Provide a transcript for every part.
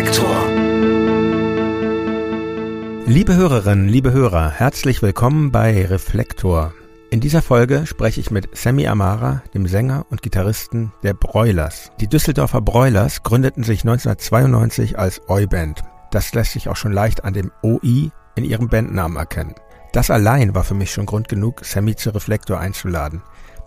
Reflektor. Liebe Hörerinnen, liebe Hörer, herzlich willkommen bei Reflektor. In dieser Folge spreche ich mit Sammy Amara, dem Sänger und Gitarristen der Broilers. Die Düsseldorfer Broilers gründeten sich 1992 als Oi-Band. Das lässt sich auch schon leicht an dem OI in ihrem Bandnamen erkennen. Das allein war für mich schon Grund genug, Sammy zu Reflektor einzuladen.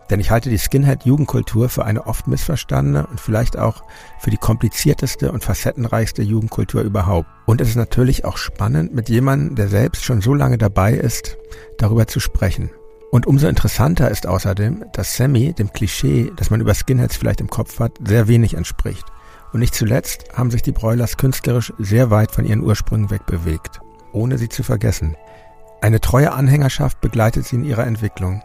Denn ich halte die Skinhead-Jugendkultur für eine oft missverstandene und vielleicht auch für die komplizierteste und facettenreichste Jugendkultur überhaupt. Und es ist natürlich auch spannend, mit jemandem, der selbst schon so lange dabei ist, darüber zu sprechen. Und umso interessanter ist außerdem, dass Sammy dem Klischee, das man über Skinheads vielleicht im Kopf hat, sehr wenig entspricht. Und nicht zuletzt haben sich die Broilers künstlerisch sehr weit von ihren Ursprüngen wegbewegt, ohne sie zu vergessen. Eine treue Anhängerschaft begleitet sie in ihrer Entwicklung.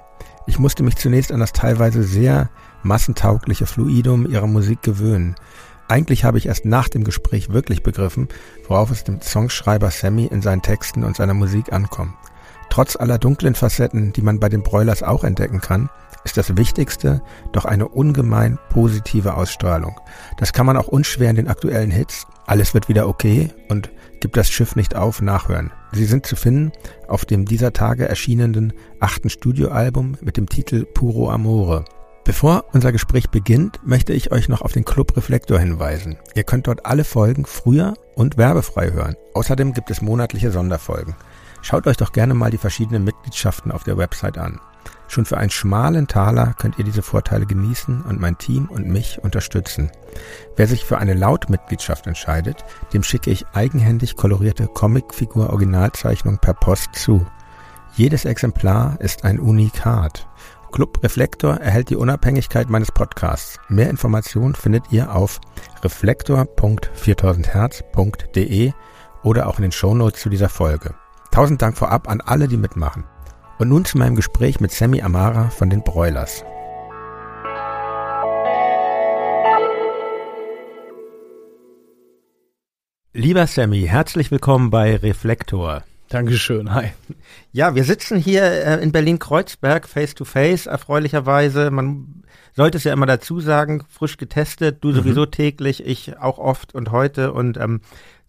Ich musste mich zunächst an das teilweise sehr massentaugliche Fluidum ihrer Musik gewöhnen. Eigentlich habe ich erst nach dem Gespräch wirklich begriffen, worauf es dem Songschreiber Sammy in seinen Texten und seiner Musik ankommt. Trotz aller dunklen Facetten, die man bei den Broilers auch entdecken kann, ist das Wichtigste doch eine ungemein positive Ausstrahlung. Das kann man auch unschwer in den aktuellen Hits Alles wird wieder okay und Gib das Schiff nicht auf nachhören. Sie sind zu finden auf dem dieser Tage erschienenen achten Studioalbum mit dem Titel Puro Amore. Bevor unser Gespräch beginnt, möchte ich euch noch auf den Club Reflektor hinweisen. Ihr könnt dort alle Folgen früher und werbefrei hören. Außerdem gibt es monatliche Sonderfolgen. Schaut euch doch gerne mal die verschiedenen Mitgliedschaften auf der Website an. Schon für einen schmalen Taler könnt ihr diese Vorteile genießen und mein Team und mich unterstützen. Wer sich für eine Lautmitgliedschaft entscheidet, dem schicke ich eigenhändig kolorierte Comicfigur-Originalzeichnung per Post zu. Jedes Exemplar ist ein Unikat. Club Reflektor erhält die Unabhängigkeit meines Podcasts. Mehr Informationen findet ihr auf reflektor.4000herz.de oder auch in den Shownotes zu dieser Folge. Tausend Dank vorab an alle, die mitmachen. Und nun zu meinem Gespräch mit Sammy Amara von den Broilers. Lieber Sammy, herzlich willkommen bei Reflektor. Dankeschön, hi. Ja, wir sitzen hier äh, in Berlin-Kreuzberg, face to face, erfreulicherweise. Man sollte es ja immer dazu sagen, frisch getestet, du mhm. sowieso täglich, ich auch oft und heute. Und ähm,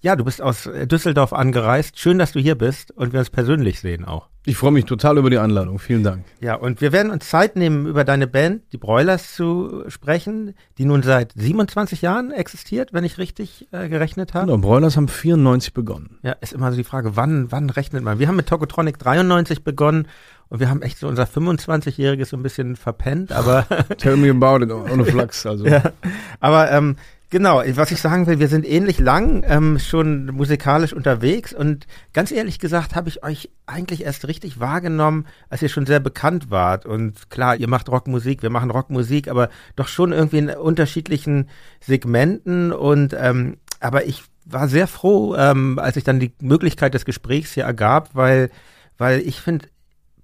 ja, du bist aus Düsseldorf angereist. Schön, dass du hier bist und wir uns persönlich sehen auch. Ich freue mich total über die Einladung. Vielen Dank. Ja, und wir werden uns Zeit nehmen, über deine Band, die Broilers, zu sprechen, die nun seit 27 Jahren existiert, wenn ich richtig äh, gerechnet habe. Genau, Broilers haben 94 begonnen. Ja, ist immer so die Frage, wann, wann rechnet man? Wir haben mit Tokotronic 93 begonnen und wir haben echt so unser 25-jähriges so ein bisschen verpennt, aber. Tell me about it, ohne Flachs, also. ja, aber ähm, Genau, was ich sagen will, wir sind ähnlich lang ähm, schon musikalisch unterwegs und ganz ehrlich gesagt habe ich euch eigentlich erst richtig wahrgenommen, als ihr schon sehr bekannt wart. Und klar, ihr macht Rockmusik, wir machen Rockmusik, aber doch schon irgendwie in unterschiedlichen Segmenten. Und ähm, aber ich war sehr froh, ähm, als sich dann die Möglichkeit des Gesprächs hier ergab, weil, weil ich finde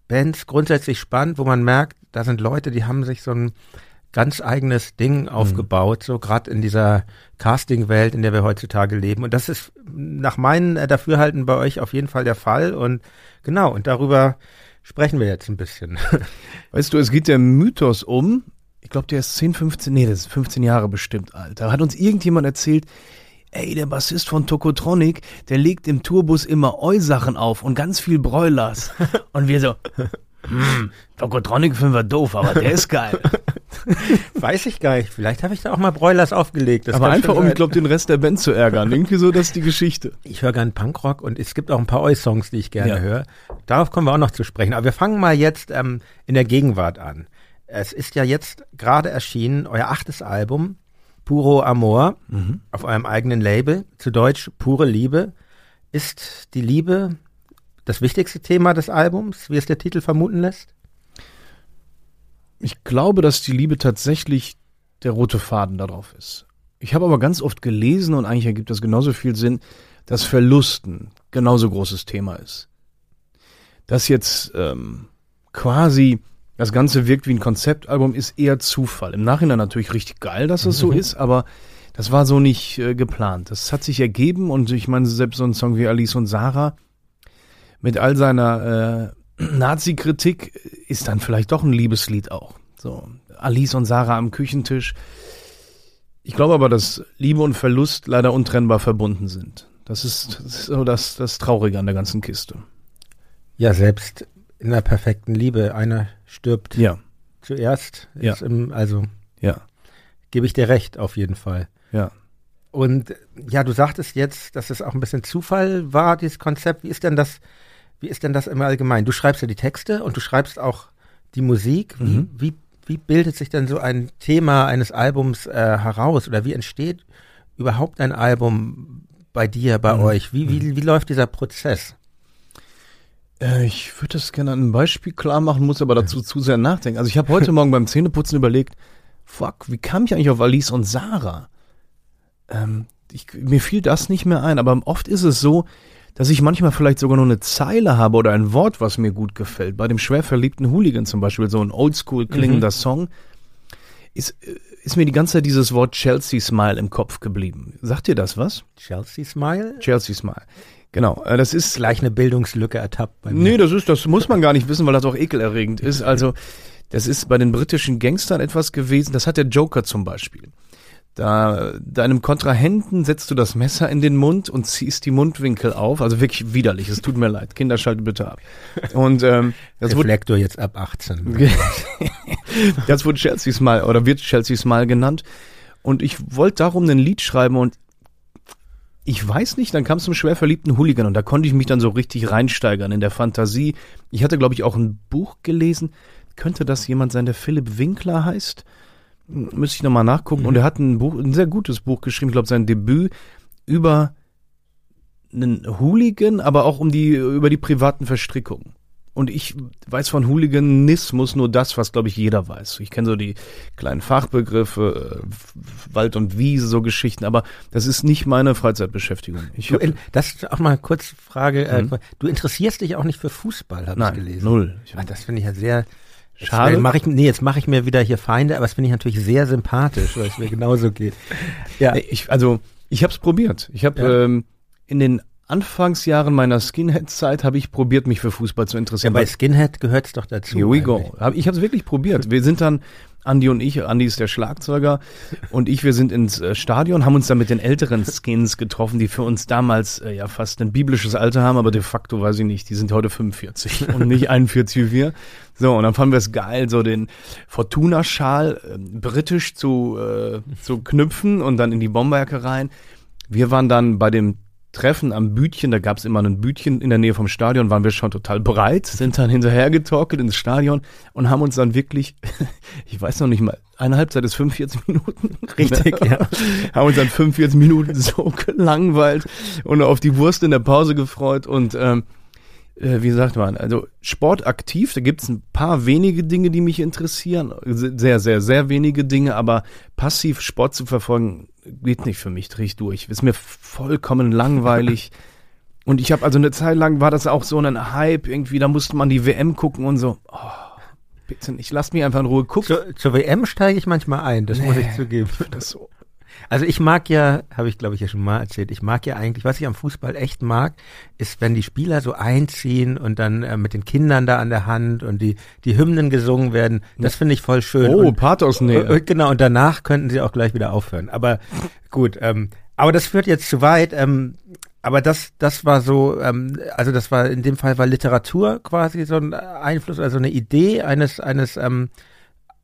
Bands grundsätzlich spannend, wo man merkt, da sind Leute, die haben sich so ein ganz eigenes Ding mhm. aufgebaut, mhm. so gerade in dieser Casting-Welt, in der wir heutzutage leben. Und das ist nach meinem äh, Dafürhalten bei euch auf jeden Fall der Fall. Und genau, und darüber sprechen wir jetzt ein bisschen. Weißt du, es geht der Mythos um, ich glaube, der ist 10, 15, nee, das ist 15 Jahre bestimmt alt. Da hat uns irgendjemand erzählt, ey, der Bassist von Tokotronic, der legt im Tourbus immer Eu-Sachen auf und ganz viel Broilers. Und wir so, hm, Tokotronic finden wir doof, aber der ist geil. Weiß ich gar nicht. Vielleicht habe ich da auch mal Broilers aufgelegt. Das Aber einfach, um, ich glaube, den Rest der Band zu ärgern. Irgendwie so, das ist die Geschichte. Ich höre gern Punkrock und es gibt auch ein paar Oi-Songs, die ich gerne ja. höre. Darauf kommen wir auch noch zu sprechen. Aber wir fangen mal jetzt ähm, in der Gegenwart an. Es ist ja jetzt gerade erschienen, euer achtes Album, Puro Amor, mhm. auf eurem eigenen Label, zu Deutsch Pure Liebe. Ist die Liebe das wichtigste Thema des Albums, wie es der Titel vermuten lässt? Ich glaube, dass die Liebe tatsächlich der rote Faden darauf ist. Ich habe aber ganz oft gelesen und eigentlich ergibt das genauso viel Sinn, dass Verlusten genauso großes Thema ist. Dass jetzt ähm, quasi das Ganze wirkt wie ein Konzeptalbum, ist eher Zufall. Im Nachhinein natürlich richtig geil, dass es so mhm. ist, aber das war so nicht äh, geplant. Das hat sich ergeben und ich meine, selbst so ein Song wie Alice und Sarah mit all seiner äh, Nazi-Kritik ist dann vielleicht doch ein Liebeslied auch. So, Alice und Sarah am Küchentisch. Ich glaube aber, dass Liebe und Verlust leider untrennbar verbunden sind. Das ist, das ist so das, das Traurige an der ganzen Kiste. Ja, selbst in der perfekten Liebe, einer stirbt Ja, zuerst. Ja. Im, also ja, gebe ich dir recht, auf jeden Fall. ja. Und ja, du sagtest jetzt, dass es auch ein bisschen Zufall war, dieses Konzept. Wie ist denn das, wie ist denn das im Allgemeinen? Du schreibst ja die Texte und du schreibst auch die Musik. Wie, Mhm. wie, wie bildet sich denn so ein Thema eines Albums äh, heraus? Oder wie entsteht überhaupt ein Album bei dir, bei Mhm. euch? Wie, wie, wie läuft dieser Prozess? Äh, ich würde das gerne an einem Beispiel klar machen, muss aber dazu zu sehr nachdenken. Also ich habe heute Morgen beim Zähneputzen überlegt, fuck, wie kam ich eigentlich auf Alice und Sarah? Ähm, ich, mir fiel das nicht mehr ein, aber oft ist es so, dass ich manchmal vielleicht sogar nur eine Zeile habe oder ein Wort, was mir gut gefällt. Bei dem schwer verliebten Hooligan zum Beispiel, so ein oldschool klingender Song, ist, äh, ist mir die ganze Zeit dieses Wort Chelsea Smile im Kopf geblieben. Sagt dir das was? Chelsea Smile? Chelsea Smile. Genau, äh, das ist Gleich eine Bildungslücke ertappt bei mir. Nee, das ist, das muss man gar nicht wissen, weil das auch ekelerregend ist. Also, das ist bei den britischen Gangstern etwas gewesen, das hat der Joker zum Beispiel. Da, deinem Kontrahenten setzt du das Messer in den Mund und ziehst die Mundwinkel auf. Also wirklich widerlich, es tut mir leid. Kinder, schaltet bitte ab. Und ähm, das wurde, Reflektor jetzt ab 18. das wurde Chelsea Smile oder wird Chelsea Smile genannt. Und ich wollte darum ein Lied schreiben und ich weiß nicht, dann kam es zum schwer verliebten Hooligan und da konnte ich mich dann so richtig reinsteigern in der Fantasie. Ich hatte, glaube ich, auch ein Buch gelesen. Könnte das jemand sein, der Philipp Winkler heißt? Müsste ich nochmal nachgucken. Und er hat ein Buch, ein sehr gutes Buch geschrieben, ich glaube, sein Debüt über einen Hooligan, aber auch um die, über die privaten Verstrickungen. Und ich weiß von Hooliganismus nur das, was, glaube ich, jeder weiß. Ich kenne so die kleinen Fachbegriffe, äh, Wald und Wiese, so Geschichten, aber das ist nicht meine Freizeitbeschäftigung. Ich Du, das ist auch mal kurz Frage. Äh, Mhm. du interessierst dich auch nicht für Fußball, habe ich gelesen. null. Ich, Ah, das finde ich ja sehr. Schade. Jetzt mach ich, nee, jetzt mache ich mir wieder hier Feinde, aber das finde ich natürlich sehr sympathisch, weil es mir genauso geht. Ja, ich, also, ich habe es probiert. Ich habe Ja. ähm, in den Anfangsjahren meiner Skinhead-Zeit habe ich probiert, mich für Fußball zu ja interessieren. bei weil- Skinhead gehört es doch dazu. Here we go. eigentlich. Hab- Ich habe es wirklich probiert. Wir sind dann, Andi und ich, Andi ist der Schlagzeuger und ich, wir sind ins äh, Stadion, haben uns dann mit den älteren Skins getroffen, die für uns damals äh, ja fast ein biblisches Alter haben, aber de facto weiß ich nicht, die sind heute 45 und nicht 41 wie wir. So, und dann fanden wir es geil, so den Fortuna-Schal äh, britisch zu, äh, zu knüpfen und dann in die Bomberjacke rein. Wir waren dann bei dem Treffen am Bütchen, da gab es immer ein Bütchen in der Nähe vom Stadion, waren wir schon total breit, sind dann hinterhergetorkelt ins Stadion und haben uns dann wirklich, ich weiß noch nicht mal, eine Halbzeit ist 45 Minuten. Richtig, ja. haben uns dann 45 Minuten so gelangweilt und auf die Wurst in der Pause gefreut und ähm, äh, wie sagt man, also sportaktiv, da gibt's ein paar wenige Dinge, die mich interessieren. Sehr, sehr, sehr wenige Dinge, aber passiv Sport zu verfolgen, geht nicht für mich, dreh ich durch. Ist mir vollkommen langweilig. Und ich habe also eine Zeit lang war das auch so ein Hype, irgendwie, da musste man die WM gucken und so. Oh, bitte nicht, lasst mich einfach in Ruhe gucken. Zur, zur WM steige ich manchmal ein, das muss ich zugeben. Das so. Also ich mag ja, habe ich glaube ich ja schon mal erzählt, ich mag ja eigentlich, was ich am Fußball echt mag, ist, wenn die Spieler so einziehen und dann äh, mit den Kindern da an der Hand und die, die Hymnen gesungen werden. Das finde ich voll schön. Oh, und, Pathos, nee. und, und genau, und danach könnten sie auch gleich wieder aufhören. Aber gut, ähm, aber das führt jetzt zu weit. Ähm, aber das, das war so, ähm, also das war in dem Fall war Literatur quasi so ein Einfluss, also eine Idee eines, eines, ähm,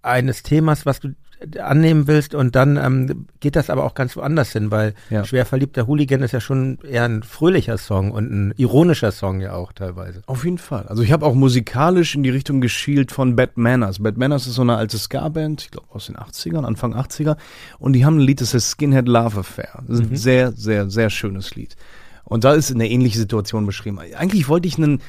eines Themas, was du annehmen willst und dann ähm, geht das aber auch ganz woanders hin, weil Ja. schwer verliebter Hooligan ist ja schon eher ein fröhlicher Song und ein ironischer Song ja auch teilweise. Auf jeden Fall. Also ich habe auch musikalisch in die Richtung geschielt von Bad Manners. Bad Manners ist so eine alte Ska-Band, ich glaube aus den 80ern, Anfang 80er. Und die haben ein Lied, das heißt Skinhead Love Affair. Das ist ein sehr, sehr, sehr schönes Lied. Und da ist eine ähnliche Situation beschrieben. Eigentlich wollte ich einen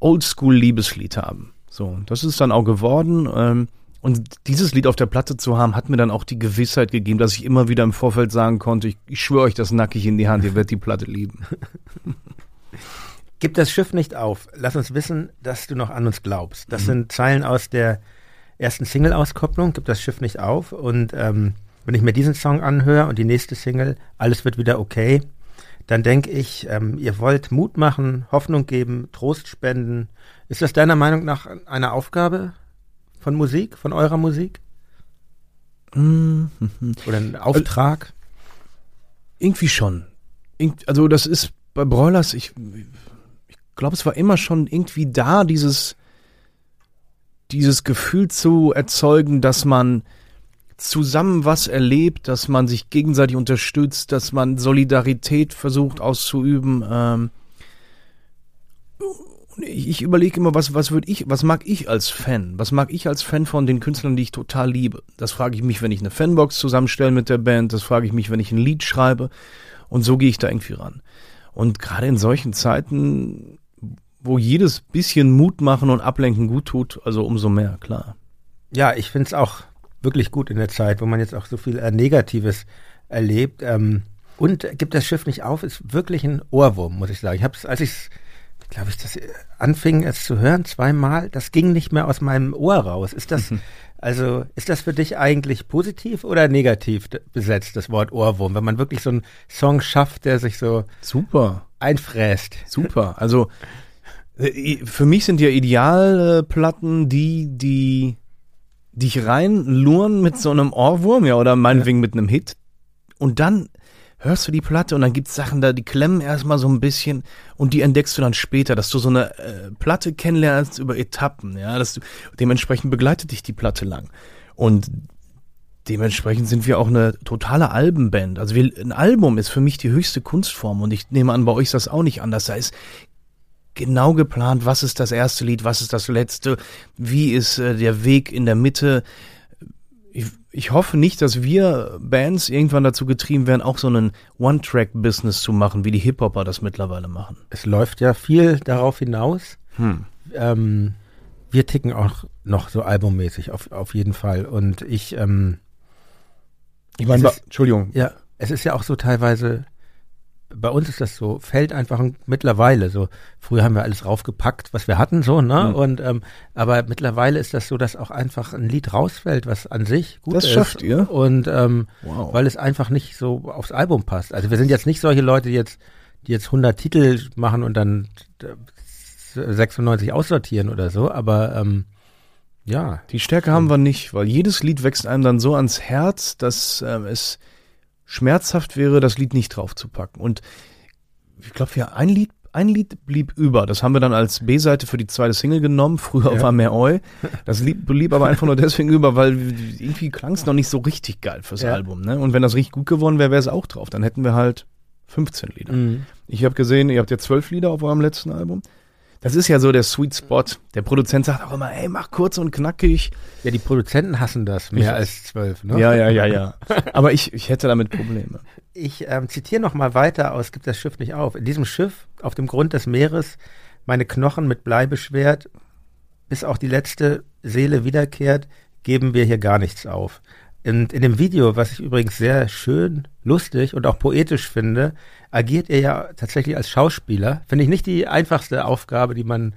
Oldschool-Liebeslied haben. So, das ist dann auch geworden. Ähm, und dieses Lied auf der Platte zu haben, hat mir dann auch die Gewissheit gegeben, dass ich immer wieder im Vorfeld sagen konnte, ich, ich schwöre euch das nackig in die Hand, ihr werdet die Platte lieben. Gib das Schiff nicht auf. Lass uns wissen, dass du noch an uns glaubst. Mhm. Das sind Zeilen aus der ersten Single-Auskopplung. Gib das Schiff nicht auf. Und ähm, wenn ich mir diesen Song anhöre und die nächste Single, alles wird wieder okay, dann denke ich, ähm, ihr wollt Mut machen, Hoffnung geben, Trost spenden. Ist das deiner Meinung nach eine Aufgabe von Musik, von eurer Musik? Mhm. Oder ein Auftrag? Irgendwie schon. Also das ist bei Broilers, ich, ich glaube, es war immer schon irgendwie da, dieses, dieses Gefühl zu erzeugen, dass man zusammen was erlebt, dass man sich gegenseitig unterstützt, dass man Solidarität versucht auszuüben. Ähm, ich, ich überlege immer, was, was würde ich, was mag ich als Fan? Was mag ich als Fan von den Künstlern, die ich total liebe? Das frage ich mich, wenn ich eine Fanbox zusammenstelle mit der Band, das frage ich mich, wenn ich ein Lied schreibe. Und so gehe ich da irgendwie ran. Und gerade in solchen Zeiten, wo jedes bisschen Mut machen und ablenken gut tut, also umso mehr, klar. Ja, ich finde es auch wirklich gut in der Zeit, wo man jetzt auch so viel äh, Negatives erlebt. Ähm, und gibt das Schiff nicht auf, ist wirklich ein Ohrwurm, muss ich sagen. Ich habe es, als ich es glaube ich, das äh, anfing es zu hören, zweimal, das ging nicht mehr aus meinem Ohr raus. Ist das, also, ist das für dich eigentlich positiv oder negativ besetzt, das Wort Ohrwurm, wenn man wirklich so einen Song schafft, der sich so super einfräst? Super. Also, äh, für mich sind ja Idealplatten die, die dich reinluren mit so einem Ohrwurm, ja, oder meinetwegen ja. mit einem Hit. Und dann hörst du die Platte und dann gibt's Sachen da, die klemmen erstmal so ein bisschen und die entdeckst du dann später, dass du so eine äh, Platte kennenlernst über Etappen, ja, dass du, dementsprechend begleitet dich die Platte lang. Und dementsprechend sind wir auch eine totale Albenband. Also wir, ein Album ist für mich die höchste Kunstform und ich nehme an, bei euch ist das auch nicht anders. Da ist genau geplant, was ist das erste Lied, was ist das letzte, wie ist äh, der Weg in der Mitte, ich, ich hoffe nicht, dass wir Bands irgendwann dazu getrieben werden, auch so einen One-Track-Business zu machen, wie die Hip-Hopper das mittlerweile machen. Es läuft ja viel darauf hinaus. Hm. Ähm, wir ticken auch noch so albummäßig, auf, auf jeden Fall. Und ich, ähm, ich meine, Entschuldigung. Ja, es ist ja auch so teilweise bei uns ist das so, fällt einfach mittlerweile so. Früher haben wir alles raufgepackt, was wir hatten, so, ne? Mhm. Und ähm, aber mittlerweile ist das so, dass auch einfach ein Lied rausfällt, was an sich gut das ist. Das schafft ihr? Und ähm, wow. weil es einfach nicht so aufs Album passt. Also wir sind jetzt nicht solche Leute, die jetzt, die jetzt 100 Titel machen und dann 96 aussortieren oder so, aber ähm, ja. Die Stärke haben wir nicht, weil jedes Lied wächst einem dann so ans Herz, dass ähm, es schmerzhaft wäre, das Lied nicht draufzupacken. Und ich glaube, ja, ein Lied, ein Lied blieb über. Das haben wir dann als B-Seite für die zweite Single genommen. Früher ja. war mehr Eu. Das Lied blieb aber einfach nur deswegen über, weil irgendwie klang es noch nicht so richtig geil fürs ja. Album. Ne? Und wenn das richtig gut geworden wäre, wäre es auch drauf. Dann hätten wir halt 15 Lieder. Mhm. Ich habe gesehen, ihr habt ja zwölf Lieder auf eurem letzten Album. Das ist ja so der Sweet Spot. Der Produzent sagt auch immer, ey, mach kurz und knackig. Ja, die Produzenten hassen das mehr ich, als zwölf, ne? Ja, ja, ja, ja. Aber ich, ich hätte damit Probleme. Ich ähm, zitiere noch mal weiter aus Gibt das Schiff nicht auf. In diesem Schiff, auf dem Grund des Meeres, meine Knochen mit Blei beschwert, bis auch die letzte Seele wiederkehrt, geben wir hier gar nichts auf. Und in dem Video, was ich übrigens sehr schön, lustig und auch poetisch finde, agiert er ja tatsächlich als Schauspieler. Finde ich nicht die einfachste Aufgabe, die man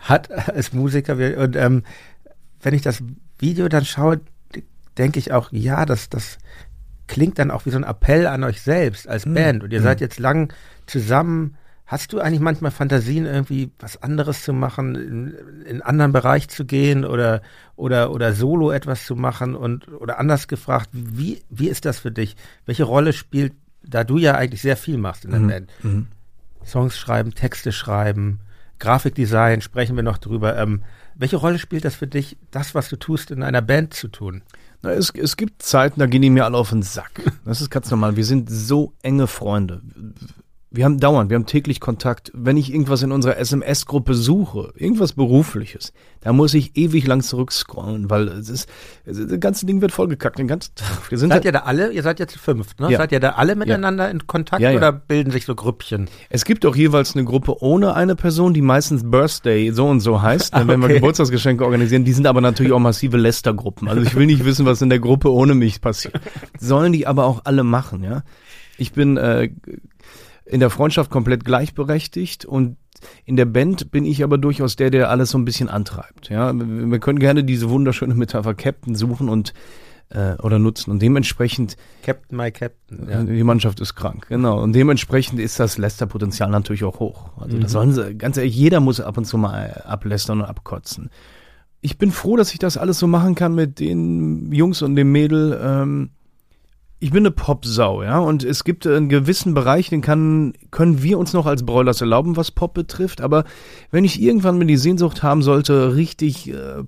hat als Musiker. Und ähm, wenn ich das Video dann schaue, denke ich auch, ja, das, das klingt dann auch wie so ein Appell an euch selbst als mhm. Band. Und ihr mhm. seid jetzt lang zusammen Hast du eigentlich manchmal Fantasien, irgendwie was anderes zu machen, in, in einen anderen Bereich zu gehen oder, oder, oder solo etwas zu machen und, oder anders gefragt, wie, wie ist das für dich? Welche Rolle spielt, da du ja eigentlich sehr viel machst in der mhm. Band? Mhm. Songs schreiben, Texte schreiben, Grafikdesign, sprechen wir noch drüber. Ähm, welche Rolle spielt das für dich, das, was du tust, in einer Band zu tun? Na, es, es gibt Zeiten, da gehen die mir alle auf den Sack. Das ist ganz normal. Wir sind so enge Freunde wir haben dauernd, wir haben täglich Kontakt. Wenn ich irgendwas in unserer SMS-Gruppe suche, irgendwas Berufliches, da muss ich ewig lang zurückscrollen, weil es ist, das ganze Ding wird vollgekackt den ganzen Tag. Wir sind seid ihr da alle, ihr seid jetzt fünf, ne? Ja. Seid ihr da alle miteinander ja. in Kontakt ja, oder bilden sich so Grüppchen? Es gibt auch jeweils eine Gruppe ohne eine Person, die meistens Birthday so und so heißt, ah, okay. wenn wir Geburtstagsgeschenke organisieren. Die sind aber natürlich auch massive Lästergruppen. Also ich will nicht wissen, was in der Gruppe ohne mich passiert. Sollen die aber auch alle machen, ja? Ich bin äh, in der Freundschaft komplett gleichberechtigt und in der Band bin ich aber durchaus der, der alles so ein bisschen antreibt. Ja, wir können gerne diese wunderschöne Metapher Captain suchen und äh, oder nutzen und dementsprechend Captain my Captain. Ja. Die Mannschaft ist krank, genau. Und dementsprechend ist das Lästerpotenzial natürlich auch hoch. Also mhm. das sollen sie, ganz ehrlich, jeder muss ab und zu mal ablästern und abkotzen. ich bin froh, dass ich das alles so machen kann mit den Jungs und dem Mädel. Ähm, ich bin eine Popsau, ja, und es gibt einen gewissen Bereich, den kann, können wir uns noch als Broilers erlauben, was Pop betrifft. Aber wenn ich irgendwann mal die Sehnsucht haben sollte, richtig äh,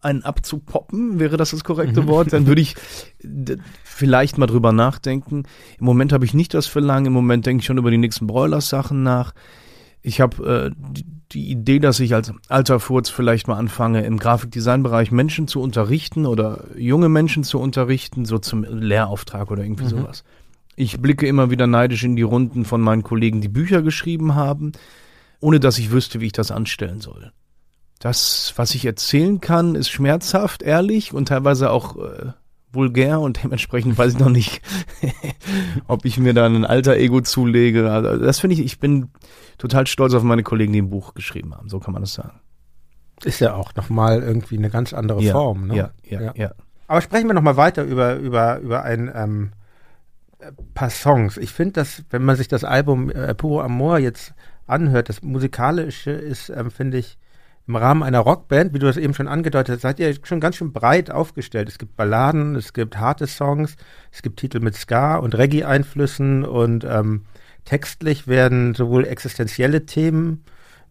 einen abzupoppen, wäre das das korrekte mhm. Wort, dann würde ich vielleicht mal drüber nachdenken. Im Moment habe ich nicht das Verlangen, im Moment denke ich schon über die nächsten Broilers-Sachen nach. Ich habe äh, die, Idee, dass ich als alter Furz vielleicht mal anfange, im Grafikdesignbereich Menschen zu unterrichten oder junge Menschen zu unterrichten, so zum Lehrauftrag oder irgendwie mhm. sowas. Ich blicke immer wieder neidisch in die Runden von meinen Kollegen, die Bücher geschrieben haben, ohne dass ich wüsste, wie ich das anstellen soll das, was ich erzählen kann, ist schmerzhaft, ehrlich und teilweise auch äh, vulgär und dementsprechend weiß ich noch nicht, ob ich mir da ein alter Ego zulege. Also das finde ich, ich bin total stolz auf meine Kollegen, die ein Buch geschrieben haben. So kann man das sagen. Ist ja auch nochmal irgendwie eine ganz andere ja, Form. Ne? Ja, ja, ja, ja. Aber sprechen wir nochmal weiter über, über, über ein ähm, paar Songs. Ich finde, dass, wenn man sich das Album äh, Puro Amor jetzt anhört, das Musikalische ist, ähm, finde ich, im Rahmen einer Rockband, wie du das eben schon angedeutet hast, seid ihr schon ganz schön breit aufgestellt. Es gibt Balladen, es gibt harte Songs, es gibt Titel mit Ska und Reggae-Einflüssen und ähm, textlich werden sowohl existenzielle Themen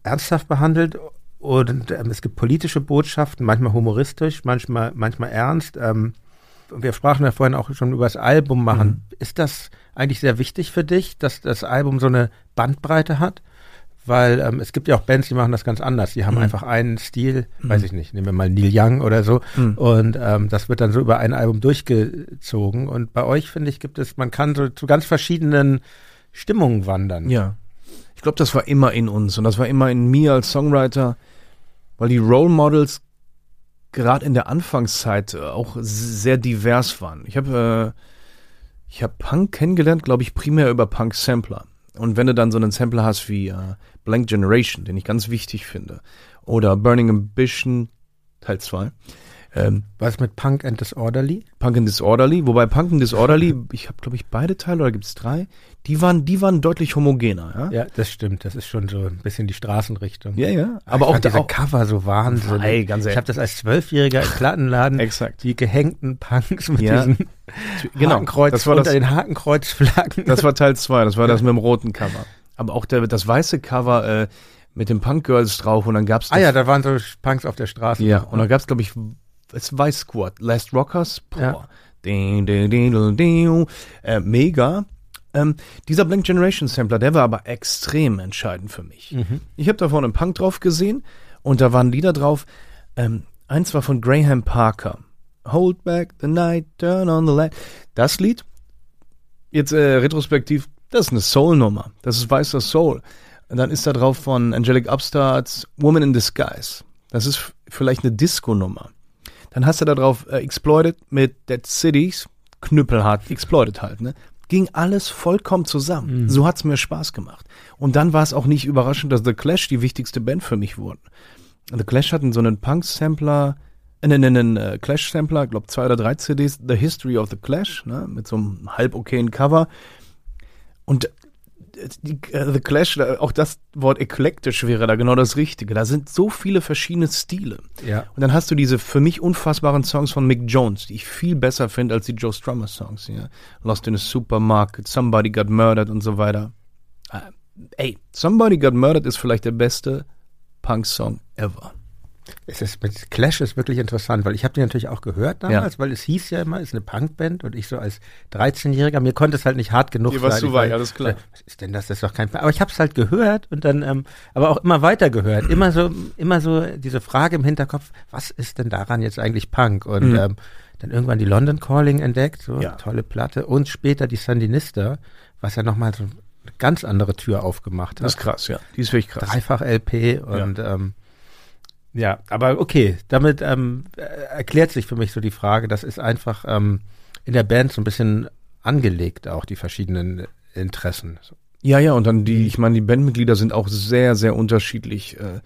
ernsthaft behandelt und ähm, es gibt politische Botschaften, manchmal humoristisch, manchmal, manchmal ernst. Ähm, wir sprachen ja vorhin auch schon über das Album machen. Mhm. Ist das eigentlich sehr wichtig für dich, dass das Album so eine Bandbreite hat? Weil ähm, es gibt ja auch Bands, die machen das ganz anders. Die haben mhm. einfach einen Stil, mhm. weiß ich nicht, nehmen wir mal Neil Young oder so. Mhm. Und ähm, das wird dann so über ein Album durchgezogen. Und bei euch, finde ich, gibt es, man kann so zu ganz verschiedenen Stimmungen wandern. Ja. Ich glaube, das war immer in uns und das war immer in mir als Songwriter, weil die Role Models gerade in der Anfangszeit äh, auch sehr divers waren. Ich habe äh, ich habe Punk kennengelernt, glaube ich, primär über Punk Sampler. Und wenn du dann so einen Sampler hast wie äh, Blank Generation, den ich ganz wichtig finde, oder Burning Ambition Teil 2, ähm, Was mit Punk and Disorderly? Punk and Disorderly, wobei Punk and Disorderly, ich habe glaube ich beide Teile oder gibt's drei, die waren, die waren deutlich homogener, ja? Ja, das stimmt, das ist schon so ein bisschen die Straßenrichtung. Ja, ja, aber ich auch diese auch, Cover so Wahnsinn. Ey, ganz ich habe das als Zwölfjähriger im Plattenladen, Exakt. die gehängten Punks mit ja. diesen genau, Hakenkreuz das war unter das, den Hakenkreuzflaggen. Das war Teil zwei, das war das mit dem roten Cover. Aber auch der, das weiße Cover äh, mit dem Punk Girls drauf und dann gab's Ah ja, da waren so Punks auf der Straße. Ja, und da gab's glaube ich es weiß Squad, Last Rockers, boah, ja. ding, ding, ding, ding, äh, mega. Ähm, dieser Blank Generation Sampler, der war aber extrem entscheidend für mich. Mhm. Ich habe da vorne einen Punk drauf gesehen und da waren Lieder drauf. Ähm, eins war von Graham Parker. Hold back the night, turn on the light. Das Lied, jetzt äh, retrospektiv, das ist eine Soul-Nummer. Das ist weißer Soul. Und dann ist da drauf von Angelic Upstarts Woman in Disguise. Das ist vielleicht eine Disco-Nummer. Dann hast du da drauf äh, Exploited mit Dead Cities, knüppelhart, Exploited halt, ne? Ging alles vollkommen zusammen. Mhm. So hat's mir Spaß gemacht. Und dann war es auch nicht überraschend, dass The Clash die wichtigste Band für mich wurden. The Clash hatten so einen Punk-Sampler, äh, einen, einen äh, Clash-Sampler, glaub zwei oder drei CDs, The History of the Clash, ne, mit so einem halb okayen Cover. Und uh, The Clash, auch das Wort eklektisch wäre da genau das Richtige. Da sind so viele verschiedene Stile. Ja. Und dann hast du diese für mich unfassbaren Songs von Mick Jones, die ich viel besser finde als die Joe Strummer Songs. Ja? Lost in a Supermarket, Somebody Got Murdered und so weiter. Uh, ey, Somebody Got Murdered ist vielleicht der beste Punk-Song ever. Es ist mit Clash ist wirklich interessant, weil ich habe die natürlich auch gehört damals, ja. weil es hieß ja immer, es ist eine Punkband und ich so als 13-Jähriger, mir konnte es halt nicht hart genug sein. Du war, alles klar. Was ist denn das? Das ist doch kein Punk. Aber ich habe es halt gehört und dann, ähm, aber auch immer weiter gehört. Immer so, immer so diese Frage im Hinterkopf, was ist denn daran jetzt eigentlich Punk? Und mhm. ähm, dann irgendwann die London Calling entdeckt, so ja. tolle Platte und später die Sandinista, was ja nochmal so eine ganz andere Tür aufgemacht hat. Das ist krass, ja. Die ist wirklich krass. Dreifach LP und ja. ähm, ja, aber okay, damit ähm, erklärt sich für mich so die Frage, das ist einfach ähm, in der Band so ein bisschen angelegt, auch die verschiedenen Interessen. Ja, ja, und dann die, ich meine, die Bandmitglieder sind auch sehr, sehr unterschiedlich. Äh,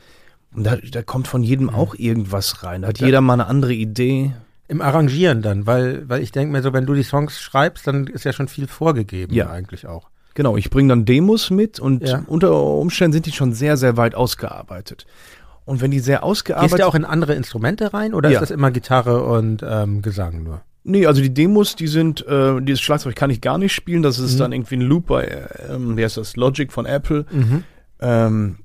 und da, da kommt von jedem mhm. auch irgendwas rein. Da hat ja. jeder mal eine andere Idee. Im Arrangieren dann, weil, weil ich denke mir so, wenn du die Songs schreibst, dann ist ja schon viel vorgegeben ja. eigentlich auch. Genau, ich bringe dann Demos mit und ja. unter Umständen sind die schon sehr, sehr weit ausgearbeitet. Und wenn die sehr ausgearbeitet Gehst du auch in andere Instrumente rein oder Ja. ist das immer Gitarre und ähm, Gesang nur? Nee, also die Demos, die sind, äh, dieses Schlagzeug kann ich gar nicht spielen. Das ist Mhm. dann irgendwie ein Loop bei, ähm, wie heißt das, Logic von Apple. Ähm,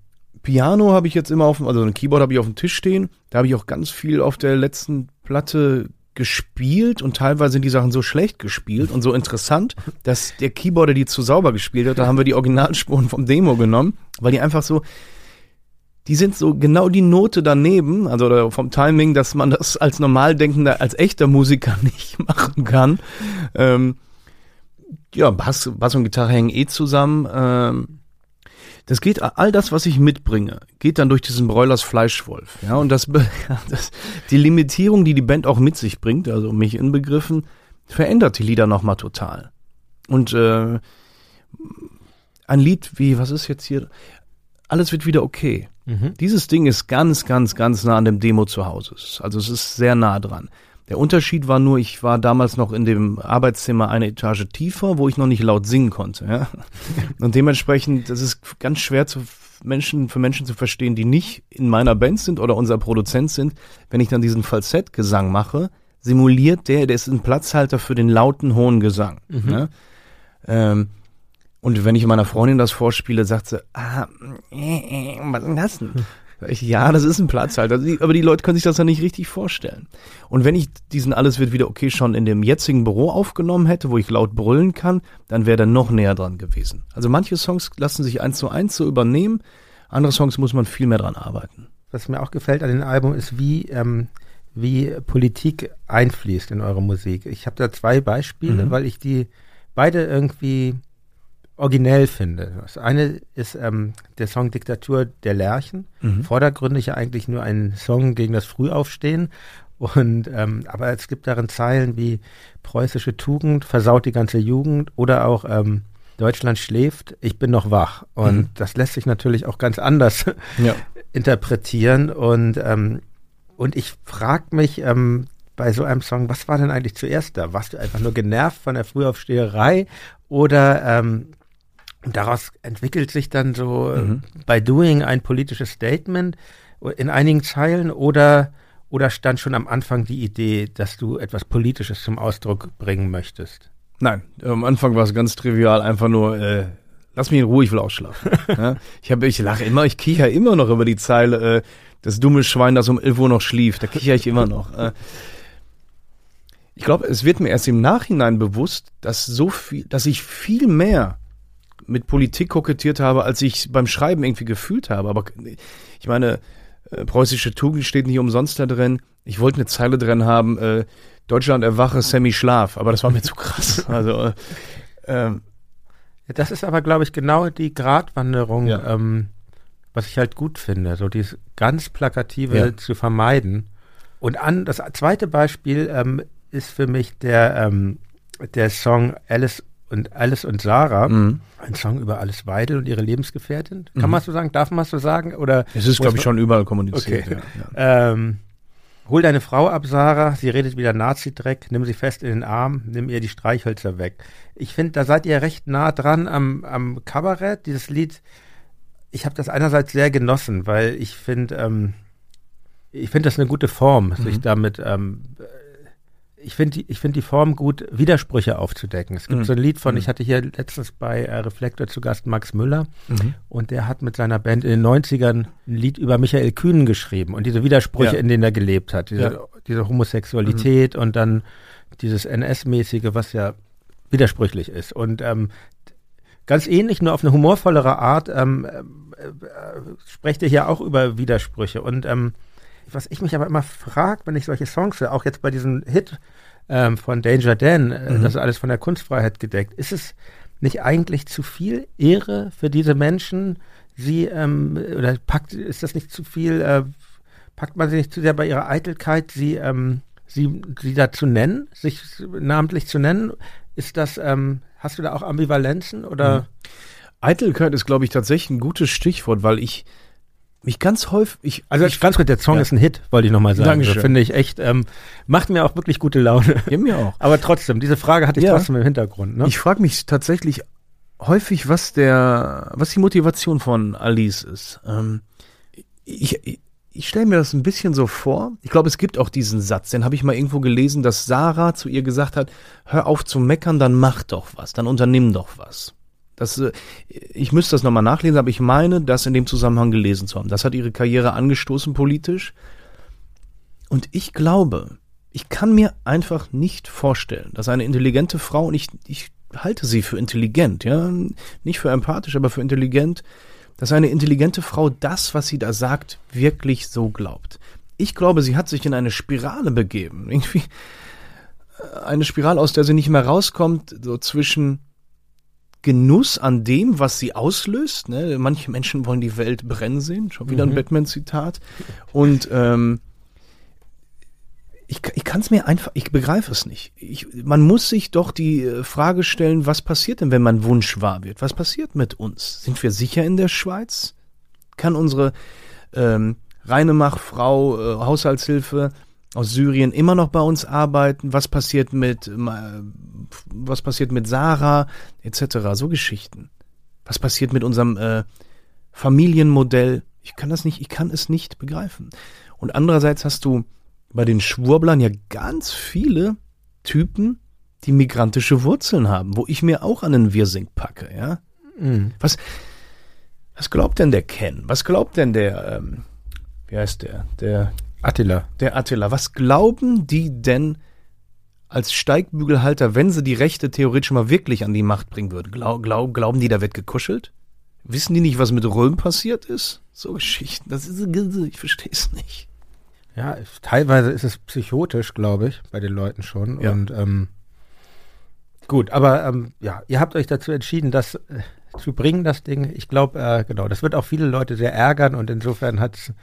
Piano habe ich jetzt immer auf dem, also ein Keyboard habe ich auf dem Tisch stehen. Da habe ich auch ganz viel auf der letzten Platte gespielt und teilweise sind die Sachen so schlecht gespielt und so interessant, dass der Keyboarder die zu sauber gespielt hat. Da haben wir die Originalspuren vom Demo genommen, weil die einfach so, die sind so genau die Note daneben, also vom Timing, dass man das als normal denkender, als echter Musiker nicht machen kann. Ähm, ja, Bass, Bass und Gitarre hängen eh zusammen. Ähm, das geht, all das, was ich mitbringe, geht dann durch diesen Broilers Fleischwolf. Ja, und das, das, die Limitierung, die die Band auch mit sich bringt, also mich inbegriffen, verändert die Lieder nochmal total. Und äh, ein Lied wie, was ist jetzt hier? Alles wird wieder okay. Dieses Ding ist ganz, ganz, ganz nah an dem Demo zu Hause. Also es ist sehr nah dran. Der Unterschied war nur, ich war damals noch in dem Arbeitszimmer eine Etage tiefer, wo ich noch nicht laut singen konnte. Ja? Und dementsprechend, das ist ganz schwer zu Menschen, für Menschen zu verstehen, die nicht in meiner Band sind oder unser Produzent sind. Wenn ich dann diesen Falsettgesang mache, simuliert der, der ist ein Platzhalter für den lauten, hohen Gesang. Ne? Ähm, und wenn ich meiner Freundin das vorspiele, sagt sie, ah, äh, äh, was ist denn das denn? Sag Ich, ja, das ist ein Platzhalter. Sie- Aber die Leute können sich das ja nicht richtig vorstellen. Und wenn ich diesen Alles wird wieder okay schon in dem jetzigen Büro aufgenommen hätte, wo ich laut brüllen kann, dann wäre der noch näher dran gewesen. Also manche Songs lassen sich eins zu eins so übernehmen, andere Songs muss man viel mehr dran arbeiten. Was mir auch gefällt an dem Album ist, wie, ähm, wie Politik einfließt in eure Musik. Ich habe da zwei Beispiele, Mhm. weil ich die beide irgendwie originell finde. Das eine ist ähm, der Song Diktatur der Lerchen. Mhm. Vordergründig ja eigentlich nur ein Song gegen das Frühaufstehen. Und ähm, aber es gibt darin Zeilen wie preußische Tugend versaut die ganze Jugend oder auch ähm, Deutschland schläft, ich bin noch wach. Und Mhm. das lässt sich natürlich auch ganz anders Ja. interpretieren und ähm, und ich frage mich ähm, bei so einem Song, was war denn eigentlich zuerst da? Warst du einfach nur genervt von der Frühaufsteherei oder ähm, daraus entwickelt sich dann so äh, Mhm. bei Doing ein politisches Statement in einigen Zeilen oder oder stand schon am Anfang die Idee, dass du etwas Politisches zum Ausdruck bringen möchtest? Nein, am Anfang war es ganz trivial, einfach nur, äh, lass mich in Ruhe, ich will ausschlafen. ja? Ich habe, ich lache immer, ich kicher immer noch über die Zeile, äh, das dumme Schwein, das um 11 Uhr noch schlief, da kicher ich immer noch. Äh, ich glaube, es wird mir erst im Nachhinein bewusst, dass so viel, dass ich viel mehr mit Politik kokettiert habe, als ich beim Schreiben irgendwie gefühlt habe. Aber ich meine, äh, preußische Tugend steht nicht umsonst da drin. Ich wollte eine Zeile drin haben, äh, Deutschland erwache, Sammy Schlaf, aber das war mir zu krass. Also, äh, ähm, Das ist aber, glaube ich, genau die Gratwanderung, Ja. ähm, was ich halt gut finde, so dieses ganz Plakative Ja. zu vermeiden. Und an das zweite Beispiel ähm, ist für mich der, ähm, der Song Alice und Alice und Sarah, mhm. ein Song über Alice Weidel und ihre Lebensgefährtin. Kann Mhm. man so sagen? Darf man so sagen? Oder es ist, glaube ich, schon überall kommuniziert. Okay. Ja, ja. ähm, hol deine Frau ab, Sarah, sie redet wieder Nazi-Dreck, nimm sie fest in den Arm, nimm ihr die Streichhölzer weg. Ich finde, da seid ihr recht nah dran am, am Kabarett, dieses Lied. Ich habe das einerseits sehr genossen, weil ich finde, ähm, ich finde das eine gute Form, sich Mhm. damit, ähm, ich finde die, ich finde die Form gut, Widersprüche aufzudecken. Es gibt Mhm. so ein Lied von, Mhm. ich hatte hier letztens bei äh, Reflektor zu Gast Max Müller, Mhm. und der hat mit seiner Band in den 90ern ein Lied über Michael Kühnen geschrieben und diese Widersprüche, Ja. in denen er gelebt hat. Diese, Ja. diese Homosexualität und dann dieses NS-mäßige, was ja widersprüchlich ist. Und ähm, ganz ähnlich, nur auf eine humorvollere Art, ähm, äh, äh, sprecht ihr hier auch über Widersprüche. Und ähm, was ich mich aber immer frage, wenn ich solche Songs höre, auch jetzt bei diesem Hit ähm, von Danger Dan, äh, Mhm. das ist alles von der Kunstfreiheit gedeckt, ist es nicht eigentlich zu viel Ehre für diese Menschen? Sie, ähm, oder packt, ist das nicht zu viel, äh, packt man sie nicht zu sehr bei ihrer Eitelkeit, sie, ähm, sie, sie da zu nennen, sich namentlich zu nennen? Ist das, ähm, hast du da auch Ambivalenzen oder? Mhm. Eitelkeit ist, glaube ich, tatsächlich ein gutes Stichwort, weil ich mich ganz häufig, ich, Also ich, ganz gut, der Song Ja. ist ein Hit, wollte ich nochmal sagen. Dankeschön. So, finde ich echt, ähm, macht mir auch wirklich gute Laune. ja, mir auch. Aber trotzdem, diese Frage hatte ich Ja. trotzdem im Hintergrund. Ne? Ich frage mich tatsächlich häufig, was der, was die Motivation von Alice ist. Ähm, ich, ich, ich stelle mir das ein bisschen so vor. Ich glaube, es gibt auch diesen Satz, den habe ich mal irgendwo gelesen, dass Sarah zu ihr gesagt hat, hör auf zu meckern, dann mach doch was, dann unternimm doch was. Das, äh, ich müsste das nochmal nachlesen, aber ich meine, das in dem Zusammenhang gelesen zu haben. Das hat ihre Karriere angestoßen politisch. Und ich glaube, ich kann mir einfach nicht vorstellen, dass eine intelligente Frau, und ich, ich halte sie für intelligent, ja, nicht für empathisch, aber für intelligent, dass eine intelligente Frau das, was sie da sagt, wirklich so glaubt. Ich glaube, sie hat sich in eine Spirale begeben. Irgendwie äh, eine Spirale, aus der sie nicht mehr rauskommt, so zwischen Genuss an dem, was sie auslöst. Ne? Manche Menschen wollen die Welt brennen sehen, schon wieder mhm. ein Batman-Zitat. Und ähm, ich, ich kann es mir einfach, ich begreife es nicht. Ich, man muss sich doch die äh, Frage stellen, was passiert denn, wenn mein Wunsch wahr wird? Was passiert mit uns? Sind wir sicher in der Schweiz? Kann unsere ähm, Reinemach-Frau, äh, Haushaltshilfe aus Syrien immer noch bei uns arbeiten? Was passiert mit, äh, was passiert mit Sarah, etc.? So Geschichten. Was passiert mit unserem äh, Familienmodell? Ich kann das nicht, ich kann es nicht begreifen. Und andererseits hast du bei den Schwurblern ja ganz viele Typen, die migrantische Wurzeln haben, wo ich mir auch an einen Wirsing packe, ja. Mhm. Was, was glaubt denn der Ken? Was glaubt denn der, ähm, wie heißt der? Der Attila. Der Attila. Was glauben die denn als Steigbügelhalter, wenn sie die Rechte theoretisch mal wirklich an die Macht bringen würden? Glaub, glaub, glauben die, da wird gekuschelt? Wissen die nicht, was mit Röhm passiert ist? So Geschichten. Das ist, ich verstehe es nicht. Ja, teilweise ist es psychotisch, glaube ich, bei den Leuten schon. Ja. Und ähm, gut, aber ähm, ja, ihr habt euch dazu entschieden, das äh, zu bringen, das Ding. Ich glaube, äh, genau, das wird auch viele Leute sehr ärgern und insofern hat es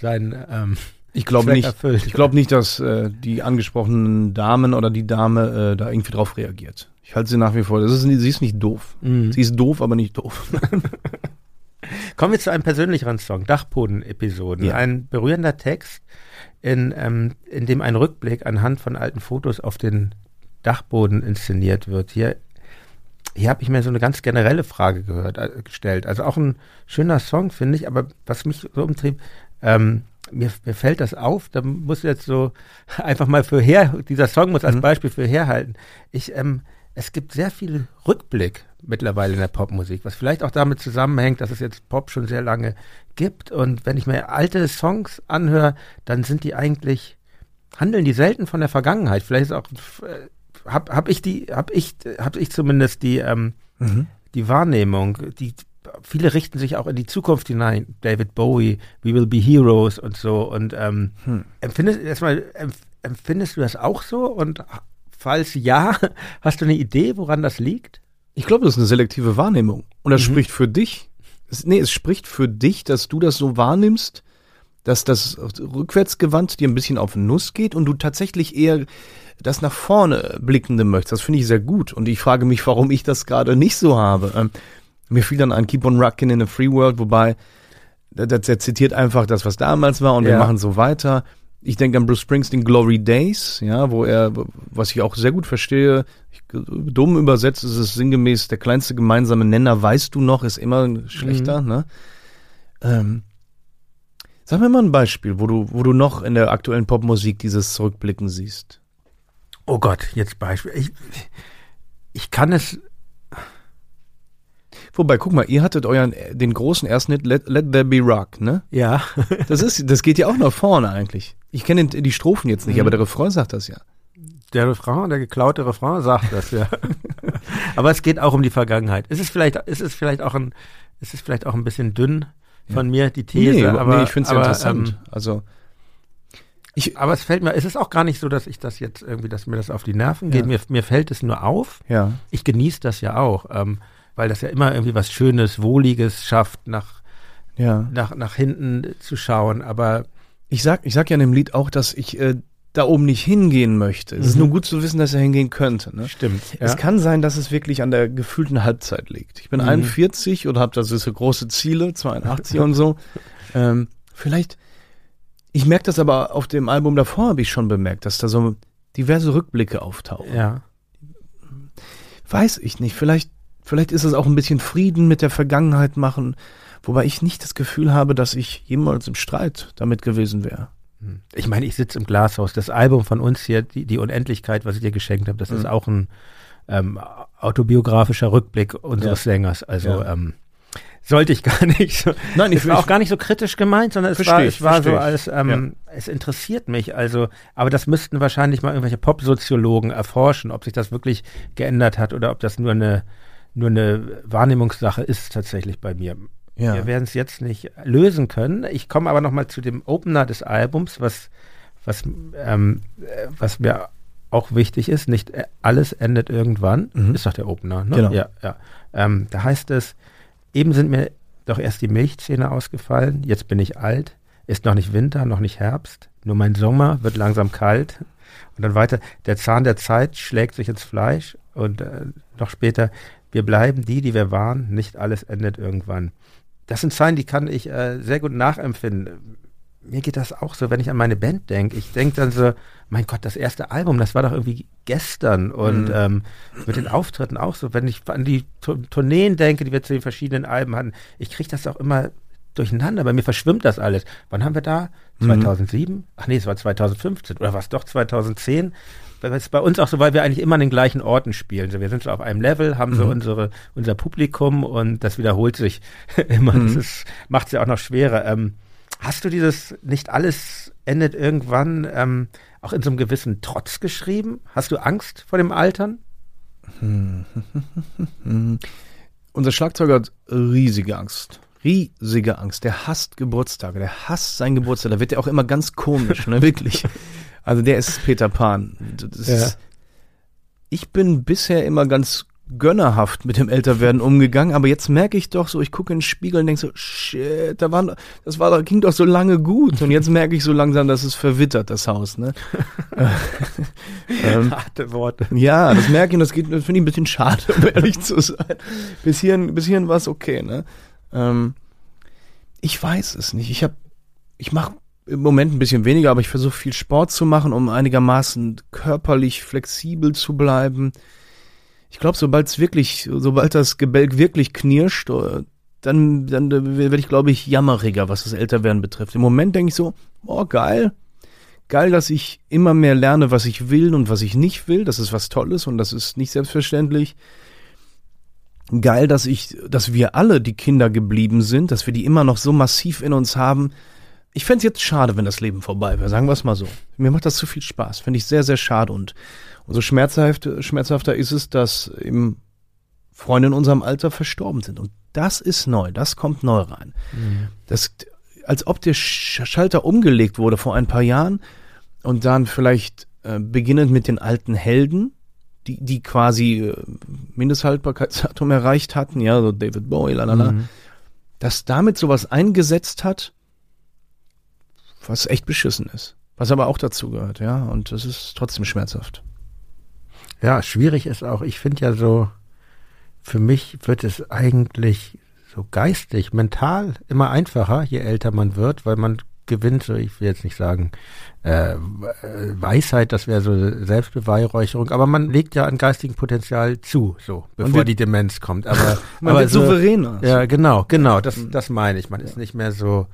sein ähm, ich glaube nicht, erfüllt. ich glaube nicht, dass äh, die angesprochenen Damen oder die Dame äh, da irgendwie drauf reagiert. Ich halte sie nach wie vor. Das ist, sie ist nicht doof. Mhm. Sie ist doof, aber nicht doof. Kommen wir zu einem persönlicheren Song, Dachboden-Episoden. Ja. Ein berührender Text, in, ähm, in dem ein Rückblick anhand von alten Fotos auf den Dachboden inszeniert wird. Hier, hier habe ich mir so eine ganz generelle Frage gehört, äh, gestellt. Also auch ein schöner Song, finde ich, aber was mich so umtrieb, ähm, mir, mir fällt das auf, da muss jetzt so einfach mal für her, dieser Song muss als mhm. Beispiel für herhalten. Ich, ähm, es gibt sehr viel Rückblick mittlerweile in der Popmusik, was vielleicht auch damit zusammenhängt, dass es jetzt Pop schon sehr lange gibt. Und wenn ich mir alte Songs anhöre, dann sind die eigentlich, handeln die selten von der Vergangenheit. Vielleicht ist auch, äh, hab, hab ich die, hab ich, hab ich zumindest die, ähm, mhm. die Wahrnehmung, die, viele richten sich auch in die Zukunft hinein. David Bowie, We Will Be Heroes und so. Und ähm, hm. empfindest, erstmal, empfindest du das auch so? Und falls ja, hast du eine Idee, woran das liegt? Ich glaube, das ist eine selektive Wahrnehmung. Und das mhm. spricht für dich. Es, nee, es spricht für dich, dass du das so wahrnimmst, dass das rückwärtsgewandt dir ein bisschen auf den Nuss geht und du tatsächlich eher das nach vorne blickende möchtest. Das finde ich sehr gut. Und ich frage mich, warum ich das gerade nicht so habe. Mir fiel dann ein Keep on Rockin' in a Free World, wobei der, der zitiert einfach das, was damals war und ja. wir machen so weiter ich denke an Bruce Springsteen Glory Days, ja, wo er, was ich auch sehr gut verstehe, ich, dumm übersetzt ist es sinngemäß, der kleinste gemeinsame Nenner, weißt du noch, ist immer schlechter, mhm. ne? Ähm, sag mir mal ein Beispiel, wo du, wo du noch in der aktuellen Popmusik dieses Zurückblicken siehst. Oh Gott, jetzt Beispiel. Ich, ich kann es Wobei, guck mal, ihr hattet euren, den großen ersten Hit, Let, Let There Be Rock, ne? Ja. das ist, das geht ja auch nach vorne eigentlich. Ich kenne die Strophen jetzt nicht, mhm. aber der Refrain sagt das ja. Der Refrain, der geklaute Refrain sagt das, ja. aber es geht auch um die Vergangenheit. Ist es vielleicht, ist es vielleicht auch ein, ist es vielleicht auch ein bisschen dünn von ja. mir, die These, nee, aber. Nee, ich finde es interessant. Ähm, also, ich, aber es fällt mir, es ist auch gar nicht so, dass ich das jetzt irgendwie, dass mir das auf die Nerven geht. Ja. Mir, mir fällt es nur auf. Ja. Ich genieße das ja auch. Ähm, weil das ja immer irgendwie was Schönes, Wohliges schafft, nach, ja. nach, nach hinten zu schauen. Aber ich sag, ich sag ja in dem Lied auch, dass ich äh, da oben nicht hingehen möchte. Es mhm. ist nur gut zu wissen, dass er hingehen könnte. Ne? Stimmt. Ja. Es kann sein, dass es wirklich an der gefühlten Halbzeit liegt. Ich bin mhm. 41 und habe da so große Ziele, 82 und so. Ähm, vielleicht, ich merke das aber auf dem Album davor, habe ich schon bemerkt, dass da so diverse Rückblicke auftauchen. Ja. Weiß ich nicht, vielleicht Vielleicht ist es auch ein bisschen Frieden mit der Vergangenheit machen, wobei ich nicht das Gefühl habe, dass ich jemals im Streit damit gewesen wäre. Hm. Ich meine, ich sitze im Glashaus. Das Album von uns hier, die, die Unendlichkeit, was ich dir geschenkt habe, das mhm. ist auch ein ähm, autobiografischer Rückblick unseres ja. Sängers. Also ja. ähm, sollte ich gar nicht so. Nein, ich es war auch gar nicht so kritisch gemeint, sondern es war, es war so als ähm, ja. es interessiert mich. Also, aber das müssten wahrscheinlich mal irgendwelche Popsoziologen erforschen, ob sich das wirklich geändert hat oder ob das nur eine nur eine Wahrnehmungssache ist tatsächlich bei mir. Ja. Wir werden es jetzt nicht lösen können. Ich komme aber noch mal zu dem Opener des Albums, was was ähm, was mir auch wichtig ist. Nicht alles endet irgendwann. Mhm. Ist doch der Opener, ne? Genau. Ja, ja. Ähm, da heißt es Eben sind mir doch erst die Milchzähne ausgefallen, jetzt bin ich alt, ist noch nicht Winter, noch nicht Herbst, nur mein Sommer wird langsam kalt. Und dann weiter, der Zahn der Zeit schlägt sich ins Fleisch und äh, noch später, wir bleiben die, die wir waren, nicht alles endet irgendwann. Das sind Zeilen, die kann ich äh, sehr gut nachempfinden mir geht das auch so, wenn ich an meine Band denke. Ich denke dann so, mein Gott, das erste Album, das war doch irgendwie gestern. Und mhm. ähm, mit den Auftritten auch so, wenn ich an die Tourneen denke, die wir zu den verschiedenen Alben hatten, ich kriege das auch immer durcheinander. Bei mir verschwimmt das alles. Wann haben wir da? 2007? Mhm. Ach nee, es war 2015 oder war es doch 2010? Das ist bei uns auch so, weil wir eigentlich immer an den gleichen Orten spielen. So, wir sind so auf einem Level, haben so mhm. unsere, unser Publikum und das wiederholt sich immer. Mhm. Das macht es ja auch noch schwerer. Ähm, Hast du dieses nicht alles endet irgendwann ähm, auch in so einem gewissen Trotz geschrieben? Hast du Angst vor dem Altern? Unser Schlagzeuger hat riesige Angst. Riesige Angst. Der hasst Geburtstage. Der hasst seinen Geburtstag. Da wird er auch immer ganz komisch, ne? Wirklich. Also der ist Peter Pan. Ja. Ist, ich bin bisher immer ganz gönnerhaft mit dem Älterwerden umgegangen, aber jetzt merke ich doch so, ich gucke in den Spiegel und denke so, shit, da war, das war, da ging doch so lange gut und jetzt merke ich so langsam, dass es verwittert, das Haus, ne? ähm, Harte Worte. Ja, das merke ich und das geht, das finde ich ein bisschen schade, um ehrlich zu sein. Bis hierhin, bis hierhin war es okay, ne? Ähm, ich weiß es nicht. Ich habe, ich mache im Moment ein bisschen weniger, aber ich versuche viel Sport zu machen, um einigermaßen körperlich flexibel zu bleiben ich glaube, sobald es wirklich, sobald das Gebälk wirklich knirscht, äh, dann, dann werde ich, glaube ich, jammeriger, was das Älterwerden betrifft. Im Moment denke ich so, oh, geil. Geil, dass ich immer mehr lerne, was ich will und was ich nicht will. Das ist was Tolles und das ist nicht selbstverständlich. Geil, dass ich, dass wir alle die Kinder geblieben sind, dass wir die immer noch so massiv in uns haben. Ich fände es jetzt schade, wenn das Leben vorbei wäre, sagen wir es mal so. Mir macht das zu viel Spaß. Finde ich sehr, sehr schade und Umso schmerzhaft, schmerzhafter ist es, dass eben Freunde in unserem Alter verstorben sind. Und das ist neu, das kommt neu rein. Mhm. Das, als ob der Schalter umgelegt wurde vor ein paar Jahren und dann vielleicht äh, beginnend mit den alten Helden, die, die quasi äh, Mindesthaltbarkeitsdatum erreicht hatten, ja, so David Bowie, lalala, mhm. dass damit sowas eingesetzt hat, was echt beschissen ist. Was aber auch dazu gehört, ja, und das ist trotzdem schmerzhaft. Ja, schwierig ist auch, ich finde ja so, für mich wird es eigentlich so geistig, mental immer einfacher, je älter man wird, weil man gewinnt, so ich will jetzt nicht sagen, äh, Weisheit, das wäre so Selbstbeweihräucherung, aber man legt ja an geistigen Potenzial zu, so, bevor wird, die Demenz kommt. Aber man aber wird so, souveräner. Ja, genau, genau, das, das meine ich. Man ist nicht mehr so,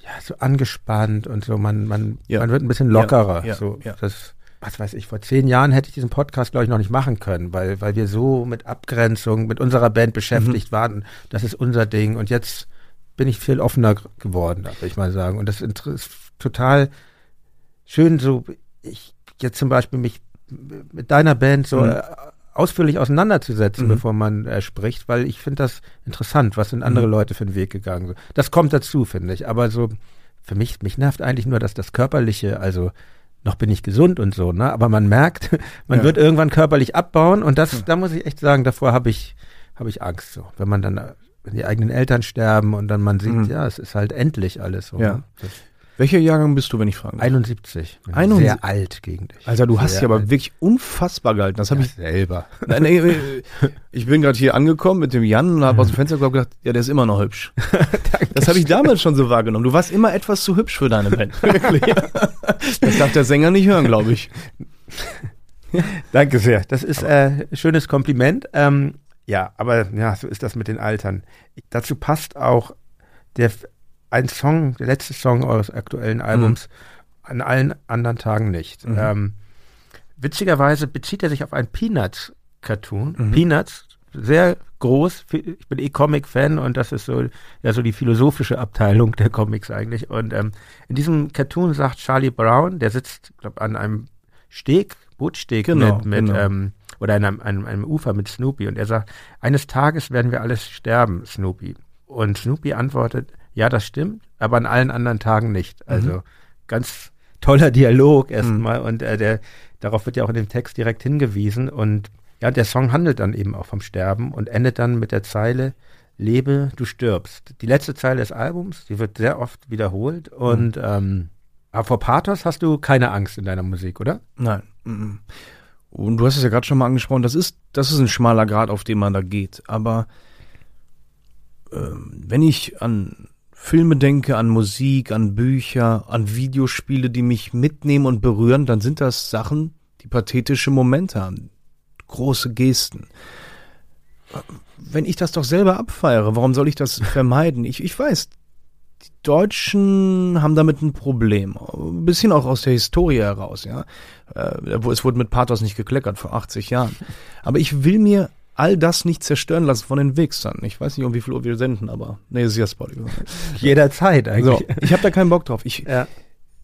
ja, so angespannt und so, man, man, ja. man wird ein bisschen lockerer. Ja, ja, so, das, was weiß ich, vor zehn Jahren hätte ich diesen Podcast, glaube ich, noch nicht machen können, weil, weil wir so mit Abgrenzung, mit unserer Band beschäftigt mhm. waren. Das ist unser Ding. Und jetzt bin ich viel offener geworden, darf ich mal sagen. Und das ist total schön, so ich jetzt zum Beispiel mich mit deiner Band so mhm. Äh, ausführlich auseinanderzusetzen, mhm. bevor man äh, spricht, weil ich finde das interessant, was sind andere mhm. Leute für einen Weg gegangen. Das kommt dazu, finde ich. Aber so für mich, mich nervt eigentlich nur, dass das Körperliche, also noch bin ich gesund und so, ne? Aber man merkt, man ja. wird irgendwann körperlich abbauen und das, ja. da muss ich echt sagen, davor habe ich, habe ich Angst so. Wenn man dann, wenn die eigenen Eltern sterben und dann man sieht, mhm. ja, es ist halt endlich alles so. Ja. Ne? Welcher Jahrgang bist du, wenn ich fragen darf? 71. 71. Sehr alt gegen dich. Alter, du hast dich aber wirklich unfassbar gehalten. Das habe ja, ich selber. Nein, nee, ich bin gerade hier angekommen mit dem Jan und habe aus dem Fenster gedacht, ja, der ist immer noch hübsch. das habe ich damals schon so wahrgenommen. Du warst immer etwas zu hübsch für deine Band. Wirklich. das darf der Sänger nicht hören, glaube ich. Danke sehr. Das ist ein äh, schönes Kompliment. Ähm, Ja, aber ja, so ist das mit den Altern. Ich, dazu passt auch der ein Song, der letzte Song eures aktuellen Albums, mhm. an allen anderen Tagen nicht. Mhm. Ähm, witzigerweise bezieht er sich auf ein Peanuts-Cartoon. Mhm. Peanuts, sehr groß. Ich bin eh Comic-Fan und das ist so, ja, so die philosophische Abteilung der Comics eigentlich. Und ähm, in diesem Cartoon sagt Charlie Brown, der sitzt, glaube an einem Steg, Bootsteg genau, mit, mit genau. ähm, oder in einem, einem, einem Ufer mit Snoopy und er sagt, eines Tages werden wir alles sterben, Snoopy. Und Snoopy antwortet, ja, das stimmt, aber an allen anderen Tagen nicht. Also mhm. ganz toller Dialog erstmal mhm. und äh, der, darauf wird ja auch in dem Text direkt hingewiesen und ja, der Song handelt dann eben auch vom Sterben und endet dann mit der Zeile, lebe, du stirbst. Die letzte Zeile des Albums, die wird sehr oft wiederholt und mhm. ähm, aber vor Pathos hast du keine Angst in deiner Musik, oder? Nein. Mhm. Und du hast es ja gerade schon mal angesprochen, das ist, das ist ein schmaler Grad, auf dem man da geht. Aber ähm, wenn ich an Filme denke, an Musik, an Bücher, an Videospiele, die mich mitnehmen und berühren, dann sind das Sachen, die pathetische Momente haben. Große Gesten. Wenn ich das doch selber abfeiere, warum soll ich das vermeiden? Ich, ich weiß, die Deutschen haben damit ein Problem. Ein bisschen auch aus der Historie heraus, ja. Äh, es wurde mit Pathos nicht gekleckert vor 80 Jahren. Aber ich will mir all das nicht zerstören lassen von den Wichsern. Ich weiß nicht, um wie viel Uhr wir senden, aber nee, ist ja Spotify. Jederzeit eigentlich. So, ich habe da keinen Bock drauf. Ich, ja.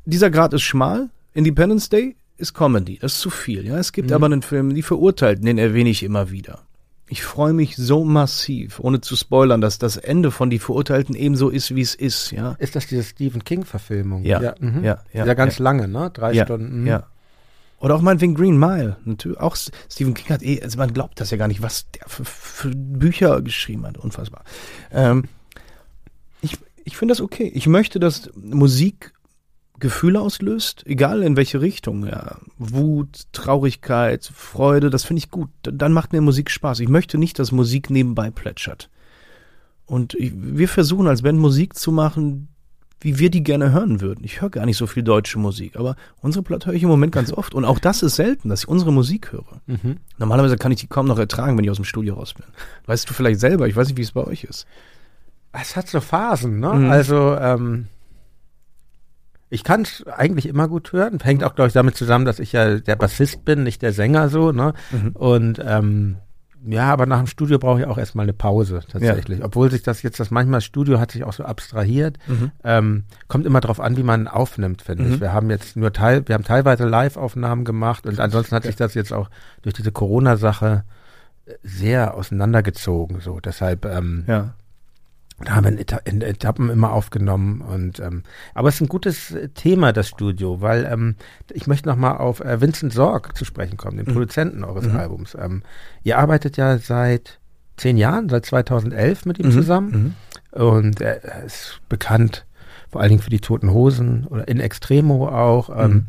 Dieser Grad ist schmal. Independence Day ist Comedy. Das ist zu viel. Ja, es gibt mhm. aber einen Film, die Verurteilten, den erwähne ich immer wieder. Ich freue mich so massiv, ohne zu spoilern, dass das Ende von Die Verurteilten ebenso ist, wie es ist, ja. Ist das diese Stephen King-Verfilmung? Ja. Ja, mhm. ja, ja. Dieser ganz ja. lange, ne? Drei ja, Stunden. Ja. Oder auch meinetwegen Green Mile. Natürlich. Auch Stephen King hat eh, also man glaubt das ja gar nicht, was der für, für Bücher geschrieben hat. Unfassbar. Ähm, ich ich finde das okay. Ich möchte, dass Musik Gefühle auslöst, egal in welche Richtung. Ja. Wut, Traurigkeit, Freude, das finde ich gut. Dann macht mir Musik Spaß. Ich möchte nicht, dass Musik nebenbei plätschert. Und ich, wir versuchen als Band Musik zu machen, wie wir die gerne hören würden. Ich höre gar nicht so viel deutsche Musik, aber unsere Platte höre ich im Moment ganz oft. Und auch das ist selten, dass ich unsere Musik höre. Mhm. Normalerweise kann ich die kaum noch ertragen, wenn ich aus dem Studio raus bin. Weißt du vielleicht selber, ich weiß nicht, wie es bei euch ist. Es hat so Phasen, ne? Mhm. Also, ähm, ich kann es eigentlich immer gut hören. Hängt auch, glaube ich, damit zusammen, dass ich ja der Bassist bin, nicht der Sänger so, ne? Mhm. Und ähm, ja, aber nach dem Studio brauche ich auch erstmal eine Pause tatsächlich. Ja. Obwohl sich das jetzt, das manchmal das Studio hat sich auch so abstrahiert. Mhm. Ähm, kommt immer darauf an, wie man aufnimmt, finde mhm. ich. Wir haben jetzt nur teil, wir haben teilweise Live-Aufnahmen gemacht und ansonsten hat sich das jetzt auch durch diese Corona-Sache sehr auseinandergezogen. So, deshalb ähm, ja. Da haben wir in, Eta in Etappen immer aufgenommen und ähm, aber es ist ein gutes Thema das Studio, weil ähm, ich möchte noch mal auf äh, Vincent Sorg zu sprechen kommen, den mhm. Produzenten eures mhm. Albums. Ähm, ihr arbeitet ja seit zehn Jahren, seit 2011 mit ihm mhm. zusammen mhm. und er ist bekannt vor allen Dingen für die Toten Hosen oder in Extremo auch. Ähm, mhm.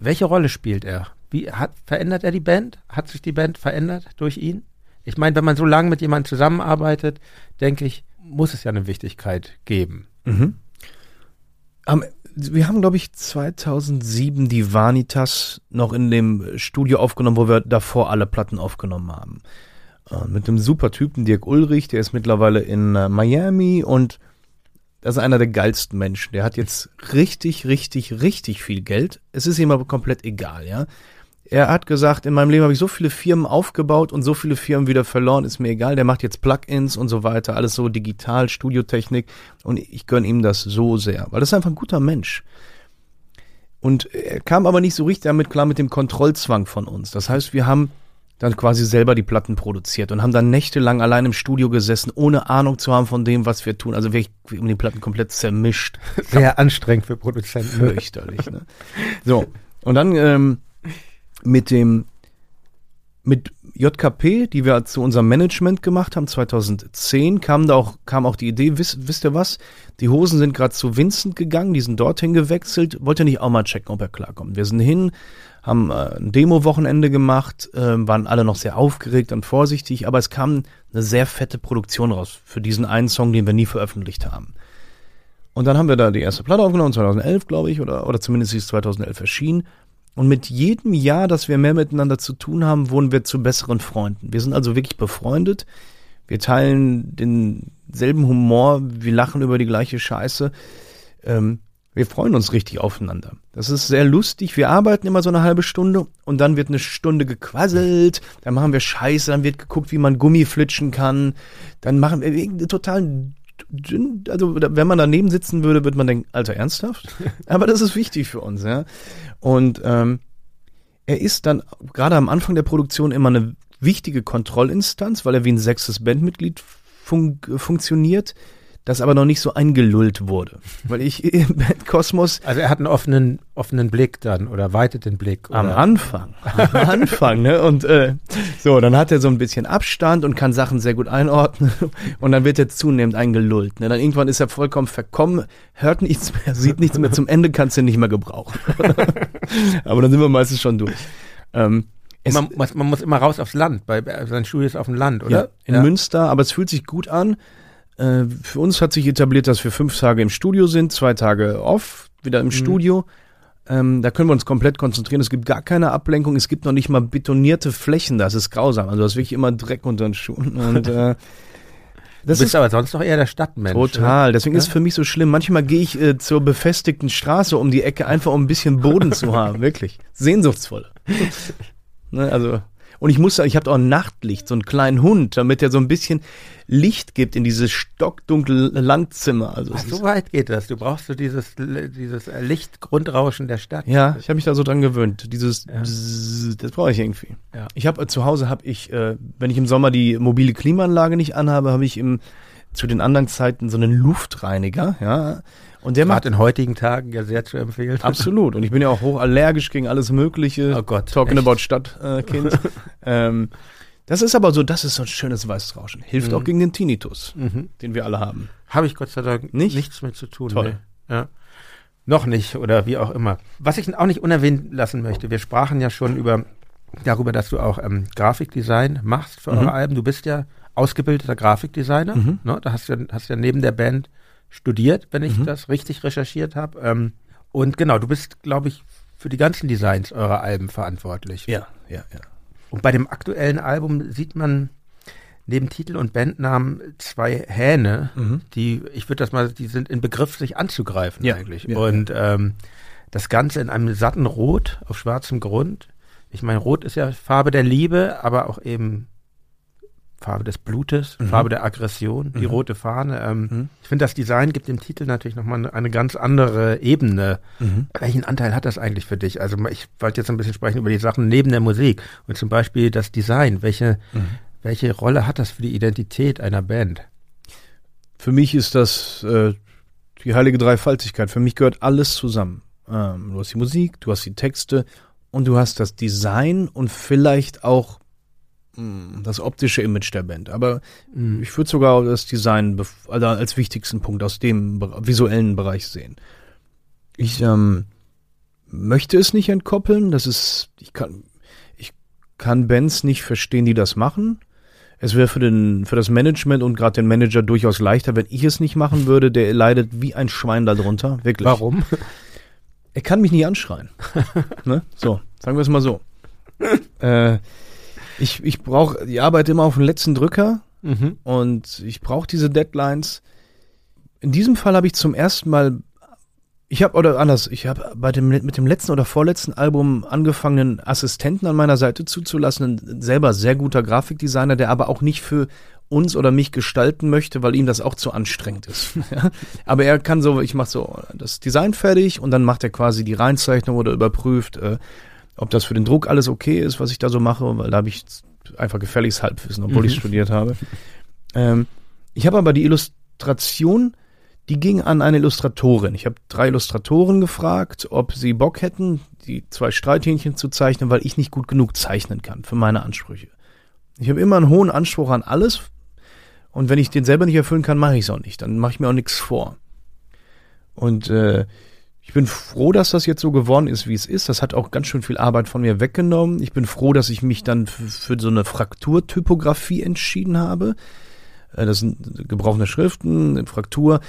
welche Rolle spielt er? Wie hat verändert er die Band? Hat sich die Band verändert durch ihn? Ich meine, wenn man so lange mit jemandem zusammenarbeitet, denke ich, muss es ja eine Wichtigkeit geben. Mhm. Um, wir haben, glaube ich, 2007 die Vanitas noch in dem Studio aufgenommen, wo wir davor alle Platten aufgenommen haben. Uh, mit einem super Typen, Dirk Ulrich, der ist mittlerweile in uh, Miami und das ist einer der geilsten Menschen. Der hat jetzt richtig, richtig, richtig viel Geld. Es ist ihm aber komplett egal, ja. Er hat gesagt, in meinem Leben habe ich so viele Firmen aufgebaut und so viele Firmen wieder verloren, ist mir egal. Der macht jetzt Plugins und so weiter, alles so digital, Studiotechnik und ich gönne ihm das so sehr, weil das ist einfach ein guter Mensch. Und er kam aber nicht so richtig damit klar mit dem Kontrollzwang von uns. Das heißt, wir haben dann quasi selber die Platten produziert und haben dann nächtelang allein im Studio gesessen, ohne Ahnung zu haben von dem, was wir tun. Also wirklich um die Platten komplett zermischt. Sehr anstrengend für Produzenten. Fürchterlich, ne? So. Und dann ähm, mit dem mit JKP, die wir zu unserem Management gemacht haben, 2010, kam da auch, kam auch die Idee, wisst, wisst ihr was? Die Hosen sind gerade zu Vincent gegangen, die sind dorthin gewechselt. Wollt ihr nicht auch mal checken, ob er klarkommt? Wir sind hin, haben äh, ein Demo-Wochenende gemacht, äh, waren alle noch sehr aufgeregt und vorsichtig, aber es kam eine sehr fette Produktion raus für diesen einen Song, den wir nie veröffentlicht haben. Und dann haben wir da die erste Platte aufgenommen, 2011, glaube ich, oder, oder zumindest ist es 2011 erschienen. Und mit jedem Jahr, dass wir mehr miteinander zu tun haben, wurden wir zu besseren Freunden. Wir sind also wirklich befreundet. Wir teilen denselben Humor, wir lachen über die gleiche Scheiße. Ähm, wir freuen uns richtig aufeinander. Das ist sehr lustig. Wir arbeiten immer so eine halbe Stunde und dann wird eine Stunde gequasselt. Dann machen wir Scheiße, dann wird geguckt, wie man Gummi flitschen kann. Dann machen wir total dünn. Also, wenn man daneben sitzen würde, würde man denken, Alter, ernsthaft? Aber das ist wichtig für uns, ja. Und ähm, er ist dann gerade am Anfang der Produktion immer eine wichtige Kontrollinstanz, weil er wie ein sechstes Bandmitglied fun funktioniert das aber noch nicht so eingelullt wurde. Weil ich im Kosmos. Also er hat einen offenen, offenen Blick dann oder weitet den Blick. Oder? Am Anfang. Am Anfang, ne? Und äh, so, dann hat er so ein bisschen Abstand und kann Sachen sehr gut einordnen. Und dann wird er zunehmend eingelullt. Ne? Dann irgendwann ist er vollkommen verkommen, hört nichts mehr, sieht nichts mehr. Zum Ende kannst du ihn nicht mehr gebrauchen. aber dann sind wir meistens schon durch. Ähm, man, man, muss immer raus aufs Land, bei, sein Studio ist auf dem Land, oder? Ja, in ja. Münster, aber es fühlt sich gut an. Äh, für uns hat sich etabliert, dass wir fünf Tage im Studio sind, zwei Tage off, wieder im mhm. Studio. Ähm, da können wir uns komplett konzentrieren. Es gibt gar keine Ablenkung. Es gibt noch nicht mal betonierte Flächen. Das ist grausam. Also das ist wirklich immer Dreck unter den Schuhen. Und, äh, das du bist ist aber sonst doch eher der Stadtmensch. Total. Oder? Deswegen ja? ist es für mich so schlimm. Manchmal gehe ich äh, zur befestigten Straße um die Ecke, einfach um ein bisschen Boden zu haben. Wirklich. Sehnsuchtsvoll. ne, also und ich muss ich habe auch ein Nachtlicht, so einen kleinen Hund, damit er so ein bisschen Licht gibt in dieses stockdunkle Landzimmer. Also Ach, so weit geht das. Du brauchst so dieses, dieses Lichtgrundrauschen der Stadt. Ja, ich habe mich da so dran gewöhnt. Dieses, ja. das brauche ich irgendwie. Ja. Ich habe zu Hause habe ich, äh, wenn ich im Sommer die mobile Klimaanlage nicht anhabe, habe ich im zu den anderen Zeiten so einen Luftreiniger, ja. Und der macht in heutigen Tagen ja sehr zu empfehlen. Absolut. Und ich bin ja auch hochallergisch gegen alles Mögliche. Oh Gott. Talking echt? about Stadtkind. Äh, ähm, das ist aber so, das ist so ein schönes Weißrauschen. Hilft mhm. auch gegen den Tinnitus, mhm. den wir alle haben. Habe ich Gott sei Dank nicht? nichts mit zu tun. Toll. Nee. Ja. Noch nicht oder wie auch immer. Was ich auch nicht unerwähnt lassen möchte, wir sprachen ja schon über darüber, dass du auch ähm, Grafikdesign machst für mhm. eure Alben. Du bist ja ausgebildeter Grafikdesigner. Mhm. Ne? Da hast du hast ja neben der Band studiert, wenn ich mhm. das richtig recherchiert habe. Ähm, und genau, du bist, glaube ich, für die ganzen Designs eurer Alben verantwortlich. Ja, ja, ja. Und bei dem aktuellen Album sieht man neben Titel und Bandnamen zwei Hähne, mhm. die, ich würde das mal, die sind in Begriff, sich anzugreifen ja, eigentlich. Ja, und ähm, das Ganze in einem satten Rot auf schwarzem Grund. Ich meine, Rot ist ja Farbe der Liebe, aber auch eben Farbe des Blutes, mhm. Farbe der Aggression, die mhm. rote Fahne. Ähm, mhm. Ich finde, das Design gibt dem Titel natürlich nochmal eine, eine ganz andere Ebene. Mhm. Welchen Anteil hat das eigentlich für dich? Also ich wollte jetzt ein bisschen sprechen über die Sachen neben der Musik und zum Beispiel das Design. Welche, mhm. welche Rolle hat das für die Identität einer Band? Für mich ist das äh, die heilige Dreifaltigkeit. Für mich gehört alles zusammen. Ähm, du hast die Musik, du hast die Texte und du hast das Design und vielleicht auch das optische Image der Band. Aber mhm. ich würde sogar das Design also als wichtigsten Punkt aus dem visuellen Bereich sehen. Ich ähm, möchte es nicht entkoppeln. Das ist, ich kann, ich kann Bands nicht verstehen, die das machen. Es wäre für den, für das Management und gerade den Manager durchaus leichter, wenn ich es nicht machen würde. Der leidet wie ein Schwein darunter. Wirklich. Warum? Er kann mich nie anschreien. ne? So, sagen wir es mal so. äh, ich, ich brauche die Arbeit immer auf den letzten Drücker mhm. und ich brauche diese Deadlines. In diesem Fall habe ich zum ersten Mal, ich habe, oder anders, ich habe bei dem, mit dem letzten oder vorletzten Album angefangen, einen Assistenten an meiner Seite zuzulassen, ein selber sehr guter Grafikdesigner, der aber auch nicht für uns oder mich gestalten möchte, weil ihm das auch zu anstrengend ist. aber er kann so, ich mache so das Design fertig und dann macht er quasi die Reinzeichnung oder überprüft, äh, ob das für den Druck alles okay ist, was ich da so mache, weil da habe ich einfach gefälliges Halbwissen, obwohl mhm. ich studiert habe. Ähm, ich habe aber die Illustration, die ging an eine Illustratorin. Ich habe drei Illustratoren gefragt, ob sie Bock hätten, die zwei Streithähnchen zu zeichnen, weil ich nicht gut genug zeichnen kann für meine Ansprüche. Ich habe immer einen hohen Anspruch an alles und wenn ich den selber nicht erfüllen kann, mache ich es auch nicht. Dann mache ich mir auch nichts vor. Und äh, ich bin froh, dass das jetzt so geworden ist, wie es ist. Das hat auch ganz schön viel Arbeit von mir weggenommen. Ich bin froh, dass ich mich dann für so eine Frakturtypografie entschieden habe. Äh, das sind gebrochene Schriften, Fraktur.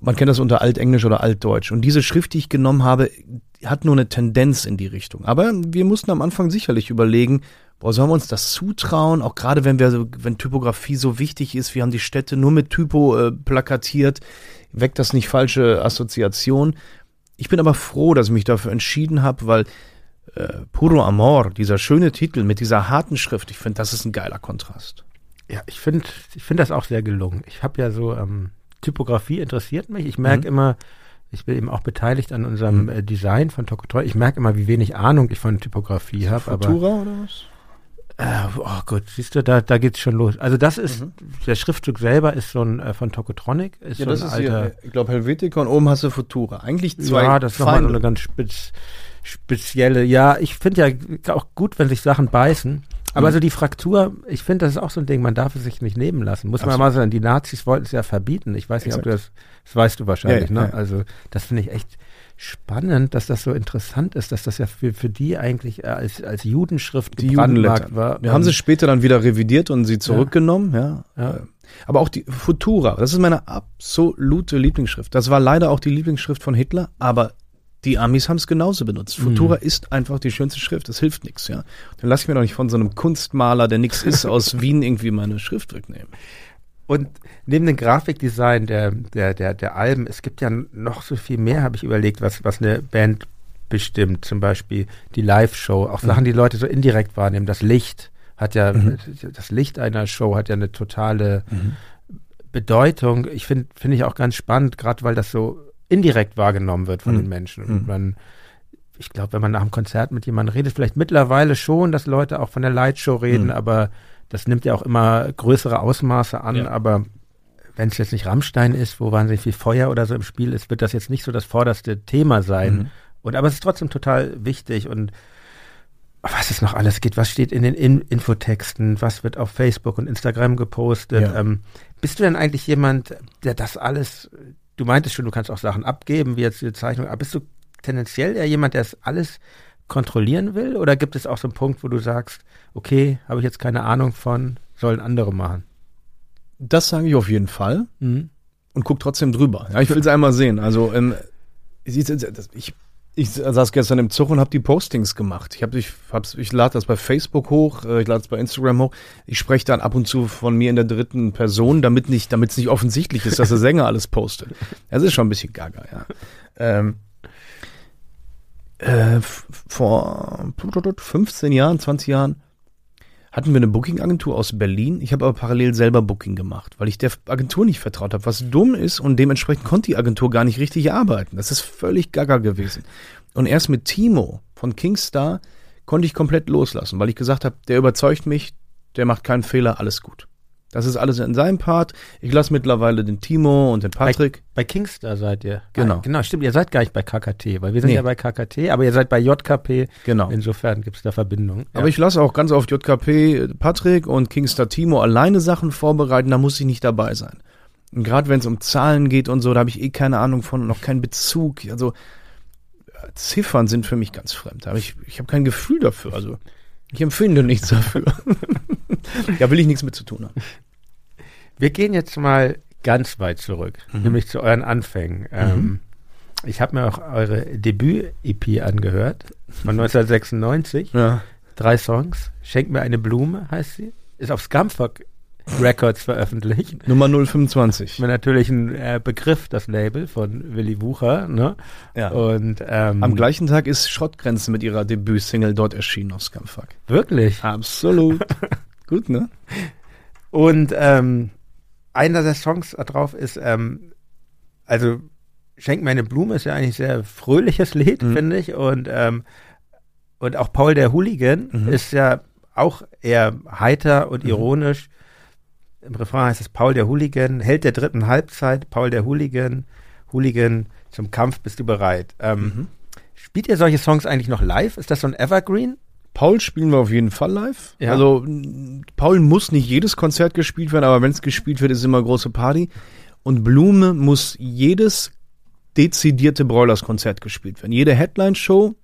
man kennt das unter Altenglisch oder Altdeutsch. Und diese Schrift, die ich genommen habe, hat nur eine Tendenz in die Richtung. Aber wir mussten am Anfang sicherlich überlegen, boah, sollen wir uns das zutrauen? Auch gerade wenn wir, wenn Typografie so wichtig ist, wir haben die Städte nur mit Typo äh, plakatiert, weckt das nicht falsche Assoziationen. Ich bin aber froh, dass ich mich dafür entschieden habe, weil äh, Puro Amor, dieser schöne Titel mit dieser harten Schrift, ich finde, das ist ein geiler Kontrast. Ja, ich finde ich finde das auch sehr gelungen. Ich habe ja so, ähm, Typografie interessiert mich. Ich merke mhm. immer, ich bin eben auch beteiligt an unserem mhm. äh, Design von Tokotreu. Ich merke immer, wie wenig Ahnung ich von Typografie habe. Futura oder was? Äh, oh Gott, siehst du, da, da geht's schon los. Also das ist, mhm. der Schriftzug selber ist so ein äh, von Tokotronic. Ist ja, so das ist alter, hier, ich glaube Helvetica und oben hast du Futura. Eigentlich zwei Ja, das ist nochmal eine ganz spitz, spezielle, ja, ich finde ja auch gut, wenn sich Sachen beißen. Aber mhm. also die Fraktur, ich finde, das ist auch so ein Ding, man darf es sich nicht nehmen lassen. Muss Absolut. man mal sagen, die Nazis wollten es ja verbieten. Ich weiß nicht, Exakt. ob du das, das weißt du wahrscheinlich, ja, ne? Ja. Also das finde ich echt spannend, dass das so interessant ist, dass das ja für, für die eigentlich als, als Judenschrift die Judenmarkt war. Wir haben sie später dann wieder revidiert und sie zurückgenommen, ja. ja. Aber auch die Futura, das ist meine absolute Lieblingsschrift. Das war leider auch die Lieblingsschrift von Hitler, aber die Amis haben es genauso benutzt. Futura mhm. ist einfach die schönste Schrift, das hilft nichts, ja. Dann lass ich mir doch nicht von so einem Kunstmaler, der nichts ist, aus Wien irgendwie meine Schrift wegnehmen. Und neben dem Grafikdesign der, der, der, der Alben, es gibt ja noch so viel mehr, habe ich überlegt, was, was eine Band bestimmt. Zum Beispiel die Live-Show, auch Sachen, mhm. die Leute so indirekt wahrnehmen. Das Licht hat ja, mhm. das Licht einer Show hat ja eine totale mhm. Bedeutung. Ich finde, finde ich auch ganz spannend, gerade weil das so indirekt wahrgenommen wird von mhm. den Menschen. Und mhm. man, ich glaube, wenn man nach dem Konzert mit jemandem redet, vielleicht mittlerweile schon, dass Leute auch von der Lightshow reden, mhm. aber das nimmt ja auch immer größere Ausmaße an, ja. aber wenn es jetzt nicht Rammstein ist, wo wahnsinnig viel Feuer oder so im Spiel ist, wird das jetzt nicht so das vorderste Thema sein. Mhm. Und aber es ist trotzdem total wichtig und was es noch alles geht, was steht in den in Infotexten, was wird auf Facebook und Instagram gepostet. Ja. Ähm, bist du denn eigentlich jemand, der das alles du meintest schon, du kannst auch Sachen abgeben, wie jetzt die Zeichnung, aber bist du tendenziell eher jemand, der es alles kontrollieren will? Oder gibt es auch so einen Punkt, wo du sagst, okay, habe ich jetzt keine Ahnung von, sollen andere machen? Das sage ich auf jeden Fall mhm. und guck trotzdem drüber. Ja, ich will es einmal sehen. Also ähm, ich, ich ich saß gestern im Zug und habe die Postings gemacht. Ich, hab, ich, hab's, ich lade das bei Facebook hoch, äh, ich lade es bei Instagram hoch. Ich spreche dann ab und zu von mir in der dritten Person, damit nicht, damit es nicht offensichtlich ist, dass der Sänger alles postet. Das ist schon ein bisschen gaga, ja. Ähm, äh, vor 15 Jahren, 20 Jahren hatten wir eine Booking-Agentur aus Berlin. Ich habe aber parallel selber Booking gemacht, weil ich der Agentur nicht vertraut habe, was dumm ist und dementsprechend konnte die Agentur gar nicht richtig arbeiten. Das ist völlig gaga gewesen. Und erst mit Timo von Kingstar konnte ich komplett loslassen, weil ich gesagt habe, der überzeugt mich, der macht keinen Fehler, alles gut. Das ist alles in seinem Part. Ich lasse mittlerweile den Timo und den Patrick. Bei, bei Kingstar seid ihr. Genau. Ah, genau, stimmt. Ihr seid gar nicht bei KKT, weil wir sind nee. ja bei KKT, aber ihr seid bei JKP. Genau. Insofern gibt es da Verbindungen. Ja. Aber ich lasse auch ganz oft JKP Patrick und Kingstar Timo alleine Sachen vorbereiten, da muss ich nicht dabei sein. Und gerade wenn es um Zahlen geht und so, da habe ich eh keine Ahnung von, noch keinen Bezug. Also Ziffern sind für mich ganz fremd. Aber ich, ich habe kein Gefühl dafür. Also ich empfinde nichts dafür. ja, will ich nichts mit zu tun haben. Wir gehen jetzt mal ganz weit zurück, mhm. nämlich zu euren Anfängen. Mhm. Ähm, ich habe mir auch eure Debüt-EP angehört von 1996. Ja. Drei Songs. Schenk mir eine Blume heißt sie. Ist auf Scumfuck Records veröffentlicht. Nummer 025. Mir natürlich ein äh, Begriff, das Label von Willy Wucher. Ne? Ja. Und ähm, am gleichen Tag ist Schrottgrenze mit ihrer Debütsingle dort erschienen auf Scumfuck. Wirklich? Absolut. Gut, ne? Und ähm, einer der Songs drauf ist, ähm, also Schenk mir eine Blume ist ja eigentlich ein sehr fröhliches Lied, mhm. finde ich. Und, ähm, und auch Paul der Hooligan mhm. ist ja auch eher heiter und mhm. ironisch. Im Refrain heißt es Paul der Hooligan, Held der dritten Halbzeit, Paul der Hooligan, Hooligan, zum Kampf bist du bereit. Ähm, mhm. Spielt ihr solche Songs eigentlich noch live? Ist das so ein Evergreen? Paul spielen wir auf jeden Fall live. Ja. Also Paul muss nicht jedes Konzert gespielt werden, aber wenn es gespielt wird, ist immer große Party. Und Blume muss jedes dezidierte Broilers-Konzert gespielt werden. Jede Headline-Show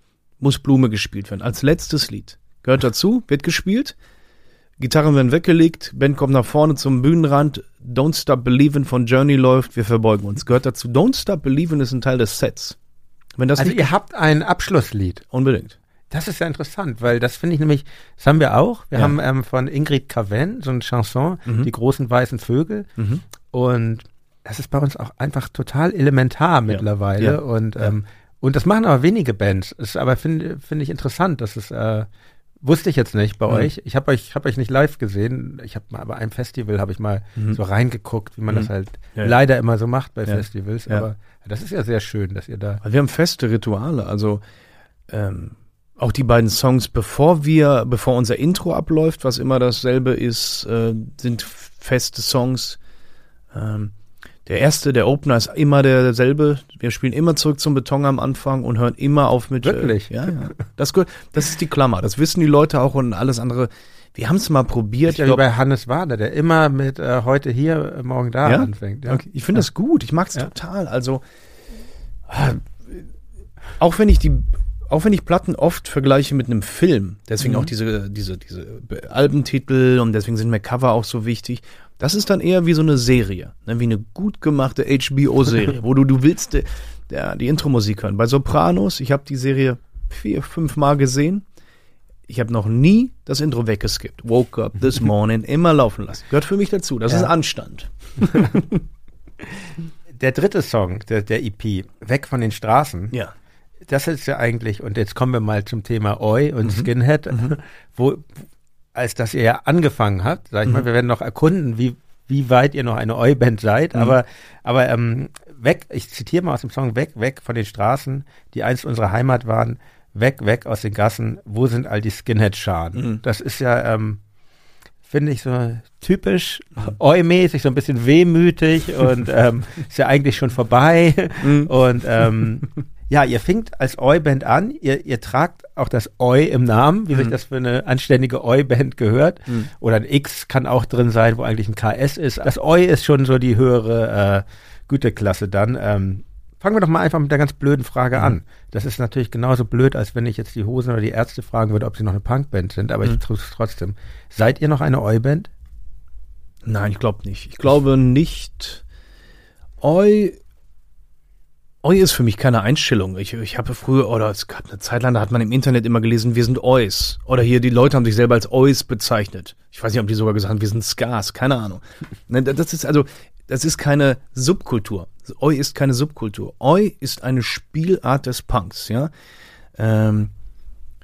muss Blume gespielt werden. Als letztes Lied. Gehört dazu, wird gespielt. Gitarren werden weggelegt, Band kommt nach vorne zum Bühnenrand, Don't Stop Believin' von Journey läuft, wir verbeugen uns. Gehört dazu. Don't Stop Believin' ist ein Teil des Sets. Wenn das also ihr habt ein Abschlusslied. Unbedingt. Das ist ja interessant, weil das finde ich nämlich, das haben wir auch. Wir ja. haben ähm, von Ingrid Caven so eine Chanson, mhm. Die großen weißen Vögel. Mhm. Und das ist bei uns auch einfach total elementar mittlerweile. Ja. Und, ähm, und das machen aber wenige Bands. Ist aber finde finde ich interessant, dass es äh, Wusste ich jetzt nicht bei mhm. euch. Ich habe euch, hab euch nicht live gesehen. Ich habe mal bei einem Festival habe ich mal mhm. so reingeguckt, wie man mhm. das halt ja, leider immer so macht bei ja. Festivals. Aber das ist ja sehr schön, dass ihr da. Wir haben feste Rituale. Also ähm, auch die beiden Songs, bevor wir, bevor unser Intro abläuft, was immer dasselbe ist, äh, sind feste Songs. Ähm, der erste, der Opener ist immer derselbe. Wir spielen immer zurück zum Beton am Anfang und hören immer auf mit. Äh, Wirklich? Äh, ja, ja. Das, das ist die Klammer. Das wissen die Leute auch und alles andere. Wir haben es mal probiert. Ja glaub, wie bei Hannes Wader, der immer mit äh, heute hier, äh, morgen da ja? anfängt. Ja. Okay. Ich finde ja. das gut. Ich mag es total. Also äh, auch wenn ich die auch wenn ich Platten oft vergleiche mit einem Film, deswegen mhm. auch diese, diese, diese Albentitel und deswegen sind mir Cover auch so wichtig. Das ist dann eher wie so eine Serie, ne, wie eine gut gemachte HBO-Serie, wo du, du willst de, de, die Intro-Musik hören. Bei Sopranos, ich habe die Serie vier, fünf Mal gesehen. Ich habe noch nie das Intro weggeskippt. Woke up this morning, immer laufen lassen. Gehört für mich dazu. Das ja. ist Anstand. der dritte Song der, der EP, Weg von den Straßen. Ja. Das ist ja eigentlich, und jetzt kommen wir mal zum Thema Oi und mhm. Skinhead, mhm. wo, als dass ihr ja angefangen habt, sag ich mhm. mal, wir werden noch erkunden, wie, wie weit ihr noch eine Oi-Band seid, mhm. aber, aber ähm, weg, ich zitiere mal aus dem Song, weg, weg von den Straßen, die einst unsere Heimat waren, weg, weg aus den Gassen, wo sind all die Skinhead-Scharen? Mhm. Das ist ja, ähm, finde ich so typisch mhm. Oi-mäßig, so ein bisschen wehmütig und ähm, ist ja eigentlich schon vorbei mhm. und ähm, ja, ihr fingt als Oi-Band an, ihr, ihr tragt auch das Oi im Namen, wie mhm. sich das für eine anständige Oi-Band gehört. Mhm. Oder ein X kann auch drin sein, wo eigentlich ein KS ist. Das Oi ist schon so die höhere äh, Güteklasse dann. Ähm, fangen wir doch mal einfach mit der ganz blöden Frage mhm. an. Das ist natürlich genauso blöd, als wenn ich jetzt die Hosen oder die Ärzte fragen würde, ob sie noch eine Punkband sind, aber ich mhm. tue es trotzdem. Seid ihr noch eine Oi-Band? Nein, ich glaube nicht. Ich glaube nicht. Oi Oi ist für mich keine Einstellung. Ich, ich habe früher, oder es gab eine Zeit lang, da hat man im Internet immer gelesen, wir sind Ois. Oder hier, die Leute haben sich selber als Ois bezeichnet. Ich weiß nicht, ob die sogar gesagt haben, wir sind Skars, keine Ahnung. Ne, das ist also, das ist keine Subkultur. Oi ist keine Subkultur. Oi ist eine Spielart des Punks, ja. Ähm,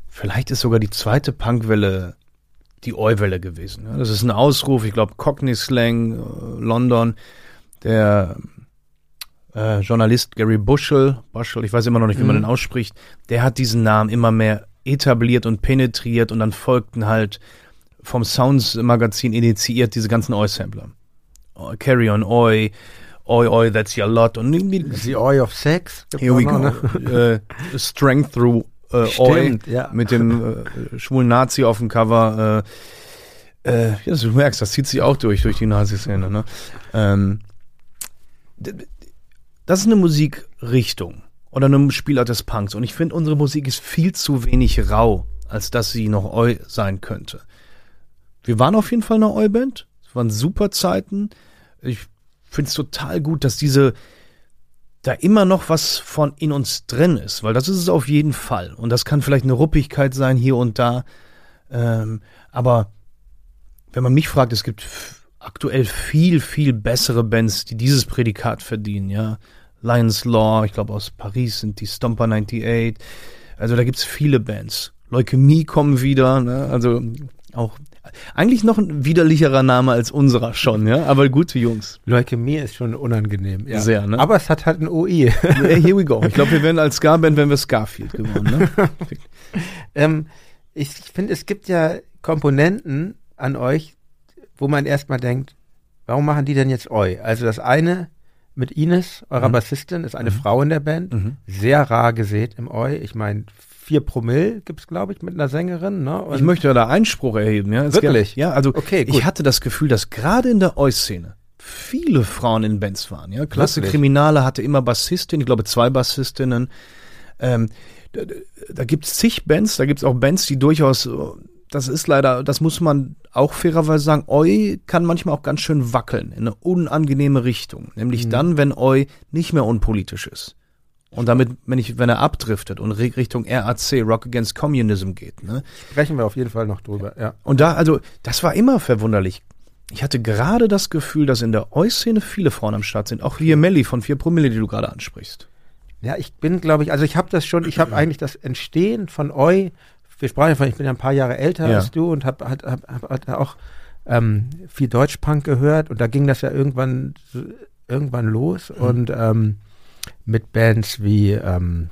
vielleicht ist sogar die zweite Punkwelle die Oi-Welle gewesen. Ja? Das ist ein Ausruf, ich glaube, Cockney Slang, äh, London, der äh, Journalist Gary Bushel, Bushel, ich weiß immer noch nicht, wie man mhm. den ausspricht, der hat diesen Namen immer mehr etabliert und penetriert und dann folgten halt vom Sounds Magazin initiiert diese ganzen Oi-Sampler. Oh, Carry on Oi, Oi Oi, that's your lot und The Oi of Sex. Here we go. Ne? uh, strength through uh, Oi ja. mit dem uh, schwulen Nazi auf dem Cover. Uh, uh, ja, du merkst, das zieht sich auch durch durch die Nazi-Szene. Ne? Ähm, das ist eine Musikrichtung oder eine Spielart des Punks. Und ich finde, unsere Musik ist viel zu wenig rau, als dass sie noch Eu sein könnte. Wir waren auf jeden Fall eine Eu-Band. Es waren super Zeiten. Ich finde es total gut, dass diese da immer noch was von in uns drin ist, weil das ist es auf jeden Fall. Und das kann vielleicht eine Ruppigkeit sein hier und da. Ähm, aber wenn man mich fragt, es gibt aktuell viel, viel bessere Bands, die dieses Prädikat verdienen, ja. Lions Law, ich glaube aus Paris sind die Stomper 98. Also da gibt's viele Bands. Leukämie kommen wieder, ne? also auch eigentlich noch ein widerlicherer Name als unserer schon, ja, aber gute Jungs. Leukämie ist schon unangenehm, ja. Sehr, ne? Aber es hat halt ein OI. Here we go. Ich glaube, wir werden als Ska-Band, wenn wir Scarfield gewonnen, ne? ähm, ich finde, es gibt ja Komponenten an euch, wo man erstmal denkt, warum machen die denn jetzt Eu? Also das eine mit Ines, eurer mhm. Bassistin, ist eine mhm. Frau in der Band. Mhm. Sehr rar gesät im Eu. Ich meine, vier Promille gibt es, glaube ich, mit einer Sängerin. Ne? Und ich möchte da Einspruch erheben. Ja? Wirklich? ja, also okay, gut. ich hatte das Gefühl, dass gerade in der Eu-Szene viele Frauen in Bands waren. Ja? Klasse Wirklich? Kriminale hatte immer Bassistin, ich glaube zwei Bassistinnen. Ähm, da, da gibt es zig Bands, da gibt es auch Bands, die durchaus das ist leider, das muss man auch fairerweise sagen, Oi kann manchmal auch ganz schön wackeln in eine unangenehme Richtung. Nämlich Mhm. dann, wenn Oi nicht mehr unpolitisch ist. Und damit, wenn ich, wenn er abdriftet und Richtung RAC, Rock Against Communism geht, ne? Sprechen wir auf jeden Fall noch drüber, ja. Und da, also, das war immer verwunderlich. Ich hatte gerade das Gefühl, dass in der Oi-Szene viele Frauen am Start sind. Auch Lia Melli von 4 Promille, die du gerade ansprichst. Ja, ich bin, glaube ich, also ich habe das schon, ich habe eigentlich das Entstehen von Eu, wir sprachen davon, ich bin ja ein paar Jahre älter Ja. als du und habe hab, hab, hab, auch ähm, viel Deutschpunk gehört und da ging das ja irgendwann irgendwann los Mhm. und ähm, mit Bands wie, ähm,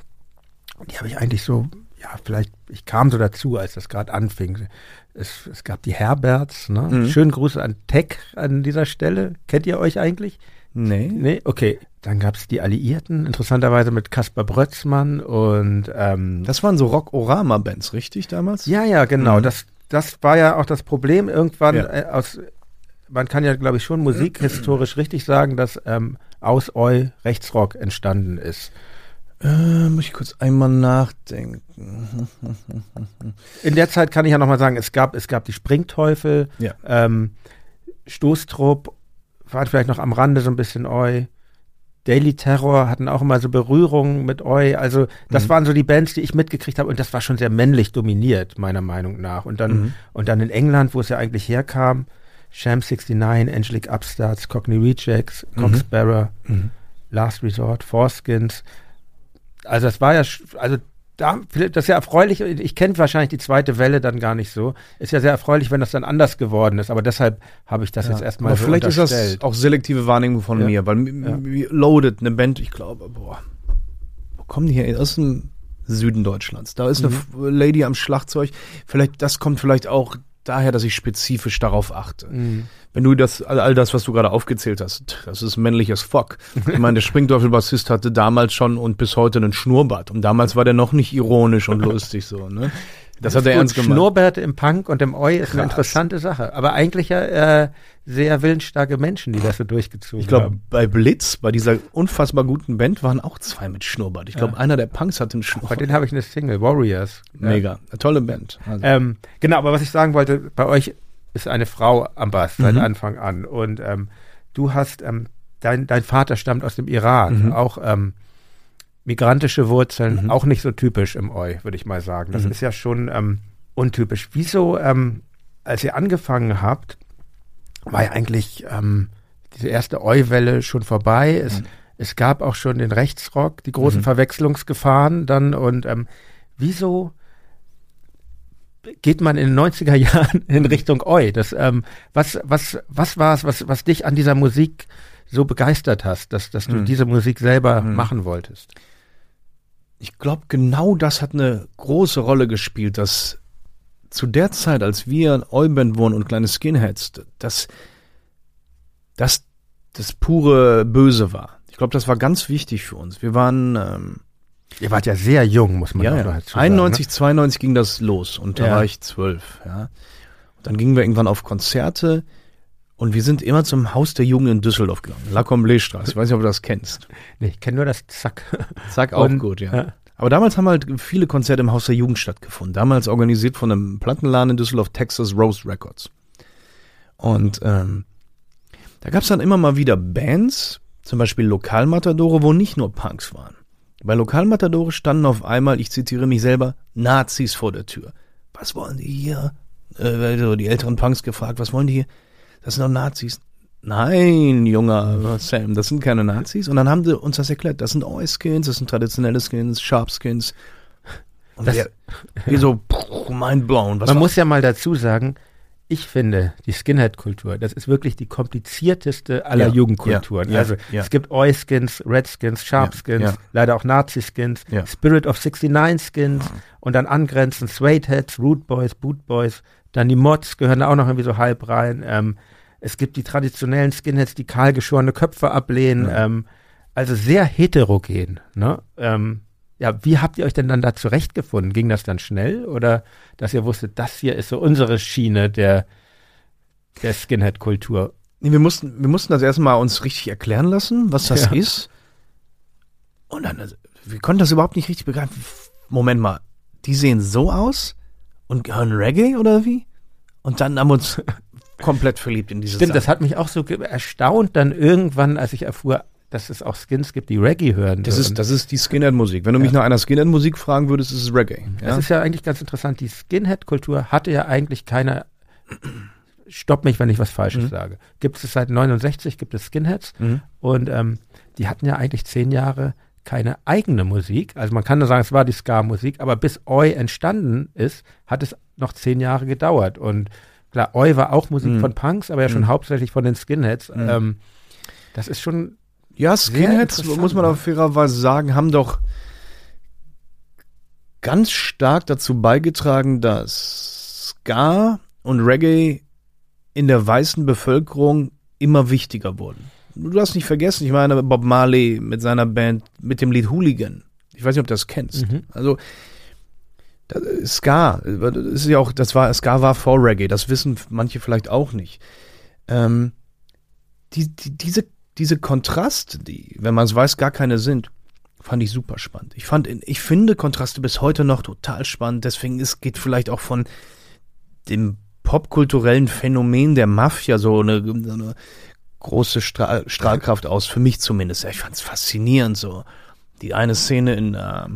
die habe ich eigentlich so, ja, vielleicht, ich kam so dazu, als das gerade anfing. Es, es gab die Herberts, ne? Mhm. Schönen Gruß an Tech an dieser Stelle. Kennt ihr euch eigentlich? Nee. Nee, okay. Dann gab es die Alliierten, interessanterweise mit Kaspar Brötzmann und ähm, Das waren so Rock-Orama-Bands, richtig damals? ja, ja, genau. Mhm. Das, das war ja auch das Problem. Irgendwann Ja. äh, aus, man kann ja, glaube ich, schon musikhistorisch richtig sagen, dass ähm, aus Eu Rechtsrock entstanden ist. Äh, muss ich kurz einmal nachdenken. In der Zeit kann ich ja nochmal sagen, es gab, es gab die Springteufel, Ja. ähm, Stoßtrupp, waren vielleicht noch am Rande so ein bisschen Eu. Daily Terror hatten auch immer so Berührungen mit Eu. Also das Mhm. waren so die Bands, die ich mitgekriegt habe und das war schon sehr männlich dominiert, meiner Meinung nach. Und dann, Mhm. und dann in England, wo es ja eigentlich herkam, Sham 69, Angelic Upstarts, Cockney Rejects, Mhm. Sparrow, Mhm. Last Resort, Foreskins. Also das war ja, also da, das ist ja erfreulich. Ich kenne wahrscheinlich die zweite Welle dann gar nicht so. Ist ja sehr erfreulich, wenn das dann anders geworden ist. Aber deshalb habe ich das jetzt erstmal Aber so vielleicht ist das auch selektive Wahrnehmung von Ja. mir, weil Ja. Loaded, eine Band, ich glaube, boah, wo kommen die her? Aus dem Süden Deutschlands. Da ist eine Mhm. Lady am Schlagzeug. Vielleicht, das kommt vielleicht auch daher, dass ich spezifisch darauf achte. Mhm. Wenn du das, all all das, was du gerade aufgezählt hast, das ist männliches Fuck. Ich meine, der Springteufel-Bassist hatte damals schon und bis heute einen Schnurrbart. Und damals war der noch nicht ironisch und lustig so, ne? Das hat er ernst gemeint. Schnurrbärte im Punk und im Oi ist eine Krass. interessante Sache. Aber eigentlich ja äh, sehr willensstarke Menschen, die das so durchgezogen Ich glaube, haben. bei Blitz, bei dieser unfassbar guten Band, waren auch zwei mit Schnurrbart. Ich glaube, Ja. einer der Punks hatte einen Bei Schnurrbart. denen habe ich eine Single, Warriors. Mega. Eine tolle Band. Also, Ähm, genau, aber was ich sagen wollte, bei euch ist eine Frau am Bass seit Mhm. Anfang an. Und ähm, du hast, ähm, dein, dein Vater stammt aus dem Iran, Mhm. auch ähm, migrantische Wurzeln, Mhm. auch nicht so typisch im Eu, würde ich mal sagen. Das Mhm. ist ja schon ähm, untypisch. Wieso, ähm, als ihr angefangen habt, war ja eigentlich ähm, diese erste Eu-Welle schon vorbei. Es, Mhm. es gab auch schon den Rechtsrock, die großen Mhm. Verwechslungsgefahren dann und ähm, wieso geht man in den 90er Jahren in Richtung Eu? Das, ähm, was, was, was war es, was, was dich an dieser Musik so begeistert hast, dass, dass du Hm. diese Musik selber Hm. machen wolltest? Ich glaube, genau das hat eine große Rolle gespielt, dass zu der Zeit, als wir in Euband wohnen und kleine Skinheads, dass das das pure Böse war. Ich glaube, das war ganz wichtig für uns. Wir waren ähm, Ihr wart ja sehr jung, muss man ja, ja. sagen. 91, 92 ging das los und da Ja. war ich zwölf. Ja. Und dann gingen wir irgendwann auf Konzerte und wir sind immer zum Haus der Jugend in Düsseldorf gegangen, La Comblé-Straße. Ich weiß nicht, ob du das kennst. Nee, ich kenne nur das Zack. Zack, auch Und- gut, ja. ja. Aber damals haben halt viele Konzerte im Haus der Jugend stattgefunden. Damals organisiert von einem Plattenladen in Düsseldorf, Texas Rose Records. Und ähm, da gab es dann immer mal wieder Bands, zum Beispiel Lokalmatadore, wo nicht nur Punks waren. Bei Lokalmatadore standen auf einmal, ich zitiere mich selber, Nazis vor der Tür. Was wollen die hier? Äh, also die älteren Punks gefragt, was wollen die hier? Das sind doch Nazis. Nein, junger Sam, das sind keine Nazis. Und dann haben sie uns das erklärt. Das sind Oi-Skins, das sind traditionelle Skins, Sharp-Skins. Und Das- wir, wir so, pff, mind blown. Was Man war- muss ja mal dazu sagen, ich finde, die Skinhead-Kultur, das ist wirklich die komplizierteste aller Ja, Jugendkulturen. ja, ja, also ja. es gibt Oi-Skins, Red-Skins, Sharp-Skins, Ja, ja. leider auch Nazi-Skins, Ja. Spirit of 69-Skins und dann angrenzend Suede-Heads, Root Boys, Boot Boys, dann die Mods gehören da auch noch irgendwie so halb rein. Ähm, es gibt die traditionellen Skinheads, die kahlgeschorene Köpfe ablehnen. Ja. Ähm, also sehr heterogen. Ne? Ähm, ja, wie habt ihr euch denn dann da zurechtgefunden? Ging das dann schnell oder dass ihr wusstet, das hier ist so unsere Schiene der, der Skinhead-Kultur? Nee, wir mussten, wir mussten das erstmal uns richtig erklären lassen, was das Ja. ist. Und dann, also, wir konnten das überhaupt nicht richtig begreifen. Moment mal, die sehen so aus und hören Reggae oder wie? Und dann haben wir uns komplett verliebt in dieses Stimmt, das hat mich auch so erstaunt dann irgendwann, als ich erfuhr, dass es auch Skins gibt, die Reggae hören. Das ist, das ist die Skinhead-Musik. Wenn du mich nach einer Skinhead-Musik fragen würdest, ist es Reggae. Ja? Das ist ja eigentlich ganz interessant. Die Skinhead-Kultur hatte ja eigentlich keine stopp mich, wenn ich was Falsches mhm. sage. Gibt es seit 69, gibt es Skinheads mhm. und ähm, die hatten ja eigentlich zehn Jahre keine eigene Musik. Also man kann nur sagen, es war die Ska-Musik, aber bis Oi entstanden ist, hat es noch zehn Jahre gedauert. Und klar, Oi war auch Musik mhm. von Punks, aber ja schon mhm. hauptsächlich von den Skinheads. Mhm. Ähm, das ist schon. Ja, Skinheads, muss man auf fairerweise sagen, haben doch ganz stark dazu beigetragen, dass Ska und Reggae in der weißen Bevölkerung immer wichtiger wurden. Du darfst nicht vergessen, ich meine, Bob Marley mit seiner Band, mit dem Lied Hooligan. Ich weiß nicht, ob du das kennst. Mhm. Also, Ska, das ist ja auch, das war, Ska war vor Reggae, das wissen manche vielleicht auch nicht. Ähm, die, die, diese, diese Kontraste, die, wenn man es weiß, gar keine sind, fand ich super spannend. Ich fand, ich finde Kontraste bis heute noch total spannend, deswegen es geht vielleicht auch von dem popkulturellen Phänomen der Mafia so eine, so eine große Strahl, Strahlkraft aus, für mich zumindest. Ich fand es faszinierend so. Die eine Szene in äh,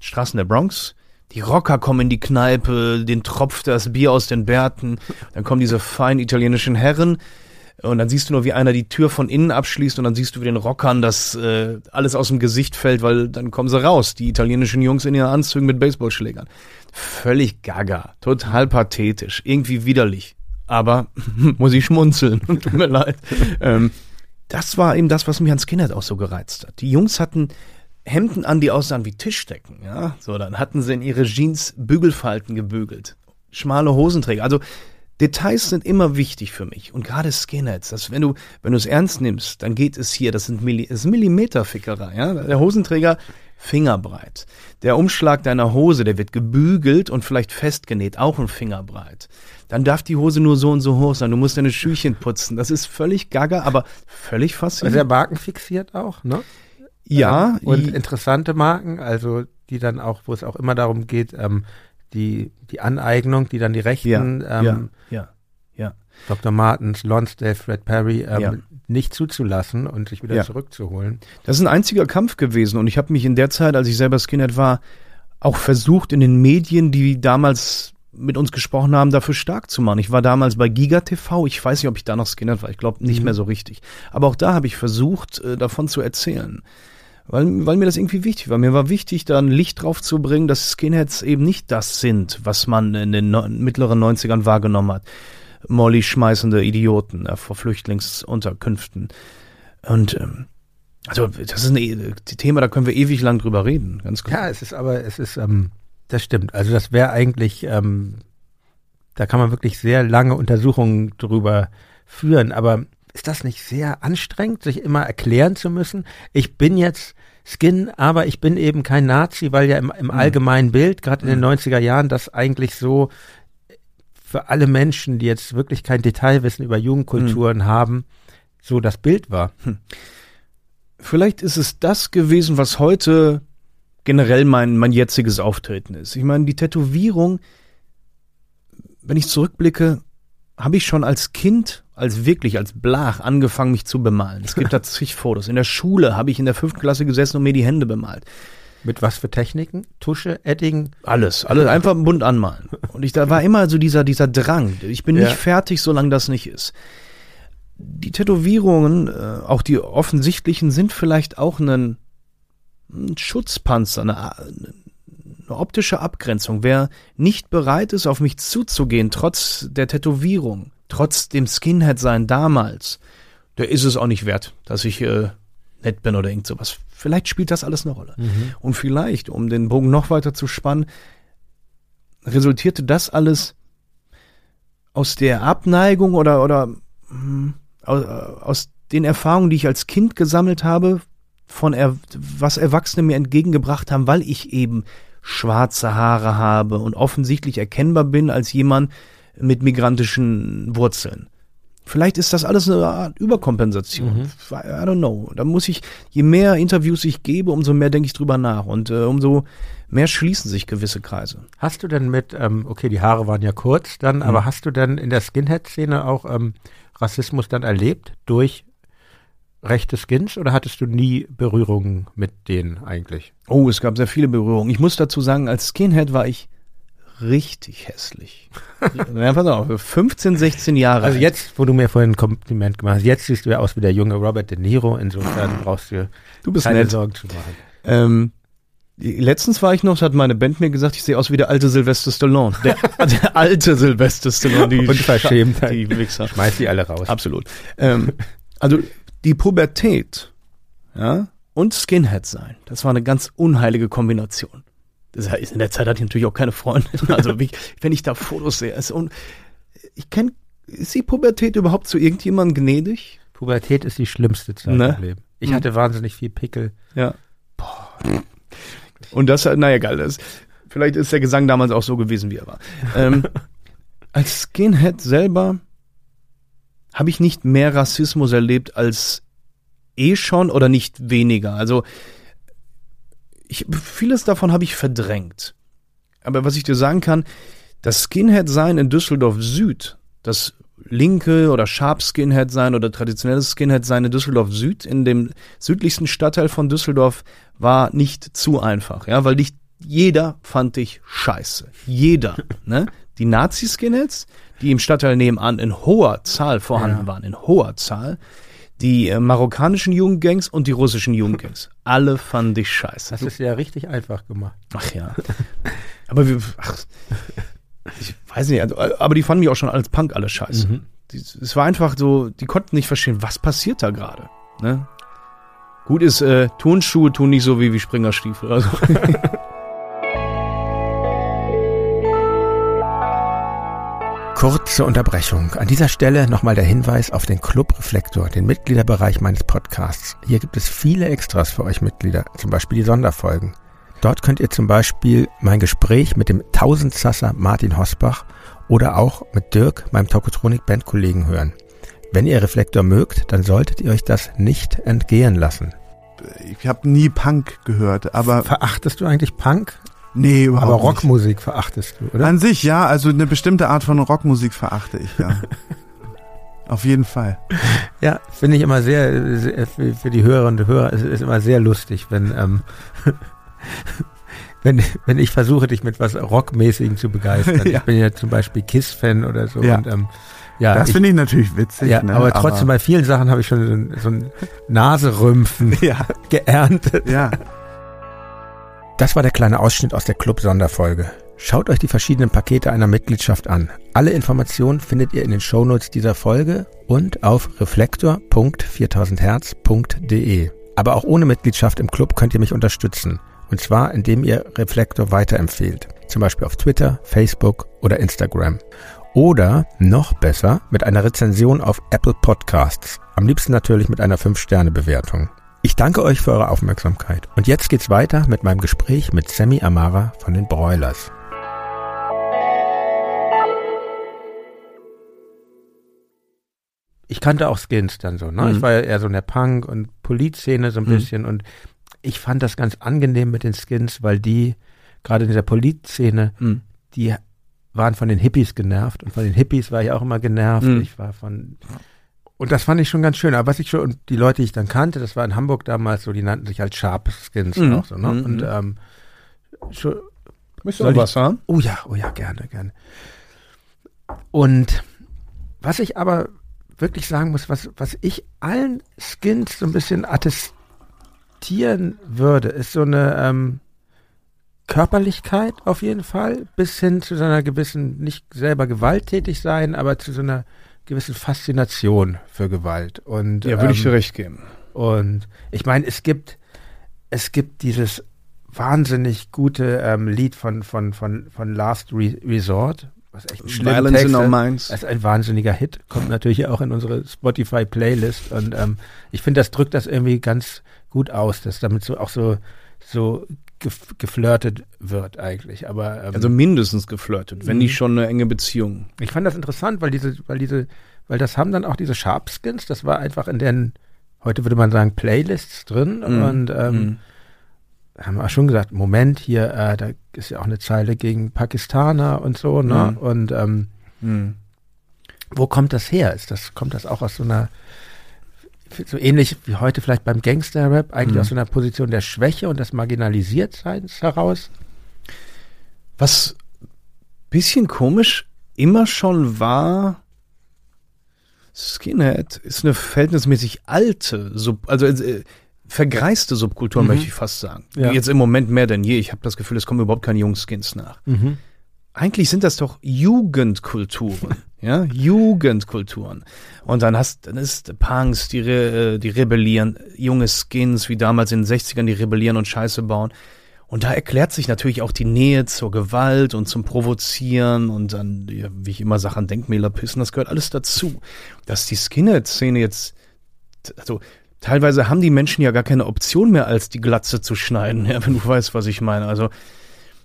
Straßen der Bronx, die Rocker kommen in die Kneipe, den tropft das Bier aus den Bärten, dann kommen diese feinen italienischen Herren und dann siehst du nur, wie einer die Tür von innen abschließt und dann siehst du wie den Rockern, dass äh, alles aus dem Gesicht fällt, weil dann kommen sie raus, die italienischen Jungs in ihren Anzügen mit Baseballschlägern. Völlig gaga, total pathetisch, irgendwie widerlich. Aber muss ich schmunzeln, tut mir leid. Ähm, das war eben das, was mich an Skinhead auch so gereizt hat. Die Jungs hatten Hemden an, die aussahen wie Tischdecken, ja. So, dann hatten sie in ihre Jeans Bügelfalten gebügelt. Schmale Hosenträger. Also, Details sind immer wichtig für mich. Und gerade Skinheads, das, wenn du, wenn du es ernst nimmst, dann geht es hier, das sind Milli, das ist Millimeterfickerei, ja. Der Hosenträger fingerbreit. Der Umschlag deiner Hose, der wird gebügelt und vielleicht festgenäht, auch ein Fingerbreit. Dann darf die Hose nur so und so hoch sein. Du musst deine Schüchchen putzen. Das ist völlig gaga, aber völlig faszinierend. Der Marken fixiert auch, ne? Ja. Ähm, und interessante Marken, also die dann auch, wo es auch immer darum geht, ähm, die, die Aneignung, die dann die Rechten, ja, ähm, ja, ja, ja. Dr. Martens, Lonsdale, Fred Perry, ähm, ja nicht zuzulassen und sich wieder ja. zurückzuholen. Das ist ein einziger Kampf gewesen und ich habe mich in der Zeit, als ich selber Skinhead war, auch versucht in den Medien, die damals mit uns gesprochen haben, dafür stark zu machen. Ich war damals bei Giga TV. Ich weiß nicht, ob ich da noch Skinhead war. Ich glaube nicht mhm. mehr so richtig. Aber auch da habe ich versucht, äh, davon zu erzählen. Weil, weil mir das irgendwie wichtig war. Mir war wichtig, da ein Licht drauf zu bringen, dass Skinheads eben nicht das sind, was man in den no mittleren 90ern wahrgenommen hat. Molly schmeißende Idioten äh, vor Flüchtlingsunterkünften. Und ähm, also das ist ein e, Thema, da können wir ewig lang drüber reden, ganz klar. Ja, es ist aber, es ist, ähm, das stimmt. Also das wäre eigentlich, ähm, da kann man wirklich sehr lange Untersuchungen drüber führen, aber ist das nicht sehr anstrengend, sich immer erklären zu müssen? Ich bin jetzt Skin, aber ich bin eben kein Nazi, weil ja im, im mhm. allgemeinen Bild, gerade in den 90er mhm. Jahren, das eigentlich so für alle Menschen, die jetzt wirklich kein Detailwissen über Jugendkulturen hm. haben, so das Bild war. Hm. Vielleicht ist es das gewesen, was heute generell mein, mein jetziges Auftreten ist. Ich meine, die Tätowierung, wenn ich zurückblicke, habe ich schon als Kind, als wirklich, als Blach angefangen, mich zu bemalen. Es gibt da zig Fotos. In der Schule habe ich in der fünften Klasse gesessen und mir die Hände bemalt. Mit was für Techniken? Tusche, Edding? Alles, alles einfach bunt anmalen. Und ich, da war immer so dieser, dieser Drang. Ich bin ja. nicht fertig, solange das nicht ist. Die Tätowierungen, äh, auch die offensichtlichen, sind vielleicht auch ein, ein Schutzpanzer, eine, eine optische Abgrenzung. Wer nicht bereit ist, auf mich zuzugehen, trotz der Tätowierung, trotz dem Skinhead-Sein damals, der ist es auch nicht wert, dass ich äh, nett bin oder irgend sowas. Vielleicht spielt das alles eine Rolle. Mhm. Und vielleicht, um den Bogen noch weiter zu spannen, resultierte das alles aus der Abneigung oder, oder hm, aus, aus den Erfahrungen, die ich als Kind gesammelt habe, von er, was Erwachsene mir entgegengebracht haben, weil ich eben schwarze Haare habe und offensichtlich erkennbar bin als jemand mit migrantischen Wurzeln. Vielleicht ist das alles eine Art Überkompensation. Mhm. I don't know. Da muss ich, je mehr Interviews ich gebe, umso mehr denke ich drüber nach und äh, umso mehr schließen sich gewisse Kreise. Hast du denn mit, ähm, okay, die Haare waren ja kurz dann, Mhm. aber hast du denn in der Skinhead-Szene auch ähm, Rassismus dann erlebt durch rechte Skins oder hattest du nie Berührungen mit denen eigentlich? Oh, es gab sehr viele Berührungen. Ich muss dazu sagen, als Skinhead war ich richtig hässlich. ja, pass auf, 15, 16 Jahre. Also alt. jetzt, wo du mir vorhin ein Kompliment gemacht hast, jetzt siehst du ja aus wie der junge Robert De Niro, insofern brauchst du du bist keine nett. Sorgen zu machen. Ähm, letztens war ich noch, hat meine Band mir gesagt, ich sehe aus wie der alte Sylvester Stallone. Der, der alte Sylvester Stallone. Die Unverschämtheit. Die Wichser. Schmeiß die alle raus. Absolut. Ähm, also die Pubertät ja, und Skinhead sein, das war eine ganz unheilige Kombination. Das heißt, in der Zeit hatte ich natürlich auch keine Freundin. Also wie, wenn ich da Fotos sehe, ist un ich kenne, ist die Pubertät überhaupt zu irgendjemandem gnädig? Pubertät ist die schlimmste Zeit Ne? im Leben. Ich Mhm. hatte wahnsinnig viel Pickel. Ja. Und das, naja, egal. Das, vielleicht ist der Gesang damals auch so gewesen, wie er war. Ähm, als Skinhead selber habe ich nicht mehr Rassismus erlebt als eh schon oder nicht weniger. Also ich, vieles davon habe ich verdrängt. Aber was ich dir sagen kann, das Skinhead-Sein in Düsseldorf Süd, das linke oder Sharp Skinhead sein oder traditionelles Skinhead sein in Düsseldorf Süd, in dem südlichsten Stadtteil von Düsseldorf, war nicht zu einfach, ja, weil nicht jeder fand ich scheiße. Jeder, ne? Die Nazi-Skinheads, die im Stadtteil nebenan in hoher Zahl vorhanden Ja. waren, in hoher Zahl, die äh, marokkanischen Jugendgangs und die russischen Jugendgangs. Alle fand ich scheiße. Das ist ja richtig einfach gemacht. Ach ja. aber wir, ach, ich weiß nicht, also, aber die fanden mich auch schon als Punk alle scheiße. Mhm. Die, es war einfach so, die konnten nicht verstehen, was passiert da gerade. Ne? Gut ist, äh, Turnschuhe tun nicht so wie, wie Springerstiefel. Also. Kurze Unterbrechung. An dieser Stelle nochmal der Hinweis auf den Club Reflektor, den Mitgliederbereich meines Podcasts. Hier gibt es viele Extras für euch Mitglieder, zum Beispiel die Sonderfolgen. Dort könnt ihr zum Beispiel mein Gespräch mit dem Tausendsasser Martin Hosbach oder auch mit Dirk, meinem Tokotronik-Bandkollegen, hören. Wenn ihr Reflektor mögt, dann solltet ihr euch das nicht entgehen lassen. Ich habe nie Punk gehört, aber Verachtest du eigentlich Punk? Nee, überhaupt Aber nicht. Rockmusik verachtest du, oder? An sich, ja, also eine bestimmte Art von Rockmusik verachte ich, ja. Auf jeden Fall. Ja, finde ich immer sehr, sehr für, die Hörerinnen und Hörer, es ist immer sehr lustig, wenn, ähm, wenn, wenn ich versuche, dich mit was Rockmäßigem zu begeistern. Ja. Ich bin ja zum Beispiel KISS-Fan oder so. Ja. Und, ähm, ja, das finde ich natürlich witzig. ja ne? aber trotzdem bei vielen Sachen habe ich schon so ein, so ein Naserümpfen Ja, geerntet. ja. Das war der kleine Ausschnitt aus der Club-Sonderfolge. Schaut euch die verschiedenen Pakete einer Mitgliedschaft an. Alle Informationen findet ihr in den Shownotes dieser Folge und auf reflektor.4000herz.de. Aber auch ohne Mitgliedschaft im Club könnt ihr mich unterstützen. Und zwar, indem ihr Reflektor weiterempfehlt. Zum Beispiel auf Twitter, Facebook oder Instagram. Oder noch besser mit einer Rezension auf Apple Podcasts. Am liebsten natürlich mit einer 5-Sterne-Bewertung. Ich danke euch für eure Aufmerksamkeit. Und jetzt geht's weiter mit meinem Gespräch mit Sammy Amara von den Broilers. Ich kannte auch Skins dann so, ne? Mhm. Ich war ja eher so in der Punk- und Polizszene so ein Mhm. bisschen und ich fand das ganz angenehm mit den Skins, weil die, gerade in dieser Polizszene, Hm. die waren von den Hippies genervt und von den Hippies war ich auch immer genervt. Mhm. Ich war von und das fand ich schon ganz schön. Aber was ich schon und die Leute, die ich dann kannte, das war in Hamburg damals so, die nannten sich halt Sharp Skins Mhm. auch so, ne? Mhm. Und ähm, schon, Möchtest du was haben? Oh ja, oh ja, gerne, gerne. Und was ich aber wirklich sagen muss, was, was ich allen Skins so ein bisschen attestieren würde, ist so eine ähm, Körperlichkeit auf jeden Fall, bis hin zu so einer gewissen, nicht selber gewalttätig sein, aber zu so einer gewissen Faszination für Gewalt. Und, Ja, würde ich ähm, dir recht geben. und ich meine, es gibt, es gibt dieses wahnsinnig gute ähm, Lied von, von, von, von Last Re Resort, was echt Violence Text in our ist. minds. Das ist ein wahnsinniger Hit, kommt natürlich auch in unsere Spotify-Playlist und ähm, ich finde, das drückt das irgendwie ganz gut aus, dass damit so auch so, so geflirtet wird eigentlich. Aber ähm, Also mindestens geflirtet, wenn Mhm. nicht schon eine enge Beziehung. ich fand das interessant, weil diese, weil diese weil das haben dann auch diese Sharpskins, das war einfach in den, heute würde man sagen, Playlists drin Mhm. und ähm, Mhm. haben auch schon gesagt, Moment, hier, äh, da ist ja auch eine Zeile gegen Pakistaner und so, ne? Mhm. Und ähm, Mhm. wo kommt das her? Ist das, kommt das auch aus so einer, so ähnlich wie heute vielleicht beim Gangster-Rap, eigentlich Mhm. aus so einer Position der Schwäche und des Marginalisiertseins heraus? Was bisschen komisch immer schon war, Skinhead ist eine verhältnismäßig alte, Sub, also äh, vergreiste Subkultur, Mhm. möchte ich fast sagen. Ja. Jetzt im Moment mehr denn je. Ich habe das Gefühl, es kommen überhaupt keine jungen Skins nach. Eigentlich sind das doch Jugendkulturen. ja, Jugendkulturen. Und dann hast, dann ist Punks, die, re, äh, die rebellieren, junge Skins, wie damals in den 60ern, die rebellieren und Scheiße bauen. Und da erklärt sich natürlich auch die Nähe zur Gewalt und zum Provozieren und dann, ja, wie ich immer sage, an Denkmäler pissen, das gehört alles dazu. Dass die Skinhead-Szene jetzt, also teilweise haben die Menschen ja gar keine Option mehr, als die Glatze zu schneiden, ja, wenn du weißt, was ich meine. Also,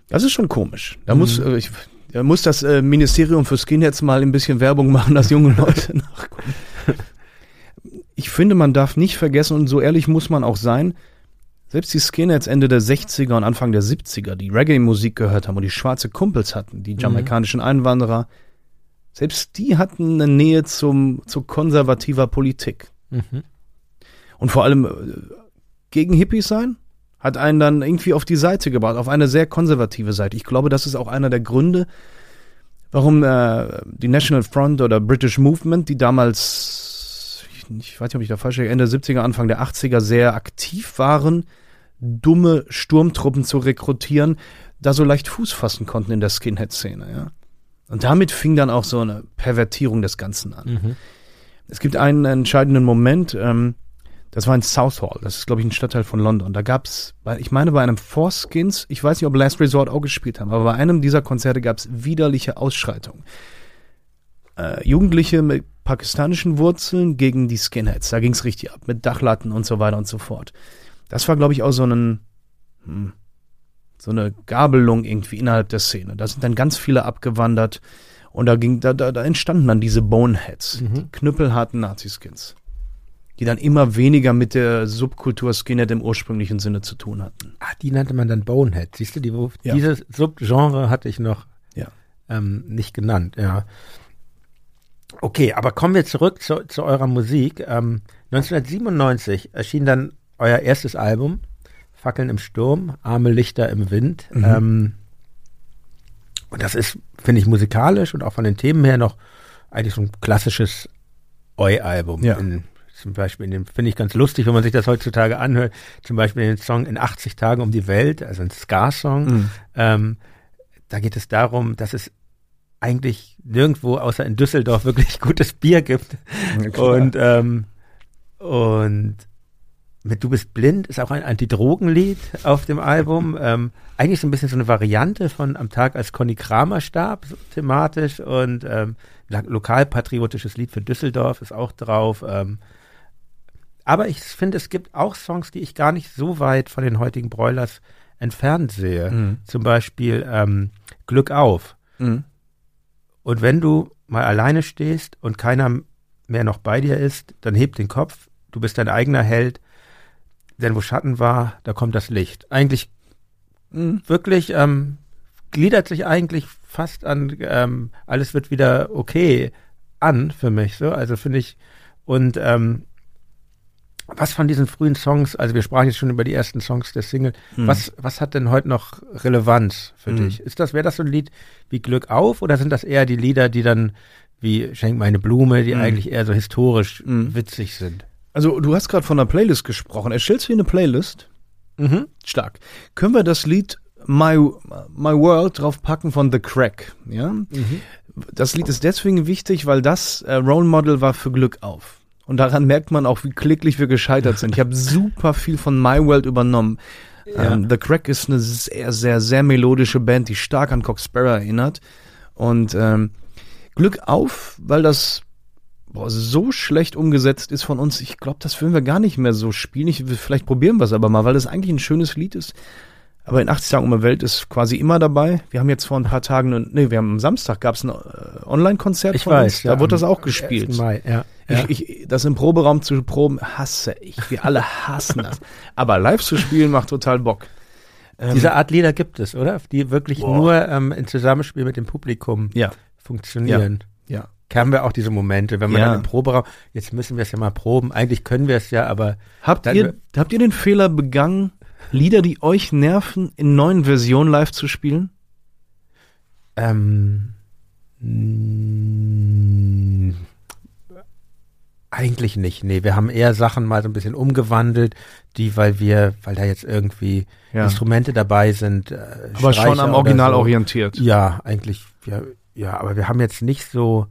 das ist schon komisch. Da muss, äh, ich, da muss das äh, Ministerium für Skinheads mal ein bisschen Werbung machen, dass junge Leute nachkommen. Ich finde, man darf nicht vergessen, und so ehrlich muss man auch sein, selbst die Skinheads Ende der 60er und Anfang der 70er, die Reggae-Musik gehört haben und die schwarze Kumpels hatten, die jamaikanischen Einwanderer, selbst die hatten eine Nähe zum, zu konservativer Politik. Mhm. Und vor allem äh, gegen Hippies sein, hat einen dann irgendwie auf die Seite gebracht, auf eine sehr konservative Seite. Ich glaube, das ist auch einer der Gründe, warum äh, die National Front oder British Movement, die damals, ich, ich weiß nicht, ob ich da falsch liege, Ende der 70er, Anfang der 80er sehr aktiv waren, dumme Sturmtruppen zu rekrutieren, da so leicht Fuß fassen konnten in der Skinhead-Szene, ja. Und damit fing dann auch so eine Pervertierung des Ganzen an. Mhm. Es gibt einen entscheidenden Moment, ähm, das war in Southall, das ist, glaube ich, ein Stadtteil von London. Da gab's, bei, ich meine, bei einem Four Skins, ich weiß nicht, ob Last Resort auch gespielt haben, aber bei einem dieser Konzerte gab's widerliche Ausschreitungen. Äh, Jugendliche mit pakistanischen Wurzeln gegen die Skinheads, da ging's richtig ab, mit Dachlatten und so weiter und so fort. Das war, glaube ich, auch so ein, hm, so eine Gabelung irgendwie innerhalb der Szene. Da sind dann ganz viele abgewandert und da ging, da, da, da entstanden dann diese Boneheads, Mhm. die knüppelharten Naziskins, die dann immer weniger mit der Subkultur Skinhead im ursprünglichen Sinne zu tun hatten. Ah, die nannte man dann Bonehead. Siehst du, die, Ja. dieses Subgenre hatte ich noch Ja. ähm, nicht genannt, ja. Okay, aber kommen wir zurück zu, zu eurer Musik. Ähm, 1997 erschien dann euer erstes Album, Fackeln im Sturm, Arme Lichter im Wind. Mhm. Ähm, und das ist, finde ich, musikalisch und auch von den Themen her noch eigentlich so ein klassisches Eu-Album. Ja. In- Zum Beispiel in dem, finde ich ganz lustig, wenn man sich das heutzutage anhört, zum Beispiel in den Song In 80 Tagen um die Welt, also ein Ska-Song. Mhm. Ähm, da geht es darum, dass es eigentlich nirgendwo außer in Düsseldorf wirklich gutes Bier gibt. Und, ähm, und mit Du bist blind ist auch ein Antidrogenlied auf dem Album. Ähm, eigentlich so ein bisschen so eine Variante von Am Tag, als Conny Kramer starb, so thematisch. Und ähm, lokalpatriotisches Lied für Düsseldorf ist auch drauf. Ähm, aber ich finde, es gibt auch Songs, die ich gar nicht so weit von den heutigen Broilers entfernt sehe. Mhm. Zum Beispiel ähm, Glück auf. Mhm. Und wenn du mal alleine stehst und keiner mehr noch bei dir ist, dann heb den Kopf, du bist dein eigener Held, denn wo Schatten war, da kommt das Licht. Eigentlich Mhm. wirklich, ähm, gliedert sich eigentlich fast an, ähm, alles wird wieder okay an für mich, so, also finde ich, und ähm, was von diesen frühen Songs, also wir sprachen jetzt schon über die ersten Songs der Single, Mhm. was, was hat denn heute noch Relevanz für Mhm. dich? Ist das, wäre das so ein Lied wie Glück auf oder sind das eher die Lieder, die dann wie Schenk meine Blume, die Mhm. eigentlich eher so historisch Mhm. witzig sind? Also, du hast gerade von einer Playlist gesprochen. Erstellst du hier eine Playlist? Mhm. Stark. Können wir das Lied My, My World draufpacken von The Crack? Ja? Das Lied ist deswegen wichtig, weil das äh, Role Model war für Glück auf. Und daran merkt man auch, wie kläglich wir gescheitert sind. Ich habe super viel von My World übernommen. Ja. Ähm, The Crack ist eine sehr, sehr, sehr melodische Band, die stark an Cox Sparrow erinnert. Und ähm, Glück auf, weil das boah, so schlecht umgesetzt ist von uns. Ich glaube, das würden wir gar nicht mehr so spielen. Ich, vielleicht probieren wir es aber mal, weil es eigentlich ein schönes Lied ist. Aber in 80 Tagen um die Welt ist quasi immer dabei. Wir haben jetzt vor ein paar Tagen, nee, wir haben am Samstag gab es ein äh, Online-Konzert ich weiß, uns. Da ja, wurde das auch gespielt. Mai, ja. Ich, ich, das im Proberaum zu proben hasse ich. Wir alle hassen das. Aber live zu spielen macht total Bock. Ähm, Diese Art Lieder gibt es, oder? Die wirklich boah. nur ähm, im Zusammenspiel mit dem Publikum ja. funktionieren. Ja. ja. Haben wir auch diese Momente, wenn man ja. dann im Proberaum, jetzt müssen wir es ja mal proben, eigentlich können wir es ja, aber. Habt ihr, habt ihr den Fehler begangen, Lieder, die euch nerven, in neuen Versionen live zu spielen? Ähm, eigentlich nicht. Nee, wir haben eher Sachen mal so ein bisschen umgewandelt, die, weil wir, weil da jetzt irgendwie ja. Instrumente dabei sind. Äh, aber Streicher schon am Original so. orientiert. Ja, eigentlich, ja, ja, aber wir haben jetzt nicht so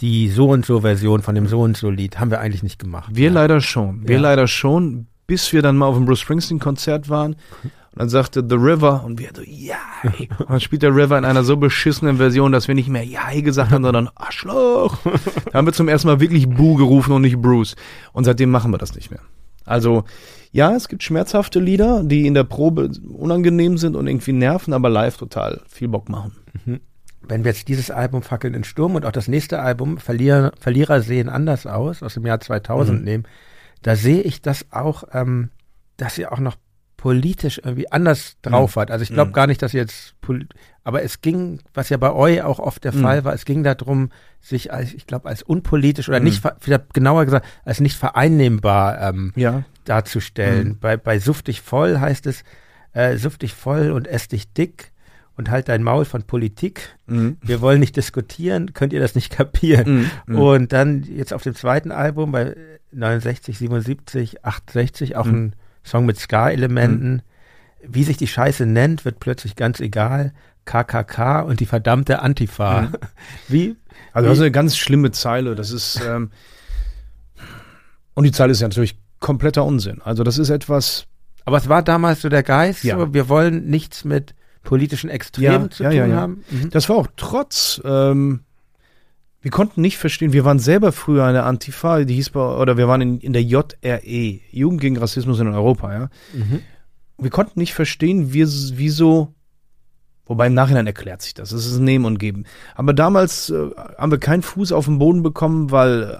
die so und so Version von dem so und so Lied haben wir eigentlich nicht gemacht. Wir ja. leider schon. Wir ja. leider schon, bis wir dann mal auf dem Bruce Springsteen Konzert waren. Und dann sagte The River und wir so, ja. Und dann spielt der River in einer so beschissenen Version, dass wir nicht mehr ja gesagt haben, sondern Arschloch. Da haben wir zum ersten Mal wirklich Boo gerufen und nicht Bruce. Und seitdem machen wir das nicht mehr. Also, ja, es gibt schmerzhafte Lieder, die in der Probe unangenehm sind und irgendwie nerven, aber live total viel Bock machen. Mhm. Wenn wir jetzt dieses Album Fackeln in Sturm und auch das nächste Album Verlierer, Verlierer sehen anders aus, aus dem Jahr 2000 mhm. nehmen, da sehe ich das auch, ähm, dass ihr auch noch politisch irgendwie anders drauf mhm. wart. Also ich glaube mhm. gar nicht, dass ihr jetzt, aber es ging, was ja bei euch auch oft der mhm. Fall war, es ging darum, sich als, ich glaube, als unpolitisch oder mhm. nicht, genauer gesagt, als nicht vereinnehmbar ähm, ja. darzustellen. Mhm. Bei, bei Suftig voll heißt es, äh, Suftig voll und ess dich dick und halt dein Maul von Politik. Mhm. Wir wollen nicht diskutieren, könnt ihr das nicht kapieren? Mhm. Und dann jetzt auf dem zweiten Album bei 69, 77, 68, auch mhm. ein Song mit Ska-Elementen. Mhm. Wie sich die Scheiße nennt, wird plötzlich ganz egal. KKK und die verdammte Antifa. Mhm. Wie? Also das ist eine ganz schlimme Zeile. Das ist ähm, und die Zeile ist ja natürlich kompletter Unsinn. Also das ist etwas. Aber es war damals so der Geist. Ja. So, wir wollen nichts mit politischen Extremen ja, zu ja, tun haben. Mhm. Das war auch trotz ähm, wir konnten nicht verstehen, wir waren selber früher eine Antifa, die hieß bei, oder wir waren in, in der JRE, Jugend gegen Rassismus in Europa, ja. Mhm. Wir konnten nicht verstehen, wie, wieso, wobei im Nachhinein erklärt sich das, es ist ein Nehmen und Geben. Aber damals äh, haben wir keinen Fuß auf den Boden bekommen, weil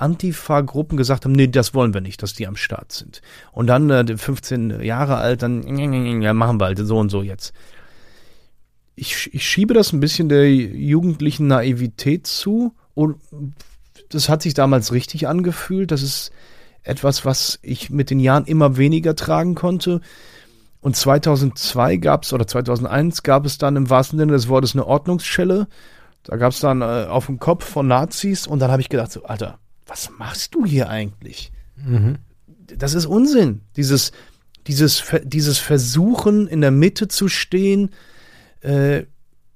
Antifa-Gruppen gesagt haben, nee, das wollen wir nicht, dass die am Start sind. Und dann äh, 15 Jahre alt, dann ja, machen wir halt so und so jetzt ich, ich schiebe das ein bisschen der jugendlichen Naivität zu und das hat sich damals richtig angefühlt. Das ist etwas, was ich mit den Jahren immer weniger tragen konnte. Und 2002 gab es, oder 2001 gab es dann im wahrsten Sinne des Wortes eine Ordnungsschelle. Da gab es dann äh, auf dem Kopf von Nazis und dann habe ich gedacht, so, Alter, was machst du hier eigentlich? Mhm. Das ist Unsinn. Dieses, dieses, dieses Versuchen, in der Mitte zu stehen, äh,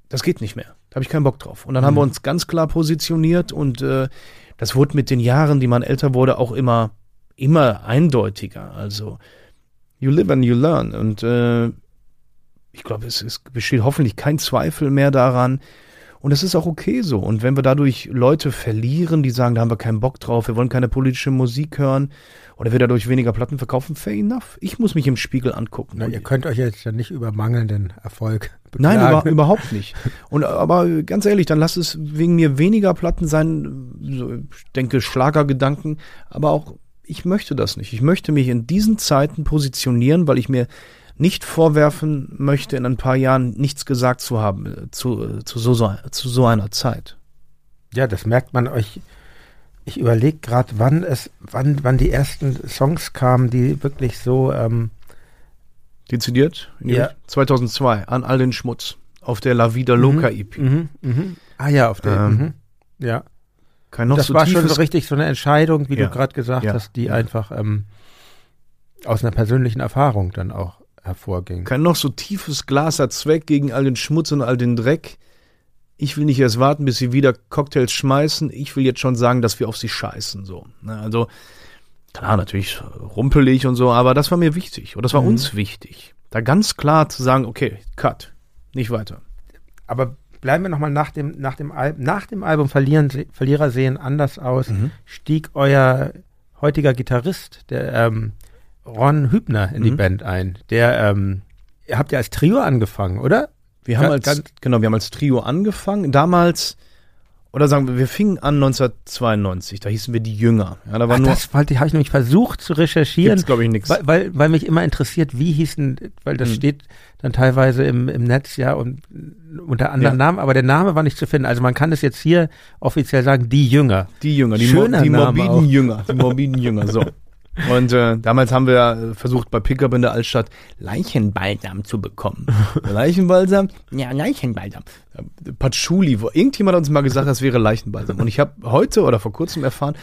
das geht nicht mehr. Da habe ich keinen Bock drauf. Und dann mhm. haben wir mhm. uns ganz klar positioniert und äh, das wurde mit den Jahren, die man älter wurde, auch immer, immer eindeutiger. Also, you live and you learn. Und äh, ich glaube, es, es besteht hoffentlich kein Zweifel mehr daran. Und es ist auch okay so. Und wenn wir dadurch Leute verlieren, die sagen, da haben wir keinen Bock drauf, wir wollen keine politische Musik hören oder wir dadurch weniger Platten verkaufen, fair enough. Ich muss mich im Spiegel angucken. Na, ihr könnt euch jetzt ja nicht über mangelnden Erfolg beklagen. Nein, über, überhaupt nicht. Und aber ganz ehrlich, dann lass es wegen mir weniger Platten sein, so, ich denke Schlagergedanken, aber auch ich möchte das nicht. Ich möchte mich in diesen Zeiten positionieren, weil ich mir nicht vorwerfen möchte, in ein paar Jahren nichts gesagt zu haben äh, zu, äh, zu, so, zu so einer Zeit. Ja, das merkt man euch ich überlege gerade, wann es, wann, wann die ersten Songs kamen, die wirklich so ähm, dezidiert. Ja. 2002 an all den Schmutz auf der La Vida Loca mhm, EP. Mhm, mhm. Ah ja, auf der. Ähm, mhm. Ja. Kein noch das so war schon so richtig so eine Entscheidung, wie ja. du gerade gesagt ja. hast, die einfach ähm, aus einer persönlichen Erfahrung dann auch hervorging. Kein noch so tiefes Glas hat Zweck gegen all den Schmutz und all den Dreck ich will nicht erst warten, bis sie wieder Cocktails schmeißen. Ich will jetzt schon sagen, dass wir auf sie scheißen. So. Also, klar, natürlich rumpelig und so, aber das war mir wichtig. Und das war mhm. uns wichtig. Da ganz klar zu sagen, okay, cut. Nicht weiter. Aber bleiben wir nochmal nach dem, nach dem Album. Nach dem Album Verlieren, Verlierer sehen anders aus. Mhm. Stieg euer heutiger Gitarrist, der ähm, Ron Hübner in die Mhm. Band ein. Der, ähm, ihr habt ja als Trio angefangen, oder? Wir haben als, ganz- genau, wir haben als Trio angefangen. Damals, oder sagen wir, wir fingen an 1992, da hießen wir die Jünger. Ja, da war Ach, nur, das habe ich nämlich versucht zu recherchieren. gibt's glaube ich nichts. Weil, weil, weil mich immer interessiert, wie hießen, weil das Hm. steht dann teilweise im, im Netz ja und unter anderen Ja. Namen, aber der Name war nicht zu finden. Also man kann es jetzt hier offiziell sagen, die Jünger. Die Jünger, die, Schöner Mo die Name morbiden auch. Jünger, die morbiden Jünger, so. Und äh, damals haben wir äh, versucht, bei Pickup in der Altstadt Leichenbalsam zu bekommen. Leichenbalsam? Ja, Leichenbalsam. Äh, Patchouli, wo irgendjemand hat uns mal gesagt, das wäre Leichenbalsam. Und ich habe heute oder vor kurzem erfahren,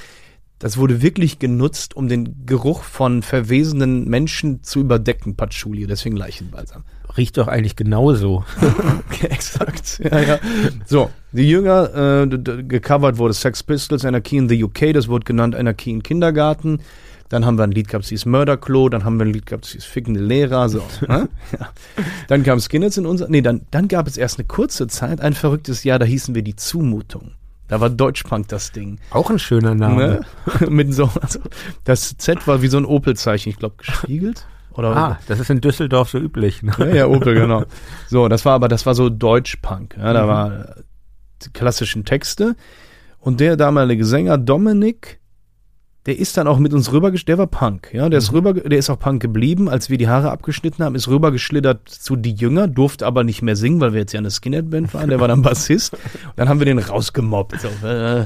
das wurde wirklich genutzt, um den Geruch von verwesenden Menschen zu überdecken, Patchouli, deswegen Leichenbalsam. Riecht doch eigentlich genauso. Okay, exakt. Ja, ja. So, die Jünger, äh, gecovert wurde Sex Pistols, Anarchy in the UK, das wurde genannt Anarchy in Kindergarten. Dann haben wir ein Lied gehabt, das hieß Mörderklo, dann haben wir ein Lied gehabt, das hieß Fickende Lehrer, so. ne? ja. Dann kam Skinheads in unser, nee, dann, dann gab es erst eine kurze Zeit, ein verrücktes Jahr, da hießen wir die Zumutung. Da war Deutschpunk das Ding. Auch ein schöner Name. Ne? Mit so, also, das Z war wie so ein Opel-Zeichen, ich glaube, gespiegelt. Oder Ah, das ist in Düsseldorf so üblich. Ne? ja, ja, Opel, genau. So, das war aber, das war so Deutschpunk. Ja, da war äh, die klassischen Texte. Und der damalige Sänger Dominik, der ist dann auch mit uns rüber, der war Punk, ja, der ist rüber, der ist auch Punk geblieben, als wir die Haare abgeschnitten haben, ist rübergeschlittert zu Die Jünger, durfte aber nicht mehr singen, weil wir jetzt ja eine Skinhead-Band waren, der war dann Bassist. Dann haben wir den rausgemobbt. So, äh,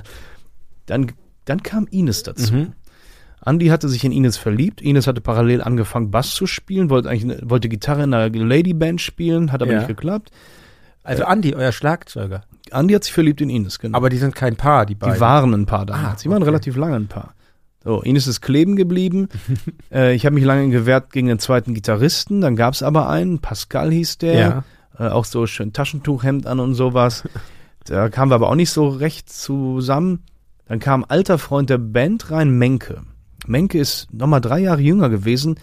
dann, dann kam Ines dazu. Mhm. Andy hatte sich in Ines verliebt. Ines hatte parallel angefangen, Bass zu spielen, wollte eigentlich wollte Gitarre in einer Ladyband spielen, hat aber Ja. nicht geklappt. Also Andi, euer Schlagzeuger. Andy hat sich verliebt in Ines, genau. Aber die sind kein Paar, die beiden. die waren ein Paar damals. Ah, Sie waren okay. relativ lange ein Paar. So, Ines ist kleben geblieben. äh, ich habe mich lange gewehrt gegen den zweiten Gitarristen. Dann gab es aber einen, Pascal hieß der. ja. Äh, auch so schön Taschentuchhemd an und sowas. Da kamen wir aber auch nicht so recht zusammen. Dann kam ein alter Freund der Band rein, Menke. Menke ist nochmal drei Jahre jünger gewesen,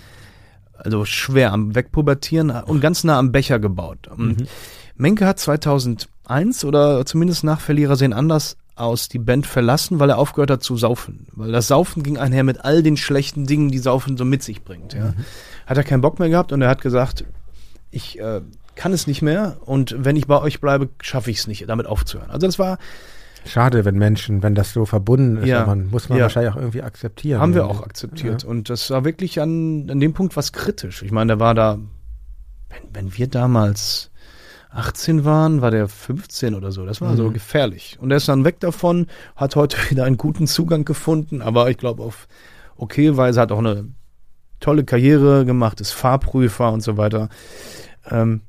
also schwer am Wegpubertieren und ganz nah am Becher gebaut. Mhm. Menke hat 2001 oder zumindest nach Verlierer sehen anders aus die Band verlassen, weil er aufgehört hat zu saufen. Weil das Saufen ging einher mit all den schlechten Dingen, die Saufen so mit sich bringt. Ja. Hat er keinen Bock mehr gehabt und er hat gesagt, ich äh, kann es nicht mehr und wenn ich bei euch bleibe, schaffe ich es nicht, damit aufzuhören. Also das war, Schade, wenn Menschen, wenn das so verbunden ist, Ja. man, muss man Ja. wahrscheinlich auch irgendwie akzeptieren. haben wir irgendwie. auch akzeptiert. Und das war wirklich an, an dem Punkt was kritisch. Ich meine, der war da, wenn, wenn wir damals 18 waren, war der 15 oder so. Das war so Mhm. gefährlich. Und er ist dann weg davon, hat heute wieder einen guten Zugang gefunden, aber ich glaube auf okay Weise, hat auch eine tolle Karriere gemacht, ist Fahrprüfer und so weiter. Ähm,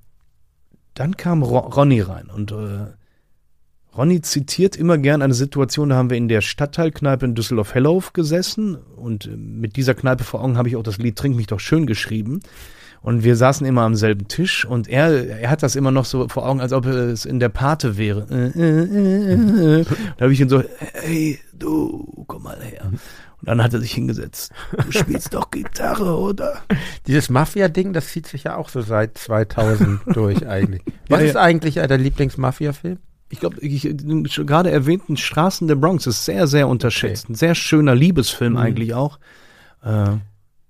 dann kam Ro Ronny rein und äh, Ronny zitiert immer gern eine Situation, da haben wir in der Stadtteilkneipe in Düsseldorf-Hellof gesessen und äh, mit dieser Kneipe vor Augen habe ich auch das Lied Trink mich doch schön geschrieben. Und wir saßen immer am selben Tisch und er, er hat das immer noch so vor Augen, als ob es in der Pate wäre. Äh, äh, äh. Da habe ich ihn so, hey, du, komm mal her. Und dann hat er sich hingesetzt. Du spielst doch Gitarre, oder? Dieses Mafia-Ding, das zieht sich ja auch so seit 2000 durch eigentlich. Was Ja, ist ja. eigentlich äh, dein Lieblings-Mafia-Film? Ich glaube, ich, den gerade erwähnten Straßen der Bronx ist sehr, sehr unterschätzt. Ein sehr schöner Liebesfilm Mhm. eigentlich auch. Äh,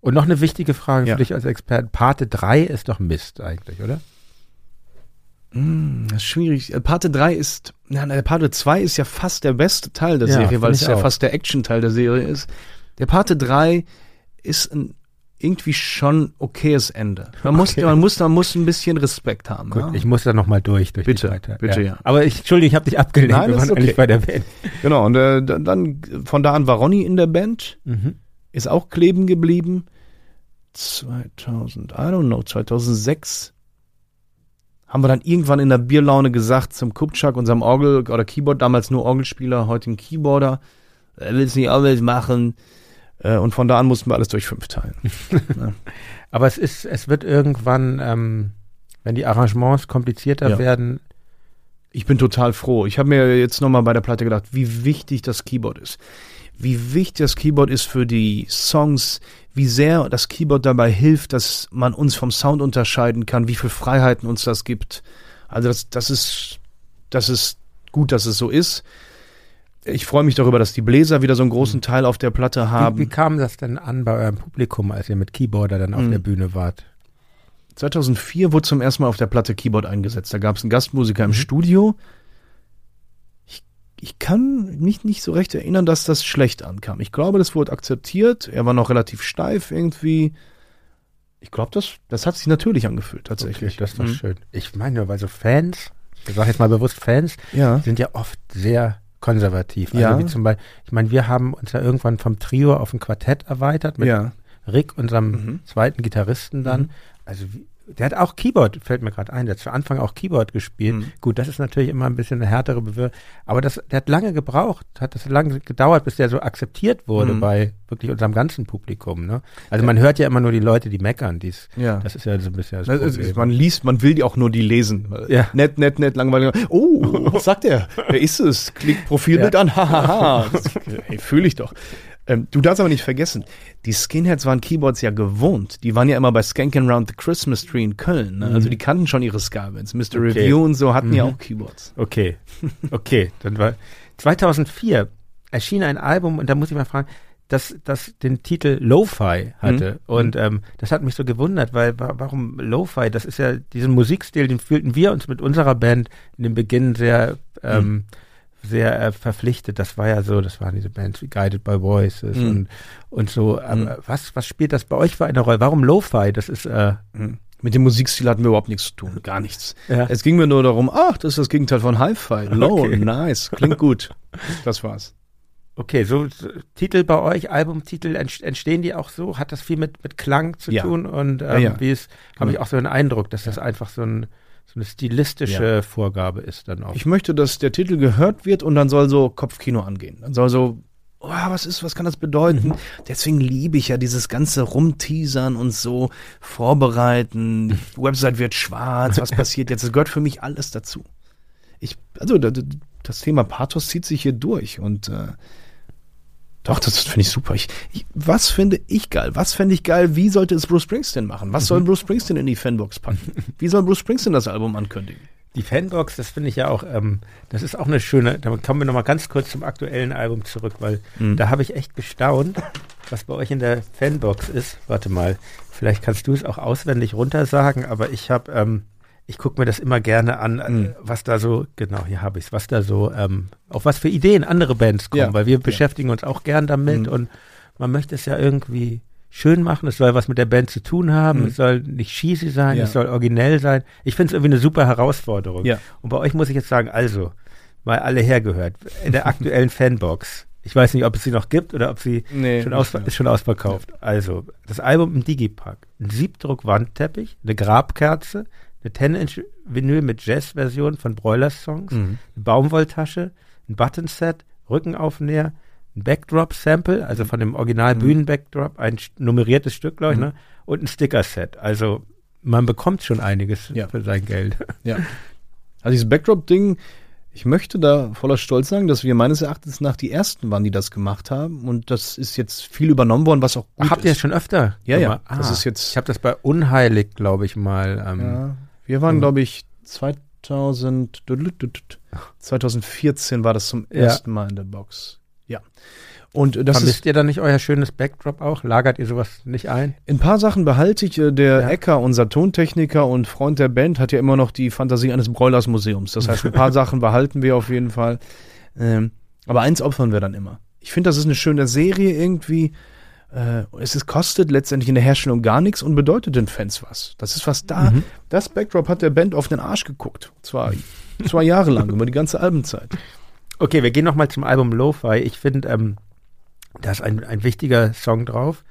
Und noch eine wichtige Frage Ja. für dich als Experten. Pate 3 ist doch Mist eigentlich, oder? mh, das ist schwierig. Äh, Parte 3 ist, nein, Parte 2 ist ja fast der beste Teil der Ja, Serie, weil es ja fast der Action-Teil der Serie ist. Der Parte 3 ist ein irgendwie schon okayes Ende. Man muss, Okay. man muss, man muss ein bisschen Respekt haben. Gut, ja? ich muss da nochmal durch. durch Bitte, bitte, ja. Aber ich, Entschuldigung, ich habe dich abgelenkt. Nein, Wir waren eigentlich okay. bei der Band. Genau, und äh, dann, dann von da an war Ronny in der Band. Mhm. ist auch kleben geblieben. 2000, I don't know, 2006 haben wir dann irgendwann in der Bierlaune gesagt zum Kupchak, unserem Orgel- oder Keyboard, damals nur Orgelspieler, heute ein Keyboarder, er will es nicht auch machen. Äh, Und von da an mussten wir alles durch fünf teilen. Aber es ist, es wird irgendwann, ähm, wenn die Arrangements komplizierter Ja. werden, Ich bin total froh. Ich habe mir jetzt nochmal bei der Platte gedacht, wie wichtig das Keyboard ist. Wie wichtig das Keyboard ist für die Songs, wie sehr das Keyboard dabei hilft, dass man uns vom Sound unterscheiden kann, wie viel Freiheiten uns das gibt. Also das, das ist, das ist gut, dass es so ist. Ich freue mich darüber, dass die Bläser wieder so einen großen Teil auf der Platte haben. Wie, wie kam das denn an bei eurem Publikum, als ihr mit Keyboarder dann auf Mhm. der Bühne wart? 2004 wurde zum ersten Mal auf der Platte Keyboard eingesetzt. Da gab es einen Gastmusiker im Mhm. Studio. Ich, kann mich nicht so recht erinnern, dass das schlecht ankam. Ich glaube, das wurde akzeptiert. Er war noch relativ steif irgendwie. Ich glaube, das, das hat sich natürlich angefühlt, tatsächlich. Okay, das war Mhm. schön. Ich meine nur, weil so Fans, ich sage jetzt mal bewusst Fans, Ja. sind ja oft sehr konservativ. Ja. Also wie zum Beispiel, ich meine, wir haben uns ja irgendwann vom Trio auf ein Quartett erweitert mit Ja. Rick, unserem Mhm. zweiten Gitarristen dann. Mhm. Also wie, der hat auch Keyboard, fällt mir gerade ein, der hat zu Anfang auch Keyboard gespielt. Mhm. Gut, das ist natürlich immer ein bisschen eine härtere Bewirkung. Aber das, der hat lange gebraucht, hat das lange gedauert, bis der so akzeptiert wurde Mhm. bei wirklich unserem ganzen Publikum. Ne? Also man hört ja immer nur die Leute, die meckern. Die's, Ja. Das ist ja so ein bisschen das Das ist, man liest, man will die auch nur die lesen. Ja. Nett, nett, nett, langweilig. Oh, was sagt er? Wer ist es? Klickt Profilbild Ja. an. Hahaha. Das- hey, fühle ich doch. Ähm, du darfst aber nicht vergessen, die Skinheads waren Keyboards ja gewohnt. Die waren ja immer bei Skanking Round the Christmas Tree in Köln. Ne? Also die kannten schon ihre Ska-Bands. Mr. Mhm. Okay. Review und so hatten ja Mhm. auch Keyboards. Okay, okay. Dann war 2004 erschien ein Album und da muss ich mal fragen, das, das den Titel Lo-Fi hatte. Mhm. Und ähm, das hat mich so gewundert, weil wa- warum Lo-Fi? Das ist ja diesen Musikstil, den fühlten wir uns mit unserer Band in dem Beginn sehr ähm, sehr äh, verpflichtet. Das war ja so, das waren diese Bands wie Guided by Voices Mhm. und, und so. Aber Mhm. was, was spielt das bei euch für eine Rolle? Warum Lo-Fi? Das ist äh, Mit dem Musikstil hatten wir überhaupt nichts zu tun. Gar nichts. ja. Es ging mir nur darum, ach, das ist das Gegenteil von Hi-Fi. Low, Okay. nice, klingt gut. Das war's. Okay, so, so Titel bei euch, Albumtitel, ent- entstehen die auch so? Hat das viel mit, mit Klang zu Ja. tun? Und ähm, Ja, wie ist, habe ich Genau. auch so einen Eindruck, dass das einfach so, ein, so eine stilistische Vorgabe ist dann auch. Ich möchte, dass der Titel gehört wird und dann soll so Kopfkino angehen. Dann soll so, oh, was ist, was kann das bedeuten? Mhm. Deswegen liebe ich ja dieses ganze Rumteasern und so vorbereiten. Die Website wird schwarz, was passiert jetzt? Das gehört für mich alles dazu. Ich, also da- da- das Thema Pathos zieht sich hier durch und äh, doch, das finde ich super. Ich, ich, was finde ich geil? Was fände ich geil? Wie sollte es Bruce Springsteen machen? Was Mhm. soll Bruce Springsteen in die Fanbox packen? Wie soll Bruce Springsteen das Album ankündigen? Die Fanbox, das finde ich ja auch, ähm, das ist auch eine schöne, da kommen wir nochmal ganz kurz zum aktuellen Album zurück, weil Mhm. da habe ich echt gestaunt, was bei euch in der Fanbox ist. Warte mal, vielleicht kannst du es auch auswendig runtersagen, aber ich habe, ähm, ich gucke mir das immer gerne an, Mhm. was da so, genau, hier habe ich es, was da so, ähm, auf was für Ideen andere Bands kommen, Ja, weil wir beschäftigen uns auch gern damit Mhm. und man möchte es ja irgendwie schön machen, es soll was mit der Band zu tun haben, Mhm. es soll nicht cheesy sein, Ja. es soll originell sein. Ich finde es irgendwie eine super Herausforderung. Ja. Und bei euch muss ich jetzt sagen, also, mal alle hergehört, in der aktuellen Fanbox. Ich weiß nicht, ob es sie noch gibt oder ob sie Nee, schon aus, ist schon ausverkauft. Also, das Album im Digipack. Ein Siebdruck-Wandteppich, eine Grabkerze, eine 10-Inch-Vinyl mit Jazz-Version von Broilers-Songs, Mhm. eine Baumwolltasche, ein Buttonset, Rückenaufnäher, ein Backdrop-Sample, also von dem original Bühnen-Backdrop, ein nummeriertes Stück, glaube ich, Mhm. ne? und ein Sticker-Set. Also, man bekommt schon einiges Ja. für sein Geld. Ja. Also dieses Backdrop-Ding, ich möchte da voller Stolz sagen, dass wir meines Erachtens nach die ersten waren, die das gemacht haben. Und das ist jetzt viel übernommen worden, was auch gut Ach, habt ihr ist. das schon öfter? Ja, ja. Ah, Das ist jetzt- Ich habe das bei Unheilig, glaube ich, mal. Ähm, Ja, wir waren, Mhm. glaube ich, 2000, 2014 war das zum Ja. ersten Mal in der Box. Ja. Und das Vermisst ist, ihr dann nicht euer schönes Backdrop auch? Lagert ihr sowas nicht ein? ein paar Sachen behalte ich. Äh, Der Ja. Ecker, unser Tontechniker und Freund der Band, hat ja immer noch die Fantasie eines Broilers Museums. Das heißt, ein paar Sachen behalten wir auf jeden Fall. Ähm, aber eins opfern wir dann immer. Ich finde, das ist eine schöne Serie irgendwie. Äh, es ist, kostet letztendlich in der Herstellung gar nichts und bedeutet den Fans was. Das ist was da. Mhm. Das Backdrop hat der Band auf den Arsch geguckt. Zwar zwei Jahre lang, über die ganze Albenzeit. Okay, wir gehen nochmal zum Album Lo-Fi. Ich finde, ähm, da ist ein, ein wichtiger Song drauf.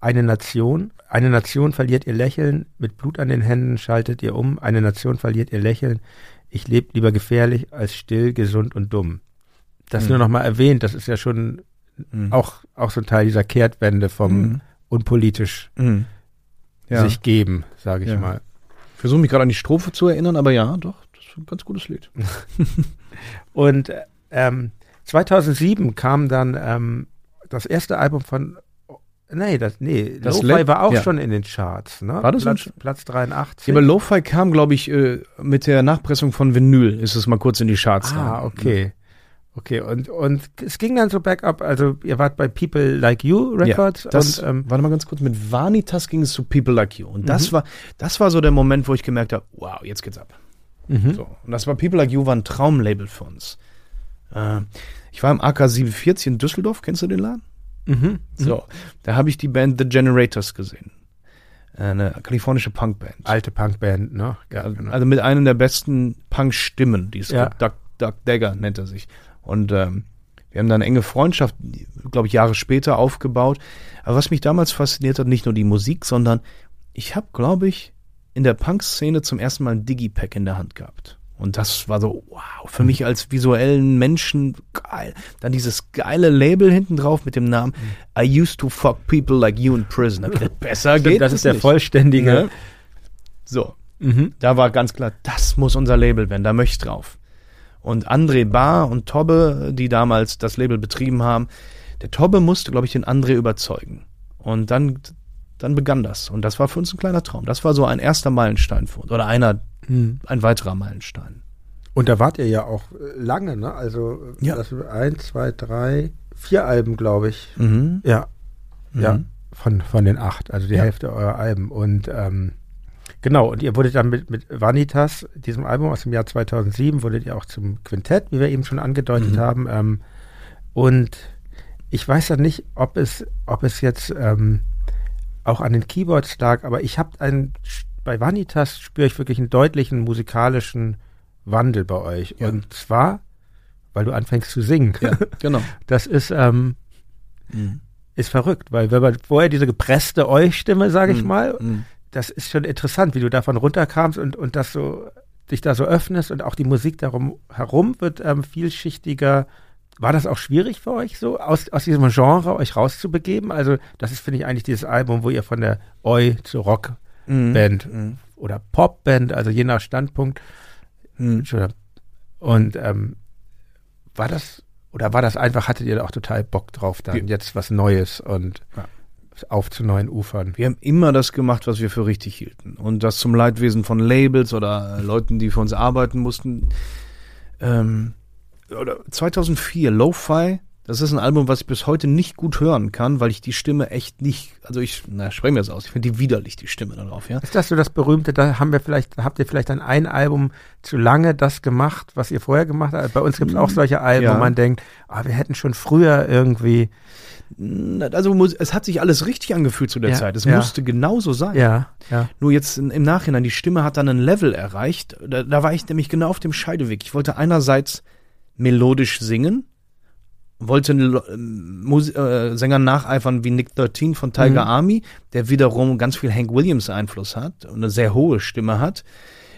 Eine Nation. Eine Nation verliert ihr Lächeln. Mit Blut an den Händen schaltet ihr um. Eine Nation verliert ihr Lächeln. Ich lebe lieber gefährlich als still, gesund und dumm. Das Mhm. nur nochmal erwähnt, das ist ja schon Mhm. auch, auch so ein Teil dieser Kehrtwende vom Mhm. unpolitisch Mhm. Ja. sich geben, sage ich Ja. mal. Ich versuche mich gerade an die Strophe zu erinnern, aber ja, doch, das ist ein ganz gutes Lied. Und ähm, 2007 kam dann ähm, das erste Album von Nee, das, nee, Das Lo-Fi war auch ja. schon in den Charts, ne? War das Platz, schon? Platz 83. Ja, aber Lo-Fi kam, glaube ich, äh, mit der Nachpressung von Vinyl, ist es mal kurz in die Charts ah, rein. okay. Okay, und, und es ging dann so bergab, also ihr wart bei People Like You Records ja, das, und ähm, warte mal ganz kurz, mit Vanitas ging es zu People Like You. Und das war, das war so der Moment, wo ich gemerkt habe, wow, jetzt geht's ab. mhm. So. Und das war People Like You war ein Traumlabel für uns. Äh, ich war im AK 47 in Düsseldorf, kennst du den Laden? Mhm. So, da habe ich die Band The Generators gesehen. Äh, Eine kalifornische Punkband. Alte Punkband, ne? Ja, also mit einem der besten Punk-Stimmen, die es Ja. gibt. Doug, Doug Dagger nennt er sich. Und ähm, wir haben dann eine enge Freundschaft, glaube ich, Jahre später aufgebaut. Aber was mich damals fasziniert hat, nicht nur die Musik, sondern ich habe, glaube ich, in der Punk-Szene zum ersten Mal ein Digipack in der Hand gehabt. Und das war so, wow, für mich als visuellen Menschen geil. Dann dieses geile Label hinten drauf mit dem Namen I used to fuck people like you in prison. Gedacht, Besser Stimmt, geht das ist der nicht. vollständige. Ne? So, Mhm. da war ganz klar, das muss unser Label werden, da möchte ich drauf. Und André Bar und Tobbe, die damals das Label betrieben haben, der Tobbe musste, glaube ich, den André überzeugen. Und dann, dann begann das. Und das war für uns ein kleiner Traum. Das war so ein erster Meilenstein für uns. Oder einer, Mhm. ein weiterer Meilenstein. Und da wart ihr ja auch äh, lange, ne? Also Ja. das eins, zwei, drei, vier Alben, glaube ich. Mhm. Ja, ja, Mhm. von, von den acht, also die Ja. Hälfte eurer Alben. Und ähm, genau, und ihr wurdet dann mit, mit Vanitas, diesem Album aus dem Jahr 2007, wurdet ihr auch zum Quintett, wie wir eben schon angedeutet Mhm. haben. Ähm, und ich weiß ja nicht, ob es, ob es jetzt ähm, auch an den Keyboards lag, aber ich habe einen, bei Vanitas spüre ich wirklich einen deutlichen musikalischen Wandel bei euch. Ja. Und zwar, weil du anfängst zu singen. Ja, genau. Das ist, ähm, Mhm. ist verrückt, weil wenn man vorher diese gepresste Eu-Stimme, sage ich Mhm. mal, Mhm. Das ist schon interessant, wie du davon runterkamst und, und das so, dich da so öffnest und auch die Musik darum herum wird ähm, vielschichtiger. War das auch schwierig für euch, so aus, aus diesem Genre euch rauszubegeben? Also, das ist, finde ich, eigentlich dieses Album, wo ihr von der Eu zur Rockband Mhm. oder Popband, also je nach Standpunkt, Mhm. Entschuldigung. Und ähm, war das, oder war das einfach, hattet ihr da auch total Bock drauf, dann Wir- jetzt was Neues und Ja. Auf zu neuen Ufern? Wir haben immer das gemacht, was wir für richtig hielten. Und das zum Leidwesen von Labels oder Leuten, die für uns arbeiten mussten. Ähm, oder 2004, Lo-Fi. Das ist ein Album, was ich bis heute nicht gut hören kann, weil ich die Stimme echt nicht, also ich, na, spreche mir das aus, ich finde die widerlich, die Stimme darauf, ja. Ist das so das berühmte, da haben wir vielleicht, habt ihr vielleicht an ein Album zu lange das gemacht, was ihr vorher gemacht habt? Bei uns gibt es auch solche Alben, Ja. wo man denkt, ah, wir hätten schon früher irgendwie, Also es hat sich alles richtig angefühlt zu der Ja, Zeit. Es ja. musste genauso sein. ja, ja. Nur jetzt im Nachhinein, die Stimme hat dann ein Level erreicht. Da, da war ich nämlich genau auf dem Scheideweg. Ich wollte einerseits melodisch singen, wollte ähm, Mus äh, Sängern nacheifern wie Nick 13 von Tiger Mhm. Army, der wiederum ganz viel Hank Williams Einfluss hat und eine sehr hohe Stimme hat.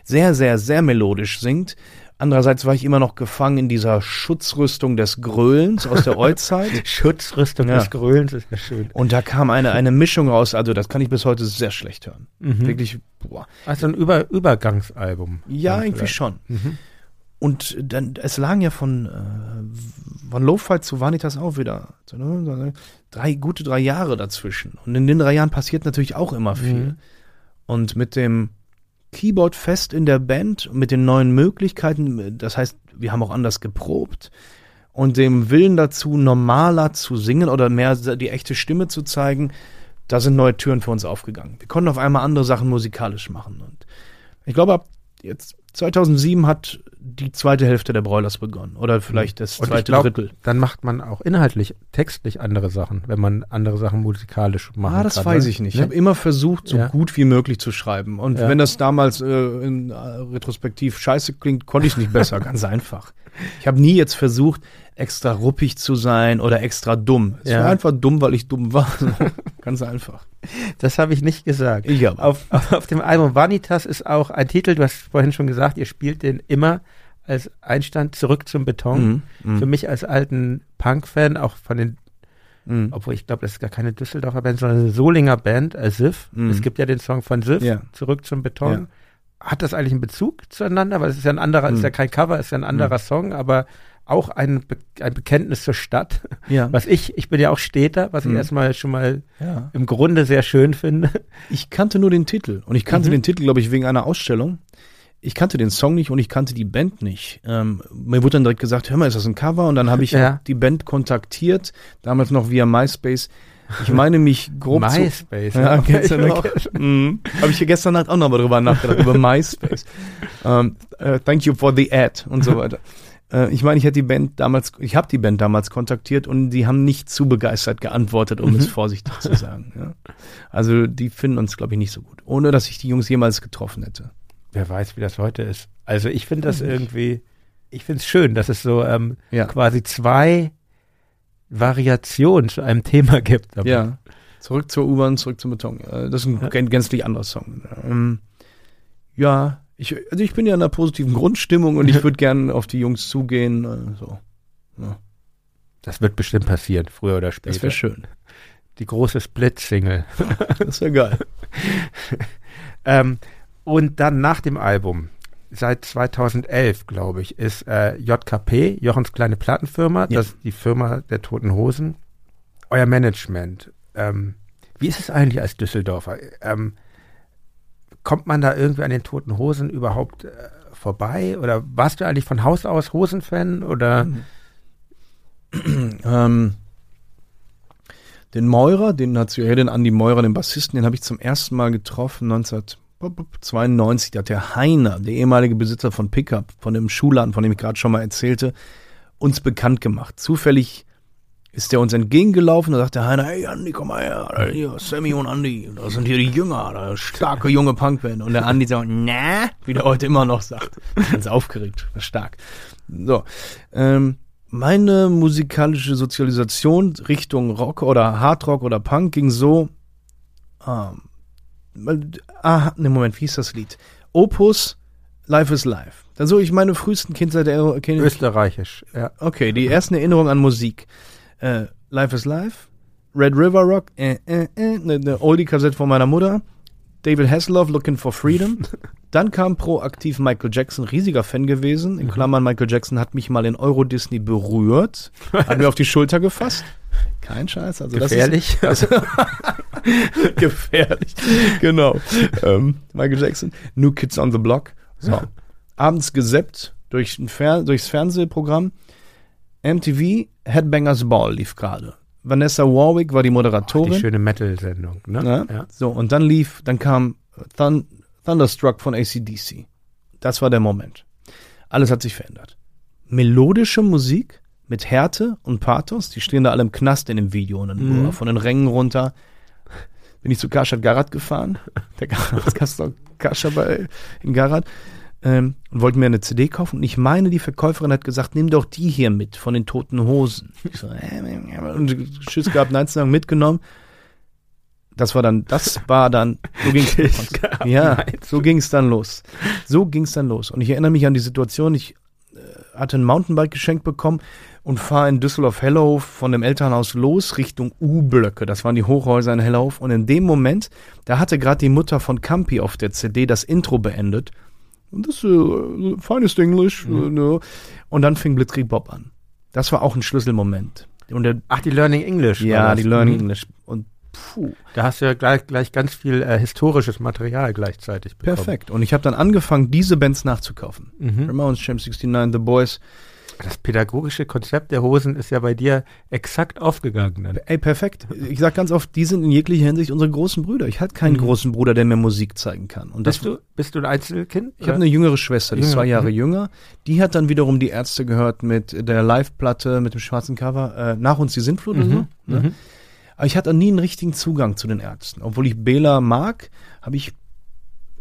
Sehr, sehr, sehr melodisch singt. Andererseits war ich immer noch gefangen in dieser Schutzrüstung des Gröhlens aus der Euzeit. Schutzrüstung Ja. des Grölens ist ja schön. Und da kam eine, eine Mischung raus, also das kann ich bis heute sehr schlecht hören. Mhm. Wirklich, boah. Also ein Über Übergangsalbum. Ja, irgendwie vielleicht. schon. Mhm. Und dann, es lagen ja von, äh, von Lo-Fi zu Vanitas auch wieder ne, so, drei, gute drei Jahre dazwischen. Und in den drei Jahren passiert natürlich auch immer viel. Mhm. Und mit dem Keyboard fest in der Band, mit den neuen Möglichkeiten, das heißt, wir haben auch anders geprobt und dem Willen dazu, normaler zu singen oder mehr die echte Stimme zu zeigen, da sind neue Türen für uns aufgegangen. Wir konnten auf einmal andere Sachen musikalisch machen. Und ich glaube, ab jetzt 2007 hat die zweite Hälfte der Broilers begonnen. Oder vielleicht das Und ich zweite glaub, Drittel. Dann macht man auch inhaltlich, textlich andere Sachen, wenn man andere Sachen musikalisch machen Ah, das kann. weiß ne? ich nicht. Ich Ne? habe immer versucht, so Ja. gut wie möglich zu schreiben. Und Ja. wenn das damals äh, in, äh, retrospektiv scheiße klingt, konnte ich nicht besser. Ganz einfach. Ich habe nie jetzt versucht, extra ruppig zu sein oder extra dumm. Es Ja. war einfach dumm, weil ich dumm war. Ganz einfach. Das habe ich nicht gesagt. Ich aber. Auf, auf dem Album Vanitas ist auch ein Titel, du hast vorhin schon gesagt, ihr spielt den immer als Einstand zurück zum Beton. Mhm. Für mich als alten Punk-Fan, auch von den, Mhm. obwohl ich glaube, das ist gar keine Düsseldorfer Band, sondern eine Solinger Band, äh, Sif. Mhm. Es gibt ja den Song von Sif, Ja. zurück zum Beton. Hat das eigentlich einen Bezug zueinander? Weil es ist ja ein anderer, es ist Mhm. ja kein Cover, es ist ja ein anderer Song, aber auch ein, Be ein Bekenntnis zur Stadt. Ja. Was ich, ich bin ja auch Städter, was ich Mhm. erstmal schon mal ja. im Grunde sehr schön finde. Ich kannte nur den Titel. Und ich kannte Mhm. den Titel, glaube ich, wegen einer Ausstellung. ich kannte den Song nicht und ich kannte die Band nicht. Ähm, mir wurde dann direkt gesagt, hör mal, ist das ein Cover? Und dann habe ich Ja. die Band kontaktiert, damals noch via MySpace. Ich meine mich grob zu, MySpace. ja, kennst du noch? Mhm. Habe ich hier gestern Nacht auch noch mal drüber nachgedacht, über MySpace. Ähm, äh, thank you for the ad und so weiter. Äh, ich meine, ich hätte die Band damals, ich habe die Band damals kontaktiert und die haben nicht zu begeistert geantwortet, um es vorsichtig zu sagen. Ja. Also die finden uns, glaube ich, nicht so gut. Ohne, dass ich die Jungs jemals getroffen hätte. Wer weiß, wie das heute ist. Also ich finde das irgendwie, ich finde es schön, dass es so ähm, Ja. quasi zwei Variationen zu einem Thema gibt. Aber Ja. Zurück zur U-Bahn, zurück zum Beton. Äh, Das ist ein gän- gänzlich anderer Song. Ähm, ja, ich, also ich bin ja in einer positiven Grundstimmung und ich würde gerne auf die Jungs zugehen. äh, So. Das wird bestimmt passieren, früher oder später. Das wäre schön. Die große Split-Single. Das wäre geil. ähm, und dann nach dem Album, seit 2011, glaube ich, ist äh, JKP, Jochens kleine Plattenfirma, Ja. das ist die Firma der Toten Hosen, euer Management. Ähm, wie ist es eigentlich als Düsseldorfer? Ähm, kommt man da irgendwie an den Toten Hosen überhaupt äh, vorbei? Oder warst du eigentlich von Haus aus Hosenfan? Oder Ähm, den Meurer, den ja den Andi Meurer, den Bassisten, den habe ich zum ersten Mal getroffen 1992. Da hat der Heiner, der ehemalige Besitzer von Pickup, von dem Schuhladen, von dem ich gerade schon mal erzählte, uns bekannt gemacht. Zufällig ist der uns entgegengelaufen, da sagt der Heiner, hey Andi, komm mal her, hier, Sammy und Andi, da sind hier die Jünger, da starke junge Punkband. Und der Andi sagt, na, wie der heute immer noch sagt. Ganz aufgeregt, stark. So, ähm, meine musikalische Sozialisation Richtung Rock oder Hardrock oder Punk ging so, ähm, ah, ne Moment, wie hieß das Lied? Opus, Life is Life. Also ich meine frühesten Kindheit, Kind- österreichisch? Ja. Okay, die ersten Erinnerungen an Musik. Äh, Life is Life, Red River Rock, äh, äh, äh, ne, Oldie-Kassette von meiner Mutter, David Hasselhoff, Looking for Freedom. Dann kam proaktiv Michael Jackson, riesiger Fan gewesen. In Klammern, Michael Jackson hat mich mal in Euro Disney berührt, hat mir auf die Schulter gefasst. Kein Scheiß, also Gefährlich. das ist gefährlich. Genau. Ähm, Michael Jackson, New Kids on the Block. So. Abends geseppt durch ein Fer durchs Fernsehprogramm. MTV Headbangers Ball lief gerade. Vanessa Warwick war die die Moderatorin. schöne Metal-Sendung. Ne? Ne? Ja. So, und dann lief, dann kam Thun Thunderstruck von ACDC. Das war der Moment. Alles hat sich verändert. Melodische Musik mit Härte und Pathos, die stehen da alle im Knast in dem Video und dann Mhm. von den Rängen runter. Bin ich zu Karstadt Garat gefahren, der Gaston Kascha bei in Garat, ähm, und wollte mir eine CD kaufen. Und ich meine, die Verkäuferin hat gesagt, nimm doch die hier mit von den toten Hosen. Ich so, äh, und Schiss gehabt, nein zu sagen, mitgenommen. Das war dann, das war dann, so ging's gehabt, ja, Nein so ging's dann los. So ging's dann los. Und ich erinnere mich an die Situation, ich äh, hatte ein Mountainbike geschenkt bekommen und fahre in Düsseldorf-Hellerhof von dem Elternhaus los Richtung U-Blöcke. Das waren die Hochhäuser in Hellerhof. Und in dem Moment, da hatte gerade die Mutter von Campi auf der CD das Intro beendet. Und das äh, finest English. Äh, ne? Und dann fing Blitzkrieg Bob an. Das war auch ein Schlüsselmoment. Und der, Ach, die Learning English. ja, die Learning Mhm. English. Und puh, Da hast du ja gleich, gleich ganz viel äh, historisches Material gleichzeitig bekommen. perfekt. Und ich habe dann angefangen, diese Bands nachzukaufen. Mhm. Ramones, Champ 69, The Boys. Das pädagogische Konzept der Hosen ist ja bei dir exakt aufgegangen. Dann. Ey, perfekt. Ich sag ganz oft, die sind in jeglicher Hinsicht unsere großen Brüder. Ich hatte keinen Mhm. großen Bruder, der mir Musik zeigen kann. Und Bist du, bist du ein Einzelkind? ich habe eine jüngere Schwester, die ist zwei Jahre mhm. jünger. Die hat dann wiederum die Ärzte gehört mit der Live-Platte, mit dem schwarzen Cover, äh, Nach uns die Sintflut oder so. Mhm. Ne? Mhm. Aber ich hatte nie einen richtigen Zugang zu den Ärzten. Obwohl ich Bela mag, habe ich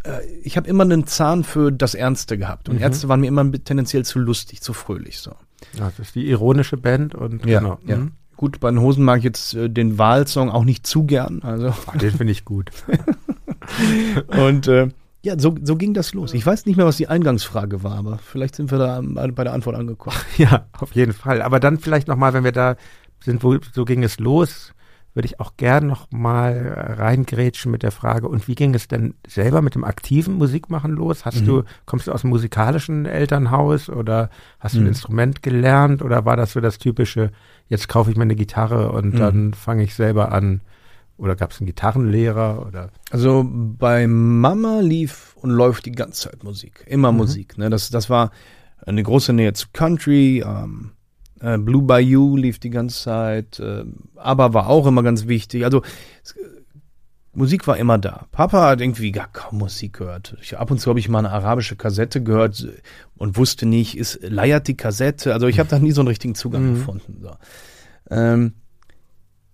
äh, ich habe immer einen Zahn für das Ernste gehabt. Und Mhm. Ärzte waren mir immer tendenziell zu lustig, zu fröhlich. So. Ja, das ist die ironische Band und Ja, genau. ja. Mhm. Gut, bei den Hosen mag ich jetzt äh, den Wahlsong auch nicht zu gern. Also Ach, den finde ich gut. Und äh, ja, so, so ging das los. Ich weiß nicht mehr, was die Eingangsfrage war, aber vielleicht sind wir da am- bei der Antwort angekommen. ja, auf jeden Fall. Aber dann vielleicht nochmal, wenn wir da sind, wo so ging es los, würde ich auch gern nochmal reingrätschen mit der Frage, und wie ging es denn selber mit dem aktiven Musikmachen los? Hast Mhm. du, kommst du aus einem musikalischen Elternhaus oder hast du ein Mhm. Instrument gelernt oder war das so das typische, jetzt kaufe ich mir eine Gitarre und Mhm. dann fange ich selber an Oder gab es einen Gitarrenlehrer? Oder? Also bei Mama lief und läuft die ganze Zeit Musik. Immer mhm. Musik. Ne? Das, das war eine große Nähe zu Country. Ähm, äh, Blue Bayou lief die ganze Zeit. Äh, aber war auch immer ganz wichtig. Also Musik war immer da. Papa hat irgendwie gar kaum Musik gehört. Ich, ab und zu habe ich mal eine arabische Kassette gehört und wusste nicht, ist leiert die Kassette. Also ich habe da nie so einen richtigen Zugang mhm. gefunden. So. Ähm,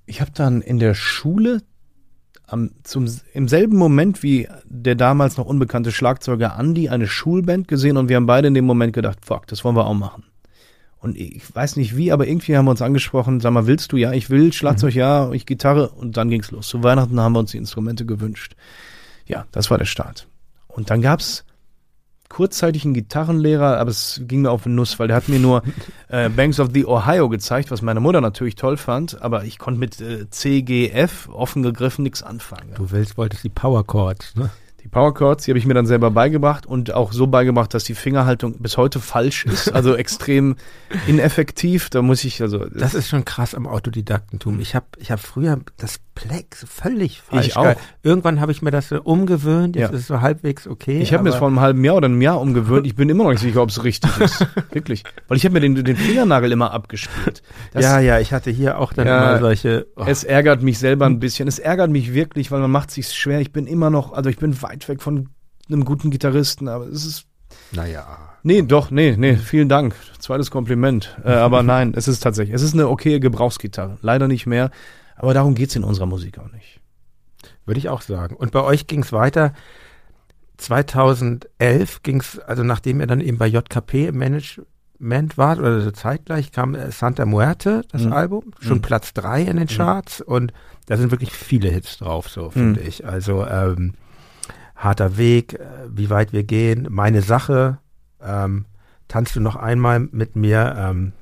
ich habe dann in der Schule am, zum, im selben Moment wie der damals noch unbekannte Schlagzeuger Andy eine Schulband gesehen und wir haben beide in dem Moment gedacht, fuck, das wollen wir auch machen. Und ich weiß nicht wie, aber irgendwie haben wir uns angesprochen, sag mal, willst du? Ja, ich will, Schlagzeug, mhm. ja, ich Gitarre und dann ging's los. Zu Weihnachten haben wir uns die Instrumente gewünscht. Ja, das war der Start. Und dann gab's kurzzeitig einen Gitarrenlehrer, aber es ging mir auf den Nuss, weil der hat mir nur äh, Banks of the Ohio gezeigt, was meine Mutter natürlich toll fand, aber ich konnte mit äh, C, G, F offen gegriffen nichts anfangen. Du willst, wolltest die Power Chords, ne? Die Power Chords, die habe ich mir dann selber beigebracht und auch so beigebracht, dass die Fingerhaltung bis heute falsch ist, also extrem ineffektiv. Da muss ich also. Das ist schon krass am Autodidaktentum. Ich habe ich hab früher das Plex völlig falsch. Ich auch. Irgendwann habe ich mir das so umgewöhnt. Jetzt ja. ist es so halbwegs okay. Ich habe mir das vor einem halben Jahr oder einem Jahr umgewöhnt. Ich bin immer noch nicht sicher, ob es richtig ist. Wirklich. Weil ich habe mir den, den Fingernagel immer abgespielt. Das, ja, ja, ich hatte hier auch dann ja, immer solche. Oh. Es ärgert mich selber ein bisschen. Es ärgert mich wirklich, weil man macht sich schwer. Ich bin immer noch, also ich bin weit weg von einem guten Gitarristen, aber es ist. Naja. Nee, doch, nee, nee, vielen Dank. Zweites Kompliment. Äh, aber nein, es ist tatsächlich, es ist eine okaye Gebrauchsgitarre. Leider nicht mehr. Aber darum geht's in unserer Musik auch nicht. Würde ich auch sagen. Und bei euch ging's weiter. 2011 ging's, also nachdem ihr dann eben bei JKP im Management wart, oder so zeitgleich, kam äh, Santa Muerte, das mhm. Album, schon mhm. Platz drei in den mhm. Charts. Mhm. Und da sind wirklich viele Hits drauf, so finde mhm. ich. Also ähm, Harter Weg, äh, Wie weit wir gehen, Meine Sache, ähm, Tanzt du noch einmal mit mir, ähm,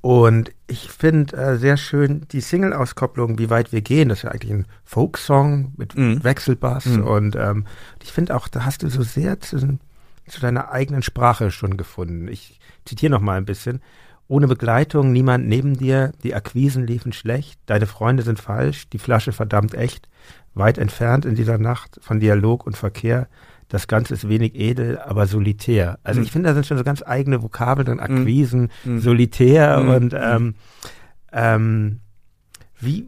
und ich finde äh, sehr schön die Single-Auskopplung, wie weit wir gehen. Das ist ja eigentlich ein Folksong mit mhm. Wechselbass. Mhm. Und ähm, ich finde auch, da hast du so sehr zu, zu, deiner eigenen Sprache schon gefunden. Ich zitiere noch mal ein bisschen. Ohne Begleitung, niemand neben dir, die Akquisen liefen schlecht, deine Freunde sind falsch, die Flasche verdammt echt, weit entfernt in dieser Nacht von Dialog und Verkehr, das Ganze ist wenig edel, aber solitär. Also mhm. ich finde, da sind schon so ganz eigene Vokabeln drin, mhm. Akquisen, mhm. solitär mhm. und ähm, ähm, wie,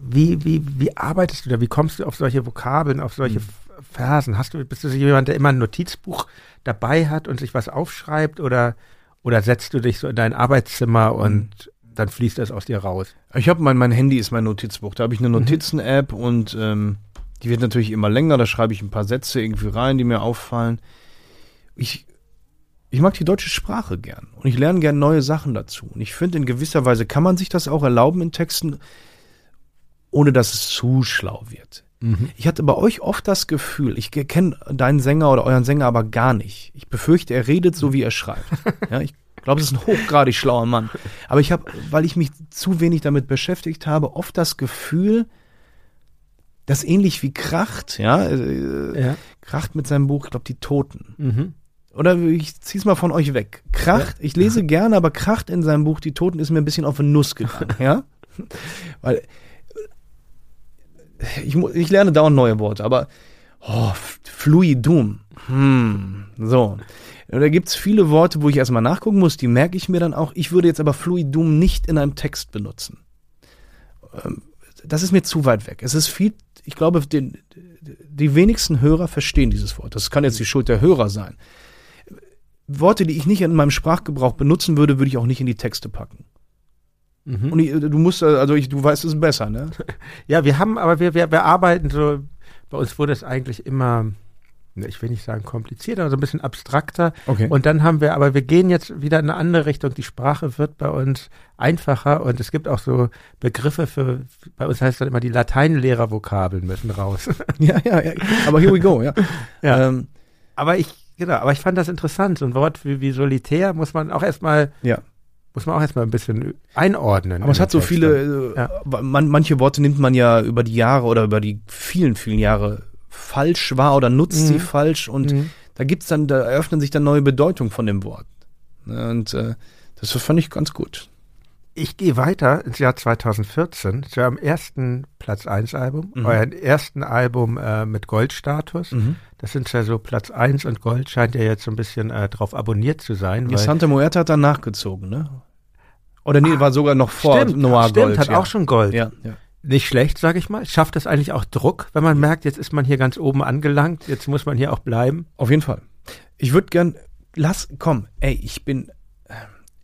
wie, wie, wie arbeitest du da? Wie kommst du auf solche Vokabeln, auf solche mhm. Versen? Hast du, bist du jemand, der immer ein Notizbuch dabei hat und sich was aufschreibt oder, oder setzt du dich so in dein Arbeitszimmer und mhm. dann fließt das aus dir raus? Ich habe mein, mein Handy ist mein Notizbuch. Da habe ich eine Notizen-App und ähm, die wird natürlich immer länger, da schreibe ich ein paar Sätze irgendwie rein, die mir auffallen. Ich, ich mag die deutsche Sprache gern und ich lerne gern neue Sachen dazu. Und ich finde, in gewisser Weise kann man sich das auch erlauben in Texten, ohne dass es zu schlau wird. Mhm. Ich hatte bei euch oft das Gefühl, ich kenne deinen Sänger oder euren Sänger aber gar nicht. Ich befürchte, er redet so, wie er schreibt. Ja, ich glaube, es ist ein hochgradig schlauer Mann. Aber ich habe, weil ich mich zu wenig damit beschäftigt habe, oft das Gefühl, das ähnlich wie Kracht, ja, äh, ja. Kracht mit seinem Buch, ich glaube, die Toten. Mhm. Oder ich zieh's mal von euch weg. Kracht, ja. ich lese gerne, aber Kracht in seinem Buch Die Toten ist mir ein bisschen auf den Nuss gegangen, ja? Weil ich, ich lerne dauernd neue Worte, aber oh, Fluidum. Hm, so. Da gibt's viele Worte, wo ich erstmal nachgucken muss, die merke ich mir dann auch. Ich würde jetzt aber Fluidum nicht in einem Text benutzen. Ähm, das ist mir zu weit weg. Es ist viel ich glaube, den, die wenigsten Hörer verstehen dieses Wort. Das kann jetzt die Schuld der Hörer sein. Worte, die ich nicht in meinem Sprachgebrauch benutzen würde, würde ich auch nicht in die Texte packen. Mhm. Und ich, du musst, also ich, du weißt es besser, ne? Ja, wir haben, aber wir, wir, wir arbeiten so, bei uns wurde es eigentlich immer ich will nicht sagen komplizierter, aber so ein bisschen abstrakter. Okay. Und dann haben wir, aber wir gehen jetzt wieder in eine andere Richtung. Die Sprache wird bei uns einfacher und es gibt auch so Begriffe für, bei uns heißt das immer, die Lateinlehrervokabeln müssen raus. ja, ja, ja, aber here we go, ja. ja. Ähm, aber ich, genau, aber ich fand das interessant. So ein Wort wie, wie solitär muss man auch erstmal, ja. muss man auch erstmal ein bisschen einordnen. Aber es hat so Text. viele, ja. Äh, man, manche Worte nimmt man ja über die Jahre oder über die vielen, vielen Jahre falsch war oder nutzt mhm. sie falsch und mhm. da gibt's dann, da eröffnen sich dann neue Bedeutungen von dem Wort. Und äh, das fand ich ganz gut. Ich gehe weiter ins Jahr 2014 zu eurem ersten Platz 1 Album, Mhm. euren ersten Album äh, mit Goldstatus. Mhm. Das sind ja so Platz 1 und Gold scheint ja jetzt so ein bisschen äh, drauf abonniert zu sein. Weil- Santa Muerta hat dann nachgezogen, ne? Oder nee, war sogar noch vor stimmt, Noir stimmt, Gold. hat ja. auch schon Gold. Ja, ja. Nicht schlecht, sage ich mal. Schafft das eigentlich auch Druck, wenn man merkt, jetzt ist man hier ganz oben angelangt, jetzt muss man hier auch bleiben? Auf jeden Fall. Ich würde gern, lass, komm, ey, ich bin äh,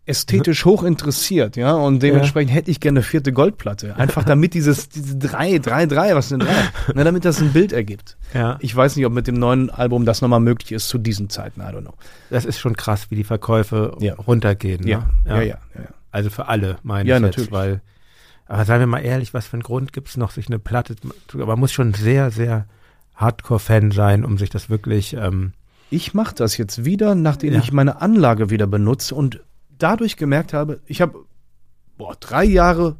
ästhetisch hoch interessiert, ja, und dementsprechend hätte ich gerne eine vierte Goldplatte. Einfach damit dieses, diese drei, drei, drei, was sind drei? Na, damit das ein Bild ergibt. Ja. Ich weiß nicht, ob mit dem neuen Album das nochmal möglich ist zu diesen Zeiten, I don't know. Das ist schon krass, wie die Verkäufe Ja. runtergehen. Ne? Ja, ja, ja, ja. ja. Also für alle, meine Ja, ich natürlich. jetzt, weil, aber seien wir mal ehrlich, was für einen Grund gibt es noch, sich eine Platte, zu- aber man muss schon sehr, sehr Hardcore-Fan sein, um sich das wirklich, ähm, Ich mache das jetzt wieder, nachdem Ja. ich meine Anlage wieder benutze und dadurch gemerkt habe, ich habe boah, drei Jahre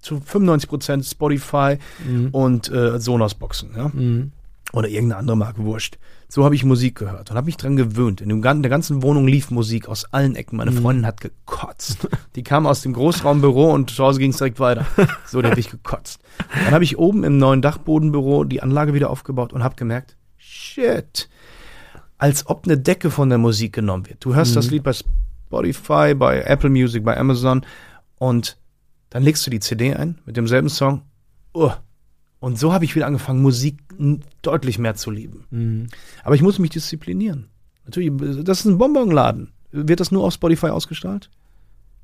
zu 95 Prozent Spotify und äh, Sonos-Boxen, ja? mhm. Oder irgendeine andere Marke, wurscht. So habe ich Musik gehört und habe mich dran gewöhnt. In dem, gan- der ganzen Wohnung lief Musik aus allen Ecken. Meine Freundin hat gekotzt. Die kam aus dem Großraumbüro und zu Hause ging es direkt weiter. So, der habe ich gekotzt. Dann habe ich oben im neuen Dachbodenbüro die Anlage wieder aufgebaut und habe gemerkt, shit, als ob eine Decke von der Musik genommen wird. Du hörst das Lied bei Spotify, bei Apple Music, bei Amazon und dann legst du die CD ein mit demselben Song. Oh. Und so habe ich wieder angefangen, Musik deutlich mehr zu lieben. Mhm. Aber ich muss mich disziplinieren. Natürlich, das ist ein Bonbonladen. Wird das nur auf Spotify ausgestrahlt?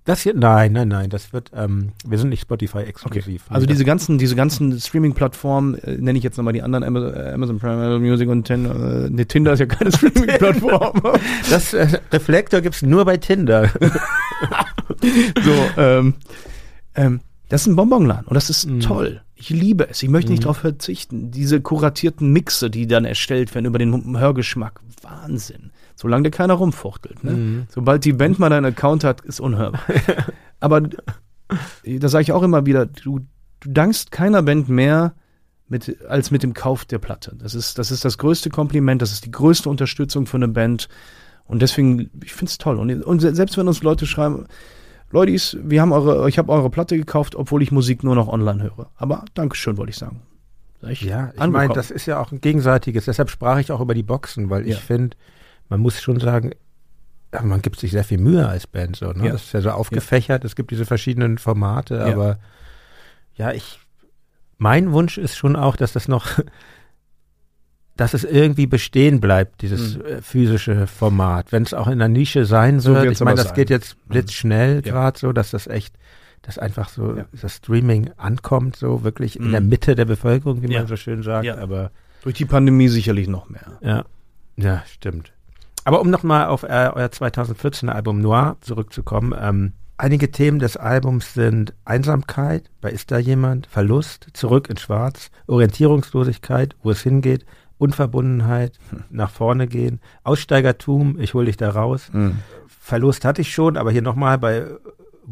Das hier, nein, nein, nein, das wird, ähm, wir sind nicht Spotify-exklusiv. Also Nee, diese ganzen, diese ganzen Streaming-Plattformen, äh, nenne ich jetzt nochmal die anderen, Amazon, äh, Amazon Prime Music und Tinder. Äh, nee, Tinder ist ja keine Streaming-Plattform. das, das äh, Reflektor gibt's nur bei Tinder. so, ähm, ähm, das ist ein Bonbonladen und das ist Mhm. toll. Ich liebe es. Ich möchte nicht darauf verzichten. Diese kuratierten Mixe, die dann erstellt werden über den Hörgeschmack. Wahnsinn. Solange dir keiner rumfuchtelt. Ne? Mhm. Sobald die Band mal deinen Account hat, ist unhörbar. Aber das sage ich auch immer wieder, du, du dankst keiner Band mehr mit, als mit dem Kauf der Platte. Das ist, das ist das größte Kompliment, das ist die größte Unterstützung für eine Band. Und deswegen, ich finde es toll. Und, und se- selbst wenn uns Leute schreiben, Leutis, wir haben eure, ich habe eure Platte gekauft, obwohl ich Musik nur noch online höre. Aber Dankeschön, wollte ich sagen. Sag ich Ja, ich meine, das ist ja auch ein gegenseitiges. Deshalb sprach ich auch über die Boxen, weil Ja. ich finde, man muss schon sagen, ja, man gibt sich sehr viel Mühe als Band. So, ne? Ja. Das ist ja so aufgefächert. Es gibt diese verschiedenen Formate, Ja. aber ja, ich, mein Wunsch ist schon auch, dass das noch, dass es irgendwie bestehen bleibt, dieses Mhm. äh, physische Format. Wenn es auch in der Nische sein So wird. wird's ich meine, das sein. geht jetzt blitzschnell Ja. gerade so, dass das echt, dass einfach so Ja. das Streaming ankommt, so wirklich in Mhm. der Mitte der Bevölkerung, wie Ja. man so schön sagt. Ja. Aber Durch die Pandemie sicherlich noch mehr. ja, ja, stimmt. Aber um nochmal auf äh, euer 2014er Album Noir zurückzukommen, ähm, einige Themen des Albums sind Einsamkeit, bei Ist da jemand, Verlust, Zurück in Schwarz, Orientierungslosigkeit, wo es hingeht, Unverbundenheit, nach vorne gehen, Aussteigertum, ich hol dich da raus, Verlust hatte ich schon, aber hier nochmal bei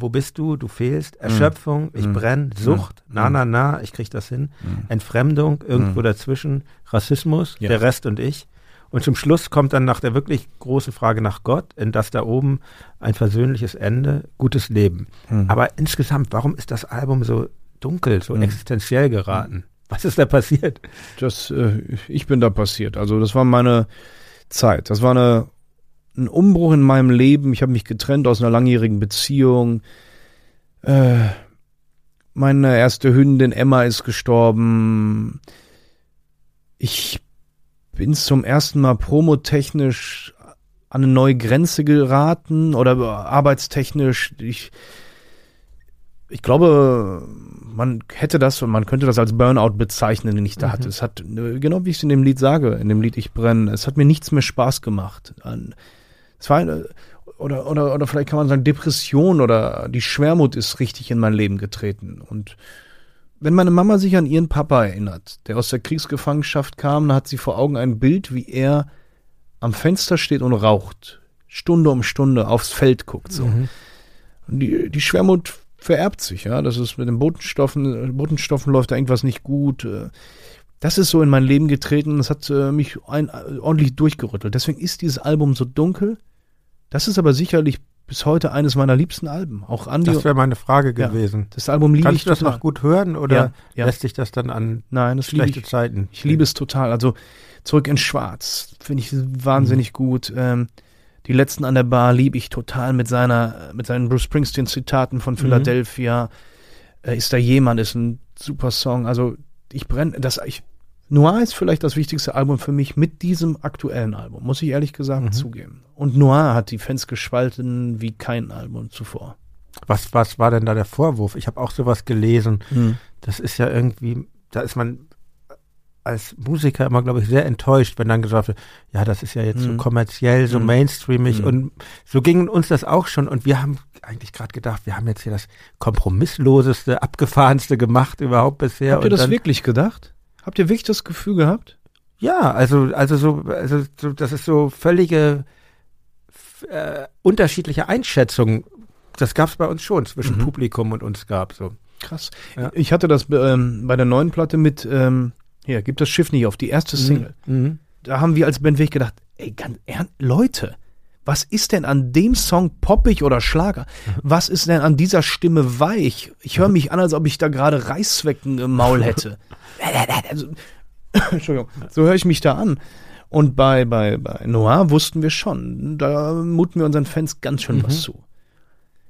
Wo bist du? Du fehlst. Erschöpfung, ich Mhm. brenn, Sucht, na, na, na, ich krieg das hin. Entfremdung, irgendwo dazwischen, Rassismus, Ja. der Rest und ich. Und zum Schluss kommt dann nach der wirklich großen Frage nach Gott, in das da oben ein versöhnliches Ende, gutes Leben. Mhm. Aber insgesamt, warum ist das Album so dunkel, so Mhm. existenziell geraten? Was ist da passiert? Das, äh, ich bin da passiert. Also das war meine Zeit. Das war eine, ein Umbruch in meinem Leben. Ich habe mich getrennt aus einer langjährigen Beziehung. Äh, meine erste Hündin Emma ist gestorben. Ich bin zum ersten Mal promotechnisch an eine neue Grenze geraten oder arbeitstechnisch. Ich, ich glaube, man hätte das und man könnte das als Burnout bezeichnen, den ich da Mhm. hatte. Es hat, genau wie ich es in dem Lied sage, in dem Lied Ich brenne, es hat mir nichts mehr Spaß gemacht. An- Es war eine, oder, oder, oder vielleicht kann man sagen, Depression oder die Schwermut ist richtig in mein Leben getreten. Und wenn meine Mama sich an ihren Papa erinnert, der aus der Kriegsgefangenschaft kam, dann hat sie vor Augen ein Bild, wie er am Fenster steht und raucht. Stunde um Stunde aufs Feld guckt, so. Mhm. Die, die Schwermut vererbt sich, ja. Das ist mit den Botenstoffen, Botenstoffen läuft da irgendwas nicht gut. äh. Das ist so in mein Leben getreten. Das hat äh, mich ein, ordentlich durchgerüttelt. Deswegen ist dieses Album so dunkel. Das ist aber sicherlich bis heute eines meiner liebsten Alben. Auch Andy. Das wäre meine Frage Ja. gewesen. das Album liebe Kannst ich du das noch gut hören oder Ja, ja. lässt sich das dann an Nein, das schlechte ich. Zeiten? Ich liebe es total. Also zurück in Schwarz finde ich wahnsinnig gut. Ähm, die letzten an der Bar liebe ich total mit seiner, mit seinen Bruce Springsteen Zitaten von Philadelphia. Äh, ist da jemand ist ein super Song. Also ich brenne, das ich Noir ist vielleicht das wichtigste Album für mich mit diesem aktuellen Album, muss ich ehrlich gesagt Mhm. zugeben. Und Noir hat die Fans gespalten wie kein Album zuvor. Was, was war denn da der Vorwurf? Ich habe auch sowas gelesen. Das ist ja irgendwie, da ist man als Musiker immer, glaube ich, sehr enttäuscht, wenn dann gesagt wird, ja, das ist ja jetzt so Mhm. kommerziell, so Mhm. mainstreamig Mhm. und so ging uns das auch schon und wir haben eigentlich gerade gedacht, wir haben jetzt hier das kompromissloseste, abgefahrenste gemacht überhaupt bisher. Habt ihr das dann, wirklich gedacht? Habt ihr wirklich das Gefühl gehabt? Ja, also, also so, also so, das ist so völlige äh, unterschiedliche Einschätzungen. Das gab es bei uns schon zwischen Mhm. Publikum und uns gab so. Krass. Ja. Ich hatte das ähm, bei der neuen Platte mit, ähm, hier, gibt das Schiff nicht auf, die erste Single. Mhm. Da haben wir als Band wirklich gedacht, ey, ganz ernst, Leute, was ist denn an dem Song poppig oder Schlager? Was ist denn an dieser Stimme weich? Ich höre mich an, als ob ich da gerade Reißzwecken im Maul hätte. Also, Entschuldigung, so höre ich mich da an. Und bei, bei, bei Noir wussten wir schon, da muten wir unseren Fans ganz schön was zu.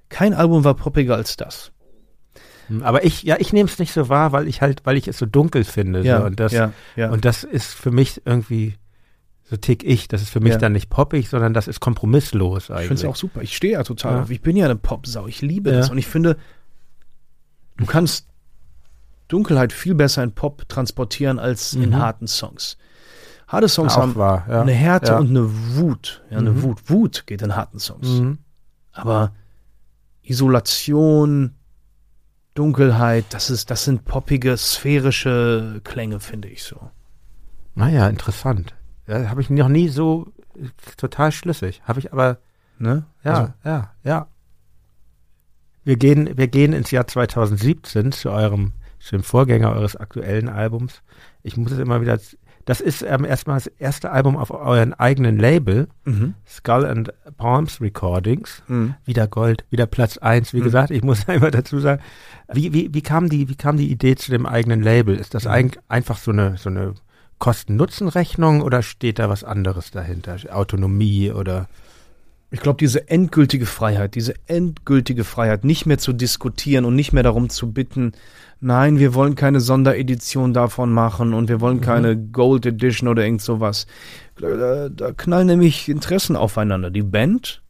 Kein Album war poppiger als das. Hm, Aber ich, ja, ich nehme es nicht so wahr, weil ich halt, weil ich es so dunkel finde. so. Und das, ja, ja. und das ist für mich irgendwie, so tick ich, das ist für mich Ja. dann nicht poppig, sondern das ist kompromisslos Ich finde eigentlich. es auch super. Ich stehe ja total Ja. auf. Ich bin ja eine Popsau. Ich liebe Ja. das. Und ich finde, du kannst Dunkelheit viel besser in Pop transportieren als in Mhm. harten Songs. Harte Songs auch haben wahr, ja. eine Härte ja. und eine Wut. Ja, eine Mhm. Wut. Wut geht in harten Songs. Mhm. Aber Isolation, Dunkelheit, das ist, das sind poppige, sphärische Klänge, finde ich so. Naja, interessant. Ja, habe ich noch nie so äh, total schlüssig. Habe ich aber, Ne? ja, Also, ja, ja. Wir gehen, wir gehen ins Jahr 2017 zu eurem, zu dem Vorgänger eures aktuellen Albums. Ich muss es immer wieder, das ist ähm, erstmal das erste Album auf euren eigenen Label, mhm. Skull and Palms Recordings. Mhm. Wieder Gold, wieder Platz eins. Wie Mhm. gesagt, ich muss einmal dazu sagen, wie, wie, wie, kam die, wie kam die Idee zu dem eigenen Label? Ist das Mhm. ein, einfach so eine, so eine Kosten-Nutzen-Rechnung oder steht da was anderes dahinter? Autonomie oder? Ich glaube, diese endgültige Freiheit, diese endgültige Freiheit, nicht mehr zu diskutieren und nicht mehr darum zu bitten, nein, wir wollen keine Sonderedition davon machen und wir wollen keine Gold Edition oder irgend sowas. Da, da knallen nämlich Interessen aufeinander. Die Band,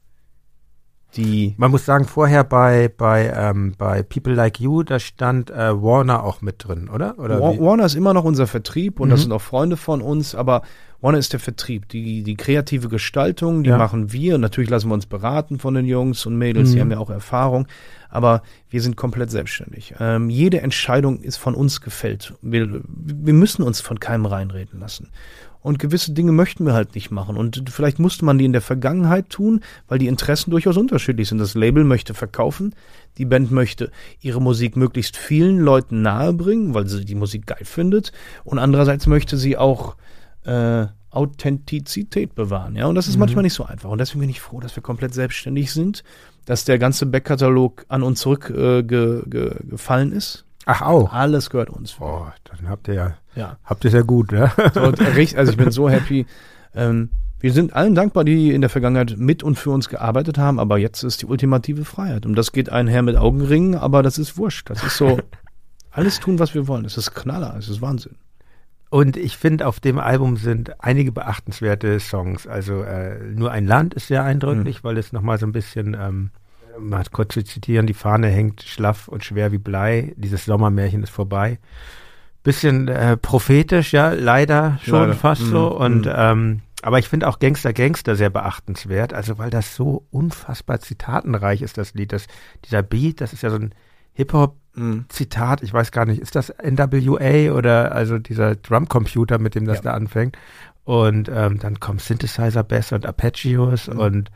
die Man muss sagen, vorher bei, bei, ähm, bei People Like You, da stand äh, Warner auch mit drin, oder? oder Wa- wie? Warner ist immer noch unser Vertrieb und Mhm. das sind auch Freunde von uns, aber Warner ist der Vertrieb. Die, die kreative Gestaltung, die Ja. machen wir. Natürlich lassen wir uns beraten von den Jungs und Mädels, die Mhm. haben ja auch Erfahrung, aber wir sind komplett selbstständig. Ähm, jede Entscheidung ist von uns gefällt. Wir, wir müssen uns von keinem reinreden lassen. Und gewisse Dinge möchten wir halt nicht machen. Und vielleicht musste man die in der Vergangenheit tun, weil die Interessen durchaus unterschiedlich sind. Das Label möchte verkaufen, die Band möchte ihre Musik möglichst vielen Leuten nahebringen, weil sie die Musik geil findet. Und andererseits möchte sie auch äh, Authentizität bewahren. Ja, und das ist Mhm. manchmal nicht so einfach. Und deswegen bin ich froh, dass wir komplett selbstständig sind, dass der ganze Backkatalog an uns zurückgefallen äh, ge, ge, ist. Ach, auch. Alles gehört uns. Oh, dann habt ihr ja, Ja. habt ihr ja gut, ne? So, also ich bin so happy. Ähm, wir sind allen dankbar, die in der Vergangenheit mit und für uns gearbeitet haben, aber jetzt ist die ultimative Freiheit. Und das geht einher mit Augenringen, aber das ist wurscht. Das ist so, alles tun, was wir wollen. Das ist Knaller, es ist Wahnsinn. Und ich finde, auf dem Album sind einige beachtenswerte Songs. Also äh, nur ein Land ist sehr eindrücklich, weil es nochmal so ein bisschen, ähm, mal kurz zu zitieren, die Fahne hängt schlaff und schwer wie Blei. Dieses Sommermärchen ist vorbei. Bisschen äh, prophetisch, ja, leider schon Leider. fast Mhm, so. Und mhm. ähm, aber ich finde auch Gangster Gangster sehr beachtenswert, also weil das so unfassbar zitatenreich ist, das Lied. Das, dieser Beat, das ist ja so ein Hip-Hop Mhm. Zitat, ich weiß gar nicht, ist das NWA oder also dieser Drumcomputer, mit dem das Ja. da anfängt? Und ähm, dann kommen Synthesizer Bass und Arpeggios Mhm. und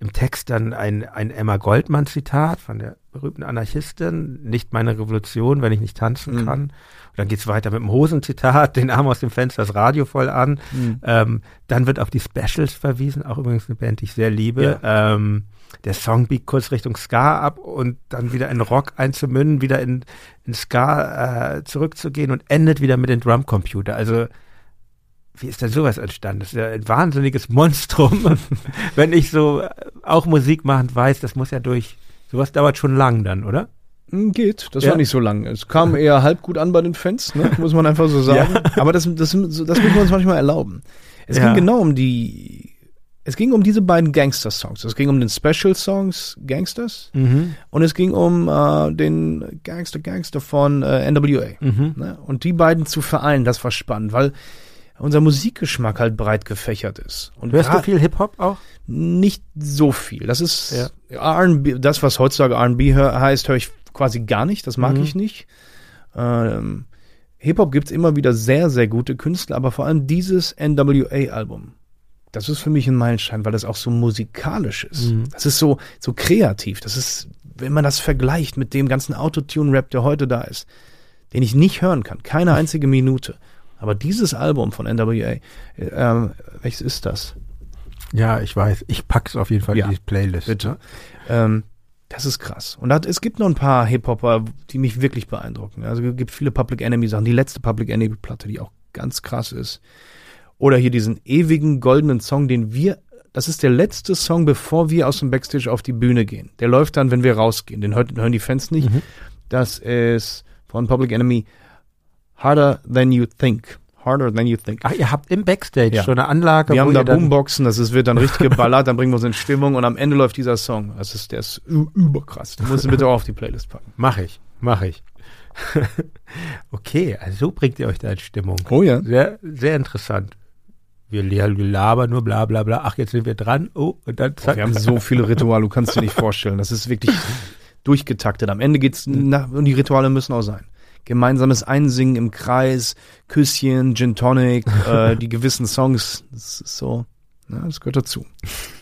im Text dann ein, ein Emma Goldman Zitat von der berühmten Anarchistin, nicht meine Revolution, wenn ich nicht tanzen Mhm. kann. Und dann geht's weiter mit dem Hosenzitat, den Arm aus dem Fenster, das Radio voll an. Mhm. Ähm, dann wird auf die Specials verwiesen, auch übrigens eine Band, die ich sehr liebe. Ähm, der Song biegt kurz Richtung Ska ab und dann wieder in Rock einzumünden, wieder in, in Ska äh, zurückzugehen und endet wieder mit dem Drumcomputer. Also wie ist denn sowas entstanden? Das ist ja ein wahnsinniges Monstrum. Wenn ich so äh, auch Musik machen weiß, das muss ja durch, sowas dauert schon lang dann, oder? Hm, Geht, das Ja. war nicht so lang. Es kam eher halb gut an bei den Fans, ne? muss man einfach so sagen. Aber das, das, das müssen wir uns manchmal erlauben. Es Ja. ging genau um die, es ging um diese beiden Gangster-Songs. Es ging um den Special-Songs Gangsters Mhm. und es ging um äh, den Gangster Gangster von äh, NWA. Mhm. Ne? Und die beiden zu vereinen, das war spannend, weil unser Musikgeschmack halt breit gefächert ist. Und Hörst du viel Hip-Hop auch? nicht so viel. Das ist R&B, das was heutzutage R&B heißt, höre ich quasi gar nicht. Das mag Mhm. ich nicht. Ähm, Hip-Hop gibt's immer wieder sehr, sehr gute Künstler, aber vor allem dieses NWA-Album. Das ist für mich ein Meilenstein, weil das auch so musikalisch ist. Mhm. Das ist so, so kreativ. Das ist, wenn man das vergleicht mit dem ganzen Autotune-Rap, der heute da ist, den ich nicht hören kann. Keine einzige Minute. Aber dieses Album von NWA, äh, welches ist das? Ja, ich weiß. Ich pack's auf jeden Fall Ja, in die Playlist. bitte. Ähm, das ist krass. Und hat, es gibt noch ein paar Hip-Hopper, die mich wirklich beeindrucken. Also es gibt viele Public Enemy-Sachen. Die letzte Public Enemy-Platte, die auch ganz krass ist. Oder hier diesen ewigen goldenen Song, den wir, das ist der letzte Song, bevor wir aus dem Backstage auf die Bühne gehen. Der läuft dann, wenn wir rausgehen. Den hören die Fans nicht. Mhm. Das ist von Public Enemy Harder Than You Think. Harder Than You Think. Ach, ihr habt im Backstage Ja. schon eine Anlage, Wir wo haben da Boomboxen, das ist, wird dann richtig geballert, dann bringen wir uns in Stimmung und am Ende läuft dieser Song. Das ist, der ist überkrass. Den musst du bitte auch auf die Playlist packen. Mach ich, mach ich. okay, also so bringt ihr euch da in Stimmung. Oh ja. Sehr, sehr interessant. Wir, labern nur bla bla bla. Ach, jetzt sind wir dran. Oh, und dann zack. Wir haben so viele Rituale, du kannst dir nicht vorstellen. Das ist wirklich durchgetaktet. Am Ende geht's nach, und die Rituale müssen auch sein. Gemeinsames Einsingen im Kreis, Küsschen, Gin Tonic, äh, die gewissen Songs. Das ist so, na, das gehört dazu.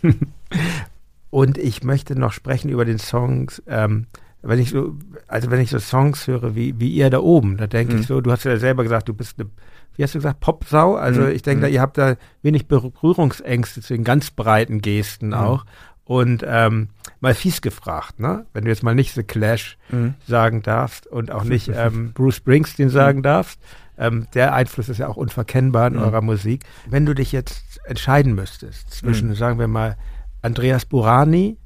Und ich möchte noch sprechen über den Songs, ähm, wenn ich so, also wenn ich so Songs höre wie, wie ihr da oben, da denke Mhm. ich so, du hast ja selber gesagt, du bist eine, wie hast du gesagt, Popsau? Also Mhm. ich denke, da, Mhm. ihr habt da wenig Berührungsängste zu den ganz breiten Gesten Mhm. auch. Und ähm, mal fies gefragt, ne? Wenn du jetzt mal nicht The Clash sagen darfst und auch nicht ähm, Bruce Springsteen sagen darfst, ähm, der Einfluss ist ja auch unverkennbar in Mhm. eurer Musik. Wenn du dich jetzt entscheiden müsstest zwischen, Mhm. sagen wir mal, Andreas Burani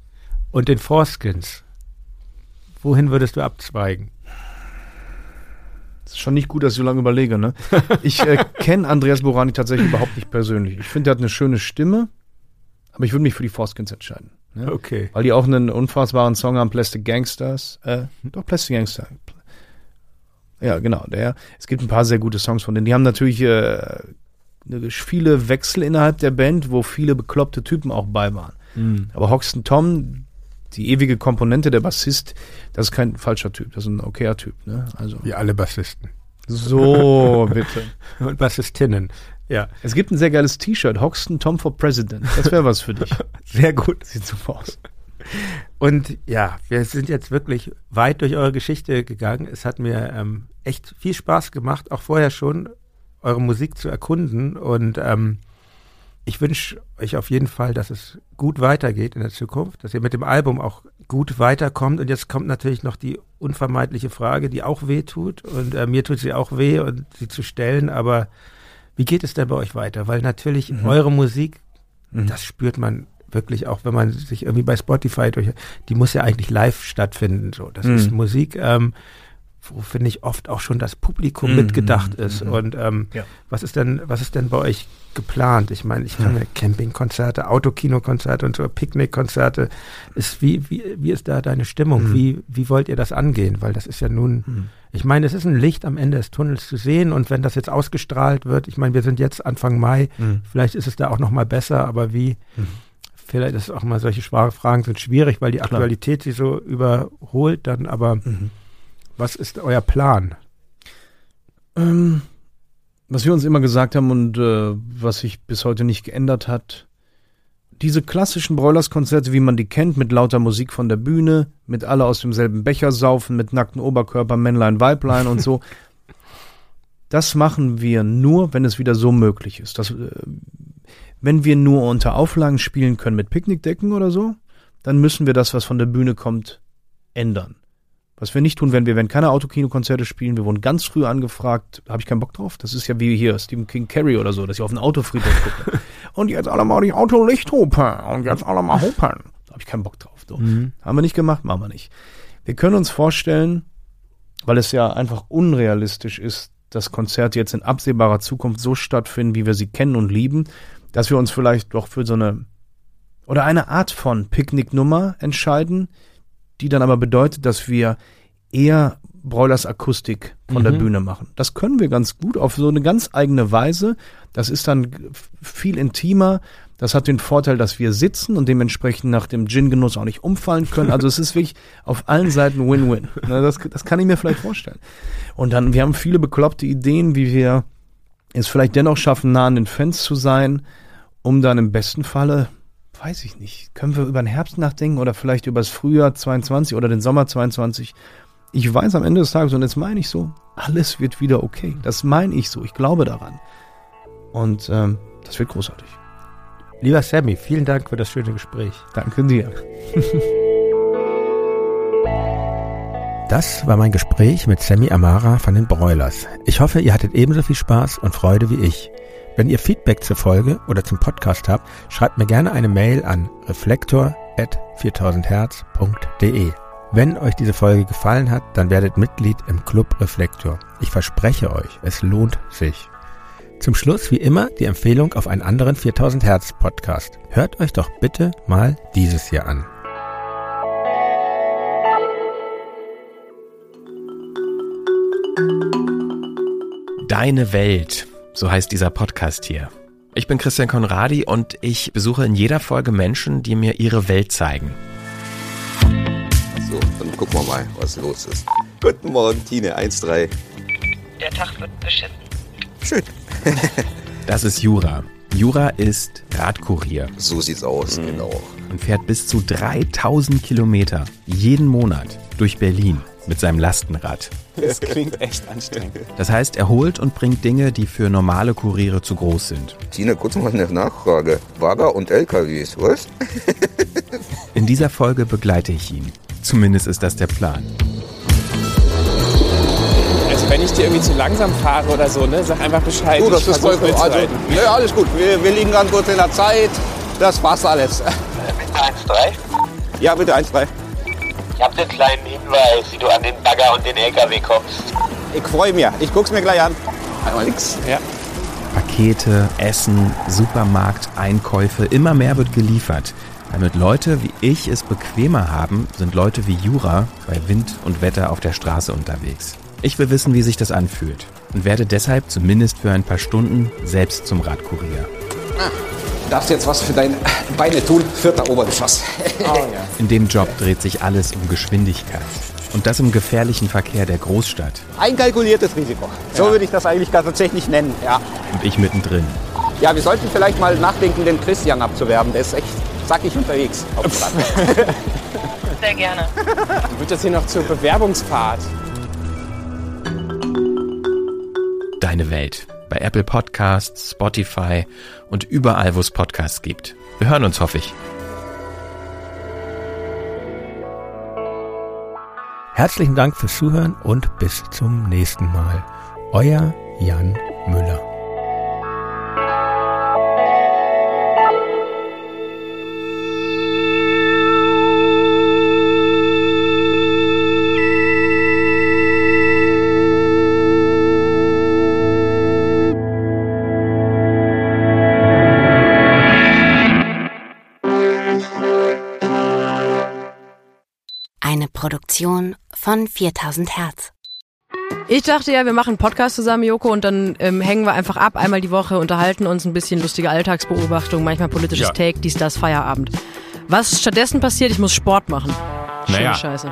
und den Forskins, wohin würdest du abzweigen? Das ist schon nicht gut, dass ich so lange überlege, ne? Ich äh, kenne Andreas Borani tatsächlich überhaupt nicht persönlich. Ich finde, der hat eine schöne Stimme, aber ich würde mich für die Forskins entscheiden. Ne? Okay. Weil die auch einen unfassbaren Song haben, Plastic Gangsters. Äh, doch, Plastic Gangster. Ja, genau. Der, es gibt ein paar sehr gute Songs von denen. Die haben natürlich äh, eine- viele Wechsel innerhalb der Band, wo viele bekloppte Typen auch bei waren. Aber Hoxton Tom, die ewige Komponente, der Bassist, das ist kein falscher Typ. Das ist ein okayer Typ. Ne? Also Wie alle Bassisten. so, bitte. Und Bassistinnen. Ja, Es gibt ein sehr geiles T-Shirt, Hoxton Tom for President. Das wäre was für dich. sehr gut. Sieht super aus. Und ja, wir sind jetzt wirklich weit durch eure Geschichte gegangen. Es hat mir ähm, echt viel Spaß gemacht, auch vorher schon, eure Musik zu erkunden. Und ähm, ich wünsche euch auf jeden Fall, dass es gut weitergeht in der Zukunft, dass ihr mit dem Album auch gut weiterkommt. Und jetzt kommt natürlich noch die unvermeidliche Frage, die auch weh tut. Und äh, mir tut sie auch weh, und sie zu stellen. Aber wie geht es denn bei euch weiter? Weil natürlich Mhm. eure Musik, Mhm. das spürt man wirklich auch, wenn man sich irgendwie bei Spotify durch, die muss ja eigentlich live stattfinden. So, das Mhm. ist Musik, ähm, wo finde ich oft auch schon das Publikum Mhm. mitgedacht ist. Mhm. Und ähm, Ja. was ist denn, was ist denn bei euch geplant? Ich meine, ich kann mir Campingkonzerte, Autokinokonzerte und so Picknickkonzerte. Ist wie, wie, wie ist da deine Stimmung? Mhm. Wie, wie wollt ihr das angehen? Weil das ist ja nun, Mhm. ich meine, es ist ein Licht am Ende des Tunnels zu sehen und wenn das jetzt ausgestrahlt wird, ich meine, wir sind jetzt Anfang Mai, Mhm. vielleicht ist es da auch noch mal besser, aber wie, Mhm. vielleicht ist auch mal solche schwere Fragen sind schwierig, weil die Klar. Aktualität sie so überholt dann, aber Mhm. was ist euer Plan? Ähm, was wir uns immer gesagt haben und äh, was sich bis heute nicht geändert hat, diese klassischen Broilers-Konzerte, wie man die kennt, mit lauter Musik von der Bühne, mit alle aus demselben Becher saufen, mit nackten Oberkörper, Männlein, Weiblein und so. Das machen wir nur, wenn es wieder so möglich ist. Das, äh, wenn wir nur unter Auflagen spielen können mit Picknickdecken oder so, dann müssen wir das, was von der Bühne kommt, ändern. Was wir nicht tun, wenn wir werden keine Autokinokonzerte spielen, wir wurden ganz früh angefragt, habe ich keinen Bock drauf. Das ist ja wie hier Stephen King Carey oder so, dass ich auf einen Autofriedhof gucke. und jetzt alle mal die Autolicht hupen und jetzt alle mal hupen. Da habe ich keinen Bock drauf. So. Mhm. Haben wir nicht gemacht, machen wir nicht. Wir können uns vorstellen, weil es ja einfach unrealistisch ist, dass Konzerte jetzt in absehbarer Zukunft so stattfinden, wie wir sie kennen und lieben, dass wir uns vielleicht doch für so eine oder eine Art von Picknicknummer entscheiden, die dann aber bedeutet, dass wir eher Broilers Akustik von mhm. der Bühne machen. Das können wir ganz gut auf so eine ganz eigene Weise. Das ist dann viel intimer. Das hat den Vorteil, dass wir sitzen und dementsprechend nach dem Gin-Genuss auch nicht umfallen können. Also es ist wirklich auf allen Seiten Win-Win. Das, das kann ich mir vielleicht vorstellen. Und dann, wir haben viele bekloppte Ideen, wie wir es vielleicht dennoch schaffen, nah an den Fans zu sein, um dann im besten Falle weiß ich nicht. Können wir über den Herbst nachdenken oder vielleicht über das Frühjahr 22 oder den Sommer 22? Ich weiß am Ende des Tages, und jetzt meine ich so, alles wird wieder okay. Das meine ich so. Ich glaube daran. Und ähm, das wird großartig. Lieber Sammy, vielen Dank für das schöne Gespräch. Danke dir. Das war mein Gespräch mit Sammy Amara von den Broilers. Ich hoffe, ihr hattet ebenso viel Spaß und Freude wie ich. Wenn ihr Feedback zur Folge oder zum Podcast habt, schreibt mir gerne eine Mail an reflektor.4000herz.de. Wenn euch diese Folge gefallen hat, dann werdet Mitglied im Club Reflektor. Ich verspreche euch, es lohnt sich. Zum Schluss wie immer die Empfehlung auf einen anderen 4000 Hertz Podcast. Hört euch doch bitte mal dieses hier an. Deine Welt so heißt dieser Podcast hier. Ich bin Christian Konradi und ich besuche in jeder Folge Menschen, die mir ihre Welt zeigen. So, dann gucken wir mal, was los ist. Guten Morgen, Tine, 1-3. Der Tag wird beschissen. Schön. das ist Jura. Jura ist Radkurier. So sieht's aus, mhm. genau. Und fährt bis zu 3000 Kilometer jeden Monat durch Berlin mit seinem Lastenrad. Das klingt echt anstrengend. Das heißt, er holt und bringt Dinge, die für normale Kuriere zu groß sind. Tina, kurz mal eine Nachfrage. Bagger und LKWs, was? In dieser Folge begleite ich ihn. Zumindest ist das der Plan. Also wenn ich dir irgendwie zu langsam fahre oder so, ne, sag einfach Bescheid. Du, das ist vollkommen. Also, ne, alles gut. Wir, wir liegen ganz kurz in der Zeit. Das passt alles. Bitte 1-3. Ja, bitte 1-3. Ich habe einen kleinen Hinweis, wie du an den Bagger und den LKW kommst. Ich freue mich. Ich guck's mir gleich an. Einmal nix. Ja. Pakete, Essen, Supermarkt, Einkäufe, immer mehr wird geliefert. Damit Leute wie ich es bequemer haben, sind Leute wie Jura bei Wind und Wetter auf der Straße unterwegs. Ich will wissen, wie sich das anfühlt und werde deshalb zumindest für ein paar Stunden selbst zum Radkurier. Ah darfst jetzt was für deine Beine tun, vierter Obergeschoss. Oh, ja. In dem Job dreht sich alles um Geschwindigkeit. Und das im gefährlichen Verkehr der Großstadt. Einkalkuliertes Risiko. So ja. würde ich das eigentlich tatsächlich nennen, ja. Und ich mittendrin. Ja, wir sollten vielleicht mal nachdenken, den Christian abzuwerben. Der ist echt zackig unterwegs. Sehr gerne. Dann wird das hier noch zur Bewerbungsfahrt. Deine Welt bei Apple Podcasts, Spotify und überall, wo es Podcasts gibt. Wir hören uns, hoffe ich. Herzlichen Dank fürs Zuhören und bis zum nächsten Mal. Euer Jan Müller. Produktion von 4000 Hertz. Ich dachte ja, wir machen einen Podcast zusammen, Joko, und dann ähm, hängen wir einfach ab, einmal die Woche, unterhalten uns ein bisschen lustige Alltagsbeobachtung, manchmal politisches ja. Take, dies, das, Feierabend. Was stattdessen passiert, ich muss Sport machen. Naja, Scheiße.